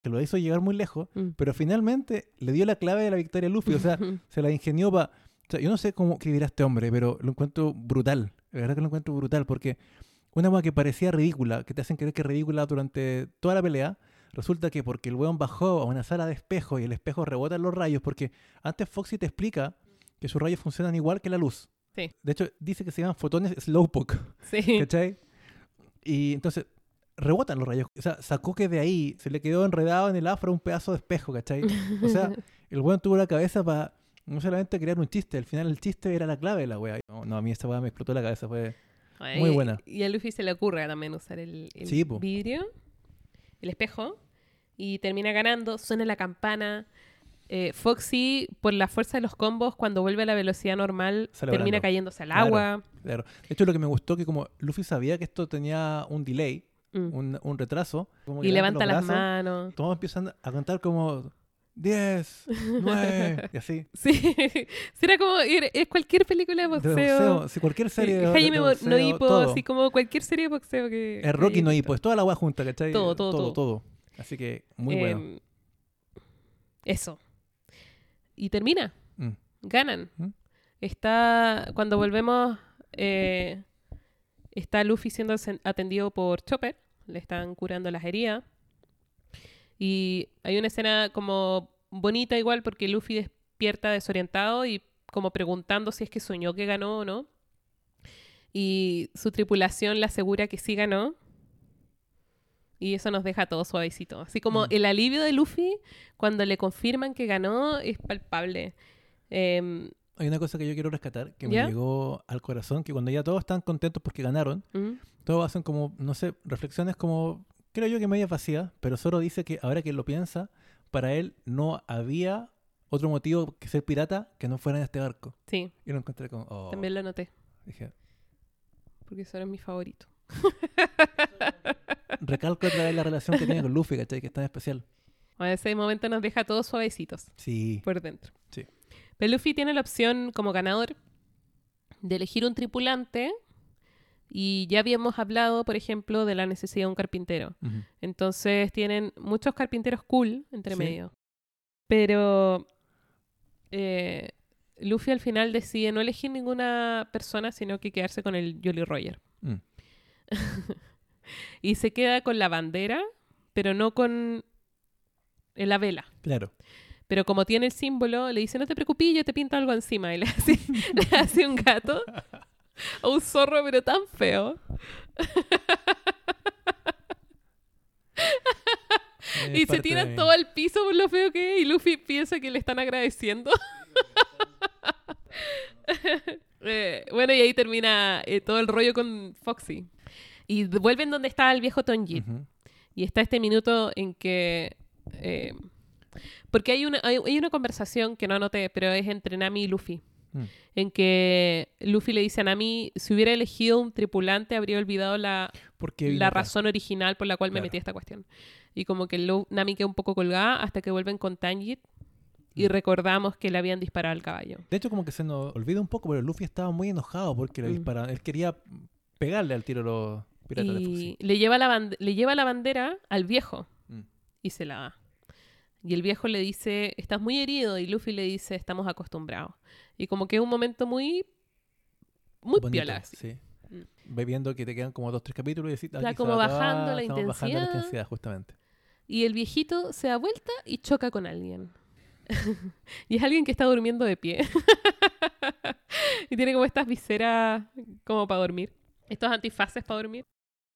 que lo hizo llegar muy lejos, Mm. pero finalmente le dio la clave de la victoria a Luffy. O sea, se la ingenió para... O sea, yo no sé cómo que dirá este hombre, pero lo encuentro brutal. De verdad que lo encuentro brutal porque una cosa que parecía ridícula, que te hacen creer que es ridícula durante toda la pelea, resulta que porque el weón bajó a una sala de espejo y el espejo rebota en los rayos, porque antes Foxy te explica que sus rayos funcionan igual que la luz. Sí. De hecho, dice que se llaman fotones slowpoke, sí. ¿cachai? Y entonces rebotan los rayos. O sea, sacó que de ahí se le quedó enredado en el afro un pedazo de espejo, ¿cachai? O sea, el weón tuvo la cabeza para no solamente crear un chiste, al final el chiste era la clave de la wea. No, no, a mí esta wea me explotó la cabeza, fue... Ay, Muy buena. Y a Luffy se le ocurre también usar el, el Sí, po. vidrio, el espejo, y termina ganando, suena la campana. Eh, Foxy, por la fuerza de los combos, cuando vuelve a la velocidad normal, termina cayéndose al Claro. agua. Claro. De hecho, lo que me gustó que como Luffy sabía que esto tenía un delay, Mm. un, un retraso, como Y levanta las brazos, manos. Todos empiezan a contar como 10, 9, y así. Sí, será como ir- es cualquier película de De boxeo. boxeo, sí, cualquier serie de, de Jaime boxeo, todo. así como cualquier serie de boxeo que. Es Rocky que no hayas hipo, es toda la agua junta, ¿cachai? Todo, todo, todo. todo. Así que muy bueno. Em, Eso. Y termina. Mm. Ganan. ¿Mm? Está. Cuando volvemos. eh, está Luffy siendo atendido por Chopper. Le están curando las heridas. Y hay una escena como bonita igual porque Luffy despierta desorientado y como preguntando si es que soñó que ganó o no. Y su tripulación le asegura que sí ganó. Y eso nos deja todo suavecito. Así como Mm. el alivio de Luffy cuando le confirman que ganó es palpable. Em, Hay una cosa que yo quiero rescatar que ¿Ya? me llegó al corazón, que cuando ya todos están contentos porque ganaron, ¿mm? todos hacen como, no sé, reflexiones como, creo yo que media vacía, pero Zoro dice que ahora que lo piensa, para él no había otro motivo que ser pirata que no fuera en este barco. Sí, Y lo encontré como, oh, también lo noté. dije, Porque eso era mi favorito. recalco otra vez la relación que tiene con Luffy, ¿cachai? Que es tan especial. A ese momento nos deja todos suavecitos Sí. por dentro. Sí. Pero Luffy tiene la opción como ganador de elegir un tripulante. Y ya habíamos hablado, por ejemplo, de la necesidad de un carpintero. Entonces tienen muchos carpinteros cool entre Sí. medio. Pero eh, Luffy al final decide no elegir ninguna persona, sino que quedarse con el Jolly Roger. Mm. y se queda con la bandera, pero no con la vela. Claro. Pero como tiene el símbolo, le dice, no te preocupes, yo te pinto algo encima. Y le hace, le hace un gato o un zorro, pero tan feo. Y se tiran todo al piso por lo feo que es. Y Luffy piensa que le están agradeciendo. Eh, bueno, y ahí termina eh, todo el rollo con Foxy. Y vuelven donde estaba el viejo Tonji. Ujú. Y está este minuto en que... eh, porque hay una, hay, hay una conversación que no anoté, pero es entre Nami y Luffy. Mm. En que Luffy le dice a Nami, si hubiera elegido un tripulante, habría olvidado la, la razón original por la cual me Claro. metí a esta cuestión. Y como que Lu- Nami queda un poco colgada hasta que vuelven con Tanjit y Mm. recordamos que le habían disparado al caballo. De hecho, como que se nos olvida un poco, pero Luffy estaba muy enojado porque le Mm. dispararon. Él quería pegarle al tiro los Y le lleva, la le lleva la bandera al viejo Mm. y se la da. Y el viejo le dice, estás muy herido. Y Luffy le dice, estamos acostumbrados. Y como que es un momento muy... Muy Bonito, piola. así. Sí. Mm. Vais viendo que te quedan como dos, tres capítulos y decís, Está aquí se como va bajando la estamos bajando la intensidad. intensidad, justamente. Y el viejito se da vuelta y choca con alguien. y es alguien que está durmiendo de pie. y tiene como estas viseras como para dormir. Estos antifaces para dormir.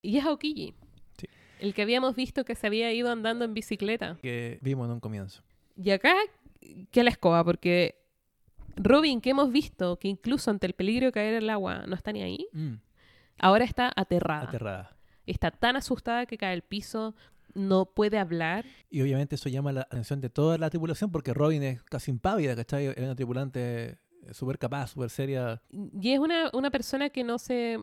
Y es Aokiji. Sí. El que habíamos visto que se había ido andando en bicicleta. Que vimos en un comienzo. Y acá, que la escoba, porque Robin, que hemos visto que incluso ante el peligro de caer al agua no está ni ahí, Mm, ahora está aterrada. aterrada. Está tan asustada que cae al piso, no puede hablar. Y obviamente eso llama la atención de toda la tripulación porque Robin es casi impávida, ¿cachai? Es una tripulante súper capaz, súper seria. Y es una, una persona que no se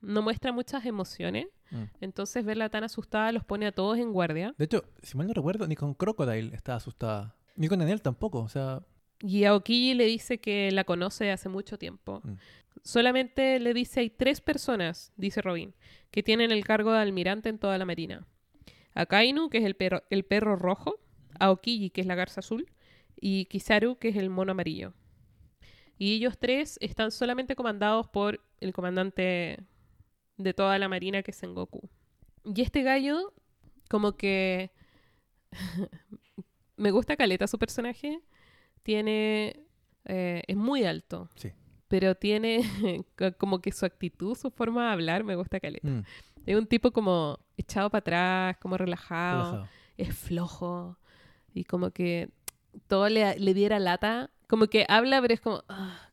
no muestra muchas emociones. Mm. Entonces verla tan asustada los pone a todos en guardia. De hecho, si mal no recuerdo, ni con Crocodile estaba asustada. Ni con Daniel tampoco. O sea, Y Aokiji le dice que la conoce hace mucho tiempo. Mm. Solamente le dice hay tres personas, dice Robin, que tienen el cargo de almirante en toda la marina. A Kainu, que es el perro, el perro rojo, Aokiji, que es la garza azul, y Kizaru, que es el mono amarillo. Y ellos tres están solamente comandados por el comandante de toda la marina, que es Sengoku. Y este gallo, como que... Me gusta caleta su personaje. Tiene... eh, es muy alto. Sí. Pero tiene co- como que su actitud, su forma de hablar, me gusta caleta. mm, Es un tipo como echado para atrás, como relajado. relajado. Es flojo. Y como que todo le, le diera lata. Como que habla, pero es como... ah,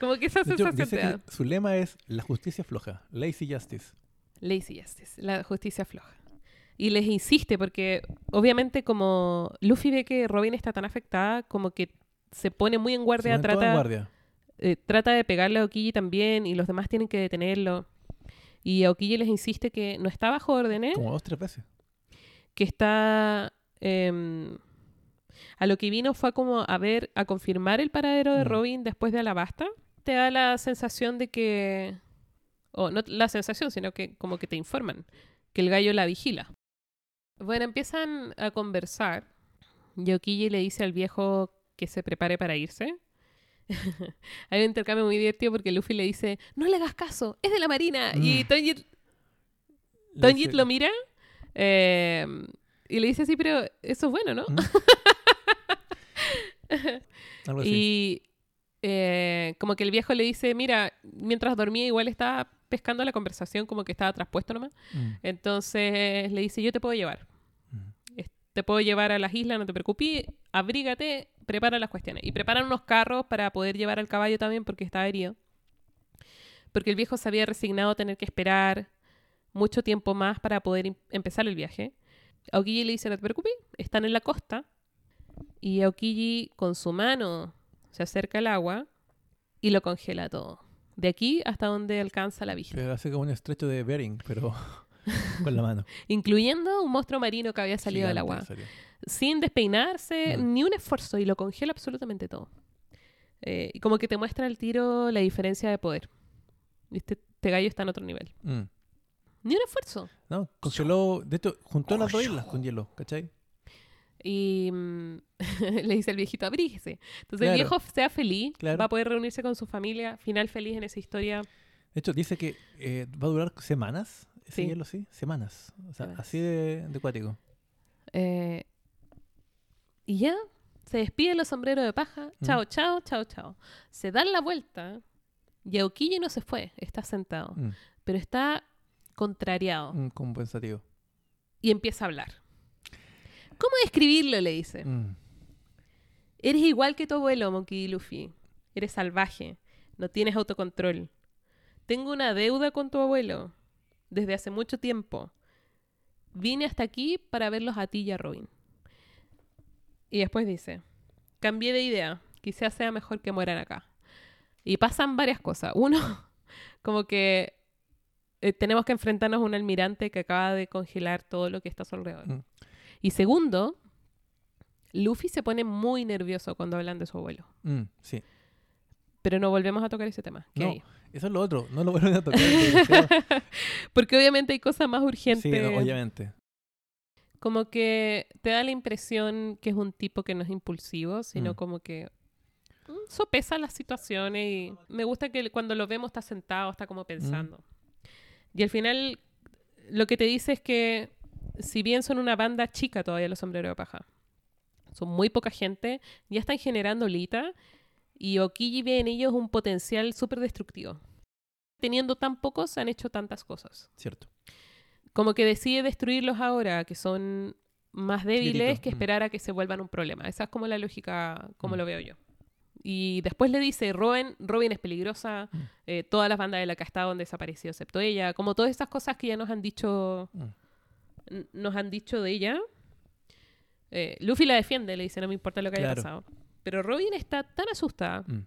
como que esa sensación te da. su lema es la justicia floja, lazy justice. Lazy Justice, la justicia floja. Y les insiste porque obviamente como Luffy ve que Robin está tan afectada, como que se pone muy en guardia, en trata, guardia. eh, trata de pegarle a Okiji también y los demás tienen que detenerlo. Y a Okiji les insiste que no está bajo órdenes, Como dos, tres veces. que está... em, a lo que vino fue como a ver, a confirmar el paradero de Mm. Robin después de Alabasta. Te da la sensación de que... O no la sensación, sino que como que te informan que el gallo la vigila. Bueno, empiezan a conversar. Y Okiji le dice al viejo que se prepare para irse. Hay un intercambio muy divertido porque Luffy le dice, no le hagas caso, es de la marina. Y Mm. Tonjit Le Tonjit dice- lo mira eh, y le dice, sí, pero eso es bueno, ¿no? ¿Mm? Algo así. Y eh, como que el viejo le dice, mira, mientras dormía igual estaba pescando la conversación, como que estaba traspuesto nomás. Mm, Entonces le dice, yo te puedo llevar. mm. Te puedo llevar a las islas, no te preocupes, abrígate, prepara las cuestiones. Y preparan unos carros para poder llevar al caballo también porque estaba herido. Porque el viejo se había resignado a tener que esperar mucho tiempo más para poder em- empezar el viaje. Aokiji le dice, no te preocupes, están en la costa. Y Aokiji con su mano se acerca al agua y lo congela todo. De aquí hasta donde alcanza la vista. Pero hace como un estrecho de Bering, pero con la mano. Incluyendo un monstruo marino que había salido del agua. salió. sin despeinarse, Mm. ni un esfuerzo, y lo congela absolutamente todo. Eh, y como que te muestra el tiro la diferencia de poder. Este, este gallo está en otro nivel. Mm. Ni un esfuerzo. No, congeló, de hecho, juntó las dos islas con hielo, ¿cachai? Y mm, le dice al viejito, abrígese. Entonces Claro. el viejo sea feliz, Claro. va a poder reunirse con su familia, final feliz en esa historia. De hecho, dice que eh, va a durar semanas, ese Sí. hielo, sí, semanas. O sea, Semanas. así de, de cuático. Eh, y ya, se despide los sombreros de paja. Mm. Chao, chao, chao, chao. Se dan la vuelta. Y Aokiji no se fue, está sentado. Mm, Pero está contrariado. Un compensativo. y empieza a hablar. ¿Cómo describirlo? Le dice. Mm. Eres igual que tu abuelo, Monkey D. Luffy. Eres salvaje. No tienes autocontrol. Tengo una deuda con tu abuelo. Desde hace mucho tiempo. Vine hasta aquí para verlos a ti y a Robin. Y después dice, cambié de idea. Quizás sea mejor que mueran acá. Y pasan varias cosas. Uno, como que eh, tenemos que enfrentarnos a un almirante que acaba de congelar todo lo que está a su alrededor. Mm. Y segundo, Luffy se pone muy nervioso cuando hablan de su abuelo. Mm, sí. Pero no volvemos a tocar ese tema. ¿Qué No, hay? Eso es lo otro. No lo vuelven a tocar. Porque obviamente hay cosas más urgentes. sí, no, obviamente. Como que te da la impresión que es un tipo que no es impulsivo, sino Mm. como que mm, sopesa las situaciones y me gusta que cuando lo vemos está sentado, está como pensando. Y al final lo que te dice es que si bien son una banda chica todavía los sombreros de paja, son muy poca gente, ya están generando lita y Okiji ve en ellos un potencial súper destructivo. Teniendo tan pocos, han hecho tantas cosas. Cierto. Como que decide destruirlos ahora, que son más débiles, que mm. esperar a que se vuelvan un problema. Esa es como la lógica, como Mm. lo veo yo. Y después le dice, Robin, Robin es peligrosa, Mm. eh, todas las bandas de la que ha estado han desaparecido, excepto ella, como todas esas cosas que ya nos han dicho, Mm. Nos han dicho de ella. Eh, Luffy la defiende, le dice, no me importa lo que haya Claro. pasado. Pero Robin está tan asustada Mm.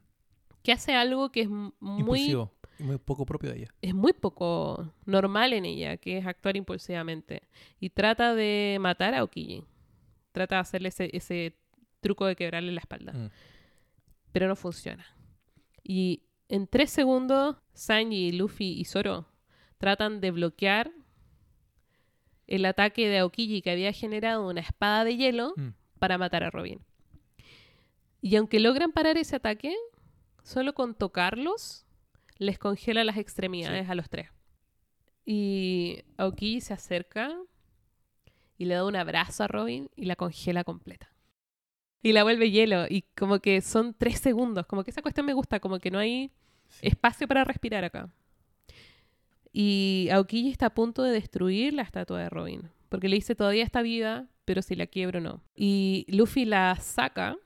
que hace algo que es muy Impulsivo. Muy poco propio de ella. es muy poco normal en ella, que es actuar impulsivamente. Y trata de matar a Okiji. Trata de hacerle ese, ese truco de quebrarle la espalda. Mm. Pero no funciona. Y en tres segundos, Sanji, Luffy y Zoro tratan de bloquear el ataque de Aokiji que había generado una espada de hielo Mm. para matar a Robin. Y aunque logran parar ese ataque, solo con tocarlos les congela las extremidades Sí. a los tres. Y Aokiji se acerca y le da un abrazo a Robin y la congela completa. Y la vuelve hielo. Y como que son tres segundos. Como que esa cuestión me gusta. Como que no hay Sí. espacio para respirar acá. Y Aokiji está a punto de destruir la estatua de Robin. Porque le dice todavía está viva, pero si la quiebro no. Y Luffy la saca.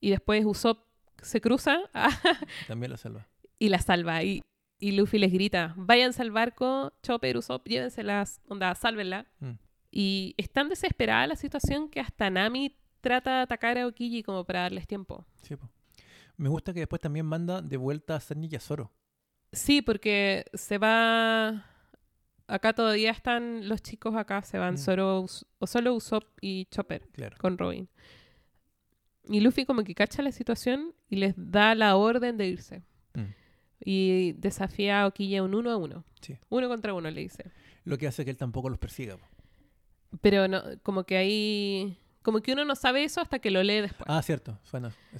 Y después Usopp se cruza También la salva. y la salva. Y, y Luffy les grita, váyanse al barco, Chopper, Usopp, llévenselas, onda, sálvenla. Mm. Y es tan desesperada la situación que hasta Nami trata de atacar a Okiji como para darles tiempo. Sí, po. Me gusta que después también manda de vuelta a Sanji y a Zoro. Sí, porque se va... Acá todavía están los chicos acá, se van Mm. solo, o solo Usopp y Chopper Claro. con Robin. Y Luffy como que cacha la situación y les da la orden de irse. Mm. Y desafía a Okiji a un uno a uno. Sí. Uno contra uno, le dice. Lo que hace que él tampoco los persiga. po. Pero no, como que ahí... Como que uno no sabe eso hasta que lo lee después. Ah, cierto. Es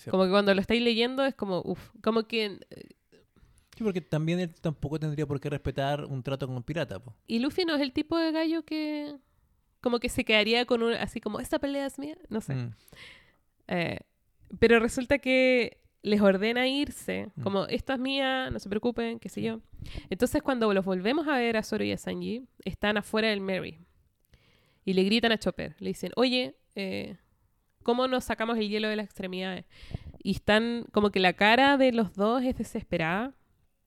cierto. como que cuando lo estáis leyendo es como, uff, como que... Sí, porque también él tampoco tendría por qué respetar un trato con un pirata. po. Y Luffy no es el tipo de gallo que... Como que se quedaría con un... Así como, esta pelea es mía. No sé. Mm. Eh, pero resulta que les ordena irse. Mm. Como, esto es mía, no se preocupen, qué sé yo. Entonces cuando los volvemos a ver a Zoro y a Sanji, están afuera del Mary. Y le gritan a Chopper. Le dicen, oye, eh, ¿cómo nos sacamos el hielo de las extremidades? Y están como que la cara de los dos es desesperada.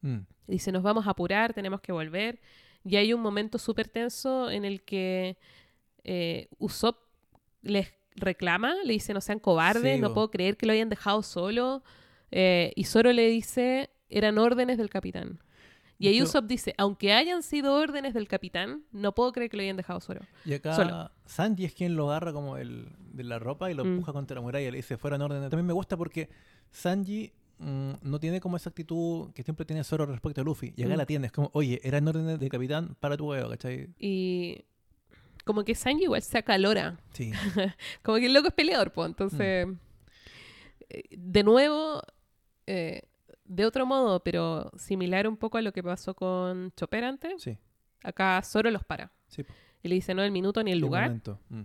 Mm. Dice, nos vamos a apurar, tenemos que volver. Y hay un momento súper tenso en el que eh, Usopp les reclama, le dice, no sean cobardes, Sí, no puedo creer que lo hayan dejado solo. Eh, y Zoro le dice, eran órdenes del capitán. Y ahí Usopp dice, aunque hayan sido órdenes del capitán, no puedo creer que lo hayan dejado solo. Y acá Solo. Sanji es quien lo agarra como el, de la ropa y lo Mm. empuja contra la muralla. Le dice, fueran órdenes. También me gusta porque Sanji mm, no tiene como esa actitud que siempre tiene Zoro respecto a Luffy. Y acá Mm. la tiene. Es como, oye, eran órdenes del capitán para tu huevo, ¿cachai? Y como que Sanji igual se acalora. Sí. Como que el loco es peleador, pues. Entonces, Mm. eh, de nuevo, eh, de otro modo, pero similar un poco a lo que pasó con Chopper antes, Sí. acá Zoro los para. Sí. Y le dice no el minuto ni el un lugar. momento. Mm.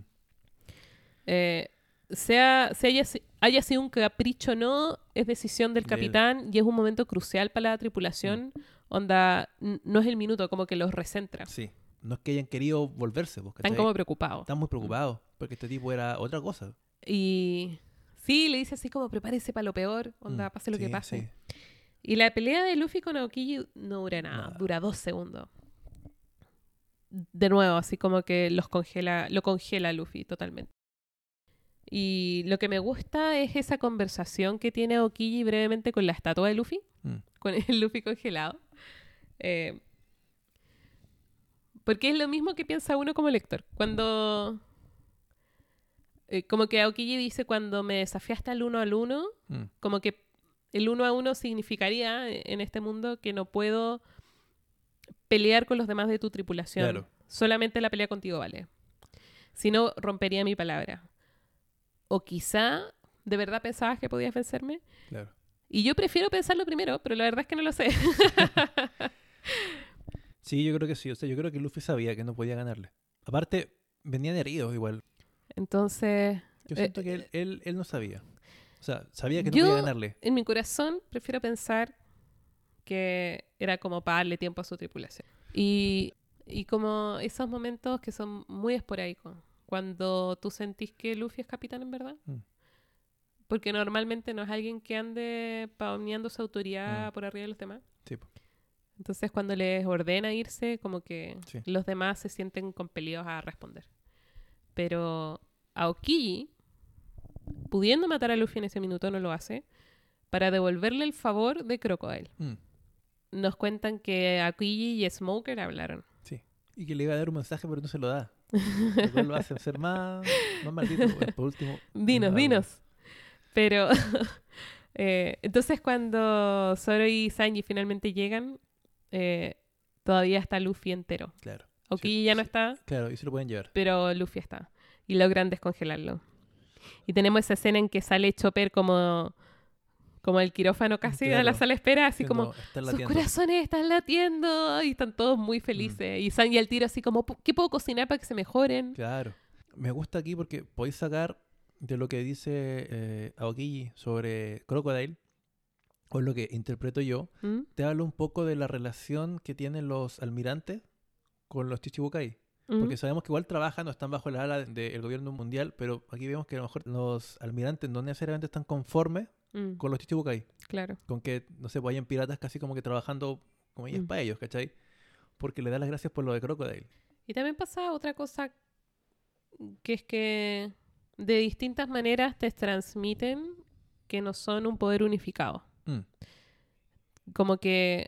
Eh, sea, haya, haya sido un capricho o no, es decisión del capitán y es un momento crucial para la tripulación. Onda, n- no es el minuto, como que los recentra. Sí. No es que hayan querido volverse, Están como preocupados. Están muy preocupados porque este tipo era otra cosa. Y sí, le dice así como prepárese para lo peor, onda, Mm, pase lo que pase. sí. Y la pelea de Luffy con Aokiji no dura nada, Nada. dura dos segundos. De nuevo, así como que los congela, lo congela Luffy totalmente. Y lo que me gusta es esa conversación que tiene Aokiji brevemente con la estatua de Luffy, Mm. con el Luffy congelado. Eh, porque es lo mismo que piensa uno como lector. Cuando... eh, como que Aokiji dice, cuando me desafiaste al uno al uno, Mm. como que el uno a uno significaría eh, en este mundo que no puedo pelear con los demás de tu tripulación. Claro. Solamente la pelea contigo vale. Si no, rompería mi palabra. O quizá de verdad pensabas que podías vencerme. Claro. Y yo prefiero pensarlo primero, pero la verdad es que no lo sé. Sí, yo creo que sí. O sea, yo creo que Luffy sabía que no podía ganarle. Aparte, venían heridos igual. Entonces, Yo Eh, siento que él, él, él no sabía. O sea, sabía que no yo- podía ganarle. En mi corazón prefiero pensar que era como para darle tiempo a su tripulación. Y, y como esos momentos que son muy esporádicos, cuando tú sentís que Luffy es capitán en verdad. Mm. Porque normalmente no es alguien que ande pauneando su autoridad Mm. por arriba de los demás. Sí. Entonces cuando les ordena irse, como que Sí. los demás se sienten compelidos a responder. Pero Aokiji, pudiendo matar a Luffy en ese minuto, no lo hace para devolverle el favor de Crocodile. Mm, Nos cuentan que Aokiji y Smoker hablaron. sí. Y que le iba a dar un mensaje, pero no se lo da. Lo cual lo hace ser más, más maldito. pues, por último. Dinos, no, dinos. Pero eh, entonces cuando Zoro y Sanji finalmente llegan, eh, todavía está Luffy entero. Claro. Sí, ya no sí. está, Claro, y se lo pueden llevar. pero Luffy está. Y logran descongelarlo. Y tenemos esa escena en que sale Chopper como, como el quirófano casi a la Claro. sala de espera, así como, "Está sus latiendo". corazones están latiendo y están todos muy felices. Y Sanji al tiro así como, ¿qué puedo cocinar para que se mejoren? Claro. Me gusta aquí porque podéis sacar de lo que dice eh, Aokiji sobre Crocodile, o lo que interpreto yo, ¿Mm? te hablo un poco de la relación que tienen los almirantes con los Chichibukai. ¿Mm? Porque sabemos que igual trabajan o están bajo la ala del gobierno mundial, pero aquí vemos que a lo mejor los almirantes no necesariamente están conformes Mm, con los Chichibukai. claro. Con que, no sé, vayan piratas casi como que trabajando como ellos Mm. para ellos, ¿cachai? Porque le da las gracias por lo de Crocodile. Y también pasa otra cosa que es que de distintas maneras te transmiten que no son un poder unificado. Mm, Como que,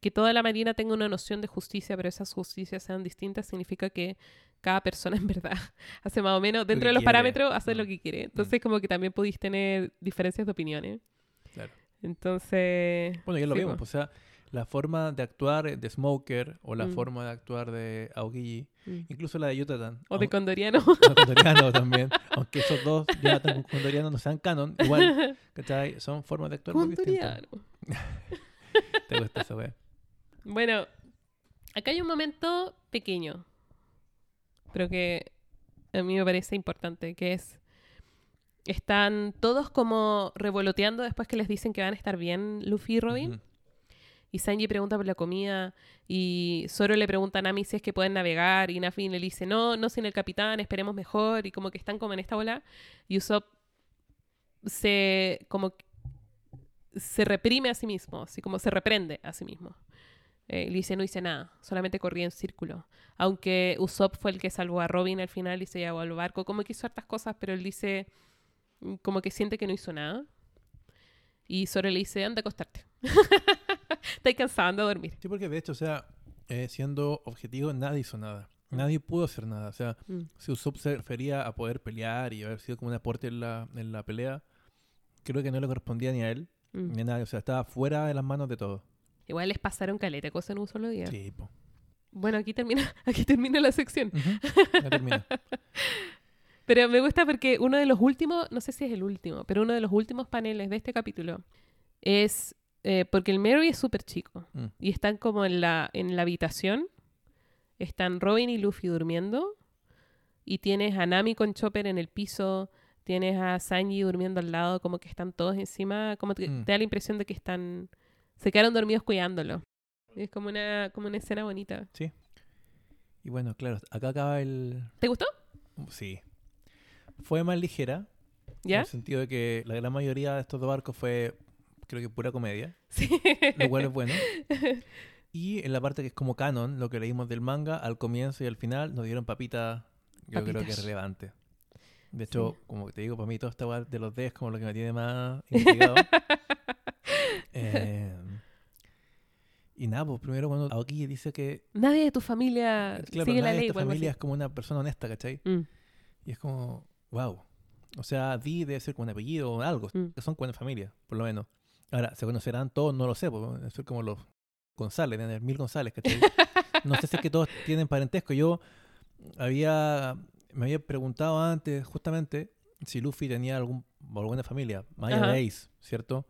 que toda la marina tenga una noción de justicia, pero esas justicias sean distintas, significa que cada persona en verdad hace más o menos, dentro de los quiere. parámetros, hace Mm. lo que quiere. Entonces como que también podéis tener diferencias de opiniones. claro. Entonces... Bueno, ya lo sí, pues, o sea, la forma de actuar de Smoker o la Mm. forma de actuar de Aokiji, Mm. incluso la de Yutatan. O de Condoriano. o de Condoriano también. Aunque esos dos, Jonathan con Condoriano, no sean canon, igual, ¿cachai? Son formas de actuar muy distintas. ¿Te gusta esa wea? Bueno, acá hay un momento pequeño, pero que a mí me parece importante, que es, están todos como revoloteando después que les dicen que van a estar bien Luffy y Robin, y Sanji pregunta por la comida, y Zoro le pregunta a Nami si es que pueden navegar, y Nami le dice, no, no sin el capitán, esperemos mejor, y como que están como en esta ola, y Usopp se, como se reprime a sí mismo, así como se reprende a sí mismo. Eh, le dice, no hice nada, solamente corrí en círculo. Aunque Usopp fue el que salvó a Robin al final y se llevó al barco, como que hizo hartas cosas, pero él dice, mm, como que siente que no hizo nada. Y Zoro le dice, anda a acostarte. Estoy cansado, anda a dormir. Sí, porque de hecho, o sea, eh, siendo objetivo, nadie hizo nada. Nadie pudo hacer nada. O sea, Mm. si Usopp se refería a poder pelear y haber sido como un aporte en la, en la pelea, creo que no le correspondía ni a él Mm. ni a nadie. O sea, estaba fuera de las manos de todos. Igual les pasaron caleta, cosa en un solo día. Sí, po. Bueno, aquí termina, aquí termina la sección. Ya termina. Pero me gusta porque uno de los últimos, no sé si es el último, pero uno de los últimos paneles de este capítulo es eh, porque el Mary es súper chico Mm. y están como en la, en la habitación, están Robin y Luffy durmiendo y tienes a Nami con Chopper en el piso, tienes a Sanji durmiendo al lado, como que están todos encima, como que Mm. te da la impresión de que están, se quedaron dormidos cuidándolo. Es como una, como una escena bonita. Y bueno, claro, acá acaba el... ¿Te gustó? Sí. Fue más ligera, en ¿Ya? el sentido de que la gran mayoría de estos dos barcos fue, creo que pura comedia, Sí. lo cual es bueno. Y en la parte que es como canon, lo que leímos del manga, al comienzo y al final nos dieron papita, yo creo que Papitas. es relevante. De hecho, como te digo, para mí todo esta de los D es como lo que me tiene más intrigado. Eh, y nada, pues primero cuando Aoki dice que Nadie de tu familia claro, sigue la nadie de ley. esta o algo familia así. es como una persona honesta, ¿cachai? Mm, Y es como, wow. O sea, Di debe ser con un apellido o algo. Mm. Que son buena familia, por lo menos. Ahora, ¿se conocerán todos? No lo sé, deben ser como los González, haber mil González, ¿cachai? no sé si es que todos tienen parentesco. Yo había, me había preguntado antes, justamente, si Luffy tenía algún, alguna familia, Ajá. de Ace, ¿cierto?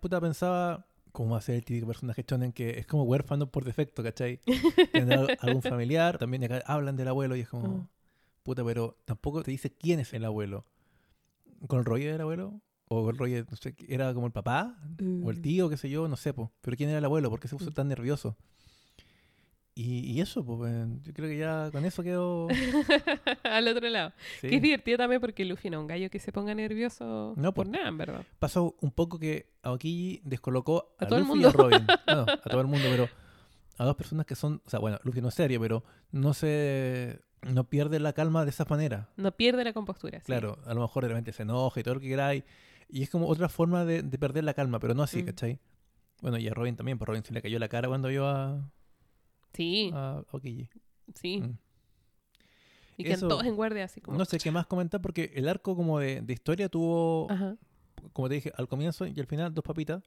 Puta, pensaba, ¿cómo va a ser el típico personaje shonen que es como huérfano por defecto, ¿cachai? Tener al- algún familiar, también acá hablan del abuelo y es como, Mm. puta, pero tampoco te dice quién es el abuelo. Gold Roger era abuelo? O Gold Roger, no sé, era como el papá, o el tío, qué sé yo, no sé, po. pero ¿quién era el abuelo? ¿Por qué se puso Mm. tan nervioso? Y, y eso, pues, yo creo que ya con eso quedó... Al otro lado. sí. Que es divertido también porque Luffy no es un gallo que se ponga nervioso No, por po. nada, en verdad. Pasó un poco que Aokiji descolocó a, A todo el Luffy y mundo. a Robin. No, a todo el mundo, pero a dos personas que son, o sea, bueno, Luffy no es serio, pero no se no pierde la calma de esa manera. No pierde la compostura. sí. Claro, a lo mejor de repente se enoja y todo lo que queráis. Y es como otra forma de, de perder la calma, pero no así, Mm. ¿cachai? Bueno, y a Robin también, pues Robin se le cayó la cara cuando vio a, Sí, a Aokiji. sí. Mm. Y que Eso- todos en guardia así como... No sé qué más comentar porque el arco como de, de historia tuvo, Ajá. como te dije, al comienzo y al final dos papitas.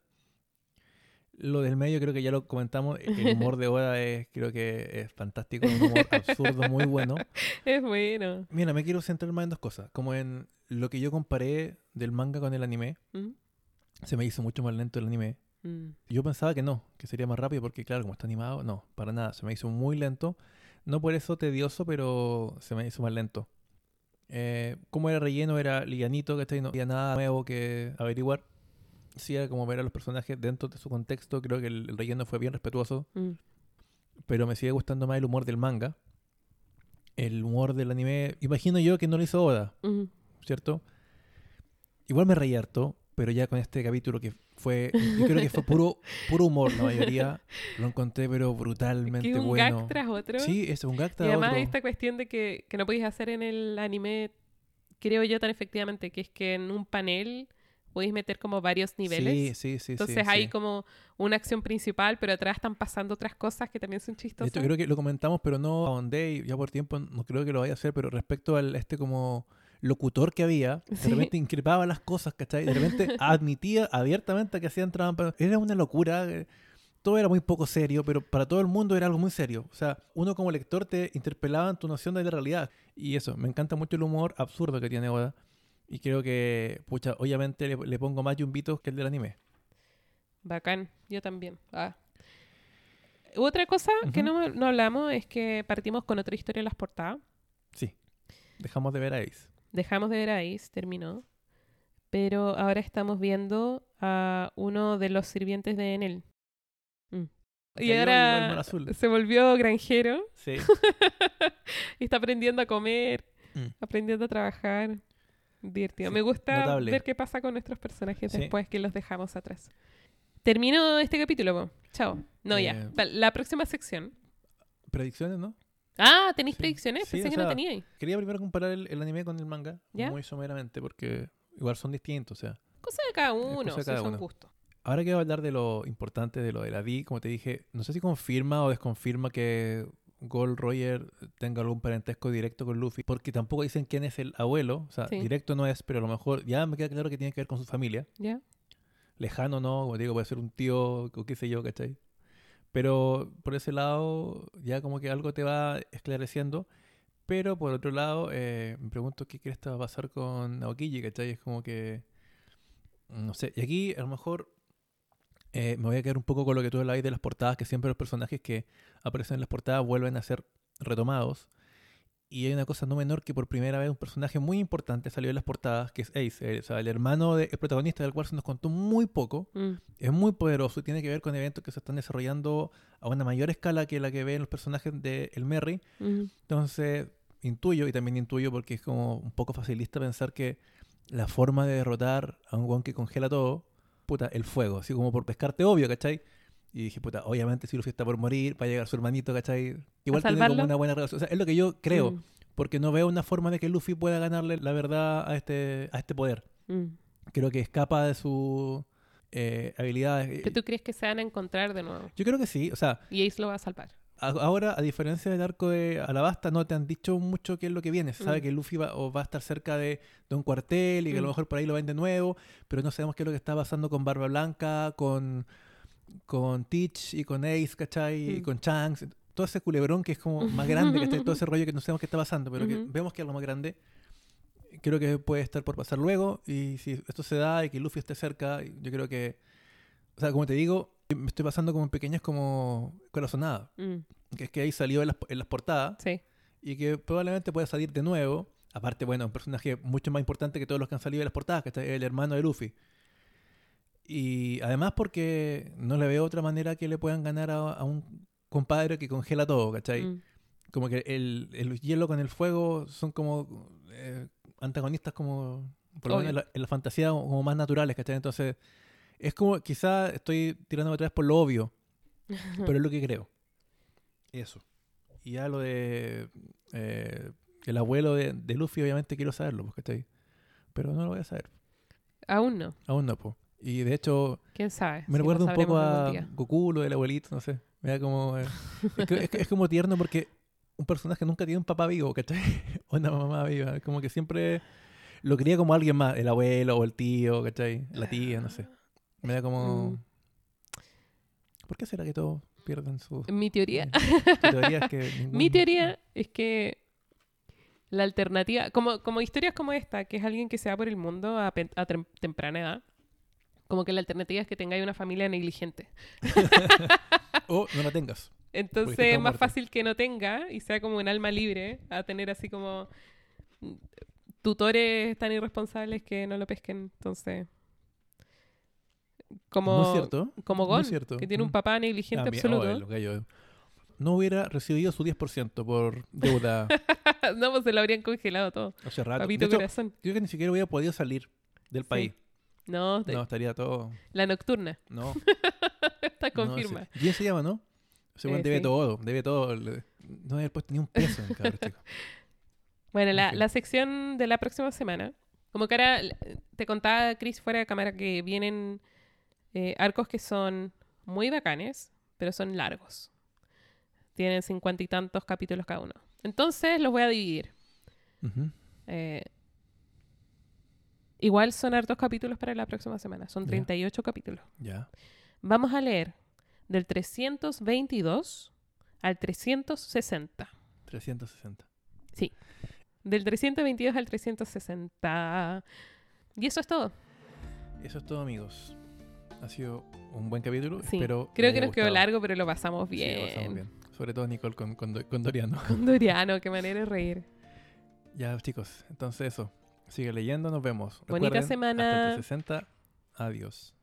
Lo del medio creo que ya lo comentamos. El humor de Oda es, creo que es fantástico, un humor absurdo, muy bueno. Es bueno. Mira, me quiero centrar más en dos cosas. Como en lo que yo comparé del manga con el anime. Mm, Se me hizo mucho más lento el anime. Mm. Yo pensaba que no, que sería más rápido porque claro, como está animado, no, para nada, se me hizo muy lento. No por eso tedioso, pero se me hizo más lento. Eh, como era relleno, era livianito, ¿cachai? No había nada nuevo que averiguar. Sí, era como ver a los personajes dentro de su contexto. Creo que el, el relleno fue bien respetuoso, Mm. pero me sigue gustando más el humor del manga. El humor del anime, imagino yo que no lo hizo Oda, Mm. ¿cierto? Igual me reí harto, pero ya con este capítulo que fue, yo creo que fue puro, puro humor, la mayoría lo encontré pero brutalmente Que un bueno. gag tras otro. Sí, es un gag y tras además otro. esta cuestión de que, que no podéis hacer en el anime, creo yo tan efectivamente, que es que en un panel podéis meter como varios niveles. Sí, sí, sí. Entonces sí, hay sí. como una acción principal, pero atrás están pasando otras cosas que también son chistosas. hecho, creo que lo comentamos, pero no ahondé y ya por tiempo no creo que lo vaya a hacer, pero respecto al este como locutor que había, de Sí. repente increpaba las cosas, ¿cachai? De repente admitía abiertamente que hacían trampa. Era una locura. eh, Todo era muy poco serio, pero para todo el mundo era algo muy serio. O sea, uno como lector te interpelaba en tu noción de la realidad. Y eso, me encanta mucho el humor absurdo que tiene Oda. Y creo que, pucha, obviamente le, le pongo más yumbitos que el del anime. Bacán, yo también. Ah. Otra cosa que no, no hablamos es que partimos con otra historia en las portadas. Sí. Dejamos de ver a Ace. Dejamos de ver a Ace, terminó. Pero ahora estamos viendo a uno de los sirvientes de Enel. Mm. Y ahora se volvió granjero Sí. y está aprendiendo a comer, Mm. aprendiendo a trabajar. Divertido. Sí, Me gusta notable. ver qué pasa con nuestros personajes Sí. después que los dejamos atrás. Termino este capítulo, po. Chao. No, ya. Eh, La próxima sección. Predicciones, ¿no? Ah, ¿tenéis Sí. predicciones? Sí, Pensé que no sea, teníais. Quería primero comparar el, el anime con el manga, ¿Ya? muy someramente, porque igual son distintos. O sea, Cosa de cada uno, de si cada son gustos. ahora quiero hablar de lo importante de lo de la D. Como te dije, no sé si confirma o desconfirma que Gold Roger tenga algún parentesco directo con Luffy, porque tampoco dicen quién es el abuelo. O sea, Sí. directo no es, pero a lo mejor ya me queda claro que tiene que ver con su familia. ¿Ya? Lejano no, como te digo, puede ser un tío o qué sé yo, ¿cachai? Pero por ese lado, ya como que algo te va esclareciendo. Pero por otro lado, eh, me pregunto qué crees que va a pasar con Aokiji, ¿cachai? Es como que. No sé. Y aquí a lo mejor eh, me voy a quedar un poco con lo que tú hablabas de las portadas, que siempre los personajes que aparecen en las portadas vuelven a ser retomados. Y hay una cosa no menor que por primera vez un personaje muy importante salió en las portadas, que es Ace, o sea, el hermano del protagonista del cual se nos contó muy poco. Mm. Es muy poderoso y tiene que ver con eventos que se están desarrollando a una mayor escala que la que ven los personajes de El Merry. Mm. Entonces, intuyo, y también intuyo porque es como un poco facilista pensar que la forma de derrotar a un guan que congela todo, puta, el fuego, así como por pescarte obvio, ¿cachai? Y dije, puta, obviamente si Luffy está por morir, va a llegar su hermanito, ¿cachai? Igual tiene como una buena relación. O sea, es lo que yo creo, Mm. porque no veo una forma de que Luffy pueda ganarle la verdad a este, a este poder. Mm. Creo que escapa de sus eh, habilidades. ¿Que tú crees que se van a encontrar de nuevo? Yo creo que sí, o sea, Y Ace lo va a salvar. ahora, a diferencia del arco de Alabasta, no te han dicho mucho qué es lo que viene. Se sabe Mm. que Luffy va, o va a estar cerca de, de un cuartel y que a lo mejor por ahí lo ven de nuevo, pero no sabemos qué es lo que está pasando con Barba Blanca, con, con Teach y con Ace, ¿cachai? Y Mm. con Shanks. Todo ese culebrón que es como más grande, ¿cachai? Todo ese rollo que no sabemos qué está pasando, pero que Ujú. vemos que es lo más grande. Creo que puede estar por pasar luego y si esto se da y que Luffy esté cerca, yo creo que... O sea, como te digo, me estoy pasando como en pequeñas como corazonadas Mm. que es que ahí salió en las, en las portadas Sí. y que probablemente pueda salir de nuevo Aparte, bueno, un personaje mucho más importante que todos los que han salido de las portadas, que es el hermano de Luffy. Y además porque no le veo otra manera que le puedan ganar a, a un compadre que congela todo, ¿cachai? Mm. Como que el, el hielo con el fuego son como eh, antagonistas como, por lo menos en la, en la fantasía, como más naturales, ¿cachai? Entonces, es como, quizá estoy tirándome otra vez por lo obvio, pero es lo que creo. Eso. Y ya lo de eh, el abuelo de, de Luffy, obviamente quiero saberlo, pues, ¿cachai? Pero no lo voy a saber. Aún no. Aún no, pues. Y de hecho, ¿Quién sabe? me Si recuerda un poco a. Goku, lo del abuelito, no sé. Me da como. eh, es, que- es que- es como tierno porque un personaje nunca tiene un papá vivo, ¿cachai? O una mamá viva. Como que siempre lo quería como alguien más, el abuelo o el tío, ¿cachai? La tía, no sé. Me da como. Mm. ¿Por qué será que todos pierden su. Mi teoría, teoría es que ningún- mi teoría es que la alternativa, como, como historias como esta, que es alguien que se va por el mundo a, a tem- temprana edad, como que la alternativa es que tengáis una familia negligente. O no la tengas. Entonces es más fácil que no tenga y sea como un alma libre a tener así como mm, tutores tan irresponsables que no lo pesquen. Entonces, como, Muy cierto. como Gon, cierto. que tiene un Mm. papá negligente También- absoluto. oh, yo- No hubiera recibido su 10% por deuda no, pues se lo habrían congelado todo. hace rato. De Papito hecho, corazón. creo que ni siquiera hubiera podido salir del Sí. país. No, te- No, estaría todo. la nocturna. No. Está no, confirma. sí. Bien se llama, ¿no? Ese weón Eh, debe sí. todo, debe todo. No debe haber puesto ni un peso en el cabrón chico. Bueno, la, la sección de la próxima semana. Como que ahora te contaba Chris fuera de cámara que vienen eh, arcos que son muy bacanes, pero son largos. Tienen cincuenta y tantos capítulos cada uno. Entonces los voy a dividir. Ujú. Eh, igual son hartos capítulos para la próxima semana. Son Ya. 38 capítulos. Ya. Vamos a leer del 322 al 360. 360. Del 322 al 360. Y eso es todo. Eso es todo, amigos. Ha sido un buen capítulo. Sí. Espero Creo que nos quedó gustado. largo, pero lo pasamos Sí, bien. lo pasamos bien. Sobre todo Nicole con, con, con Doriano. Con Doriano, qué manera de reír. ya, chicos. Entonces, eso. Sigue leyendo. Nos vemos. Bonita Recuerden, semana. Hasta el 360. Adiós.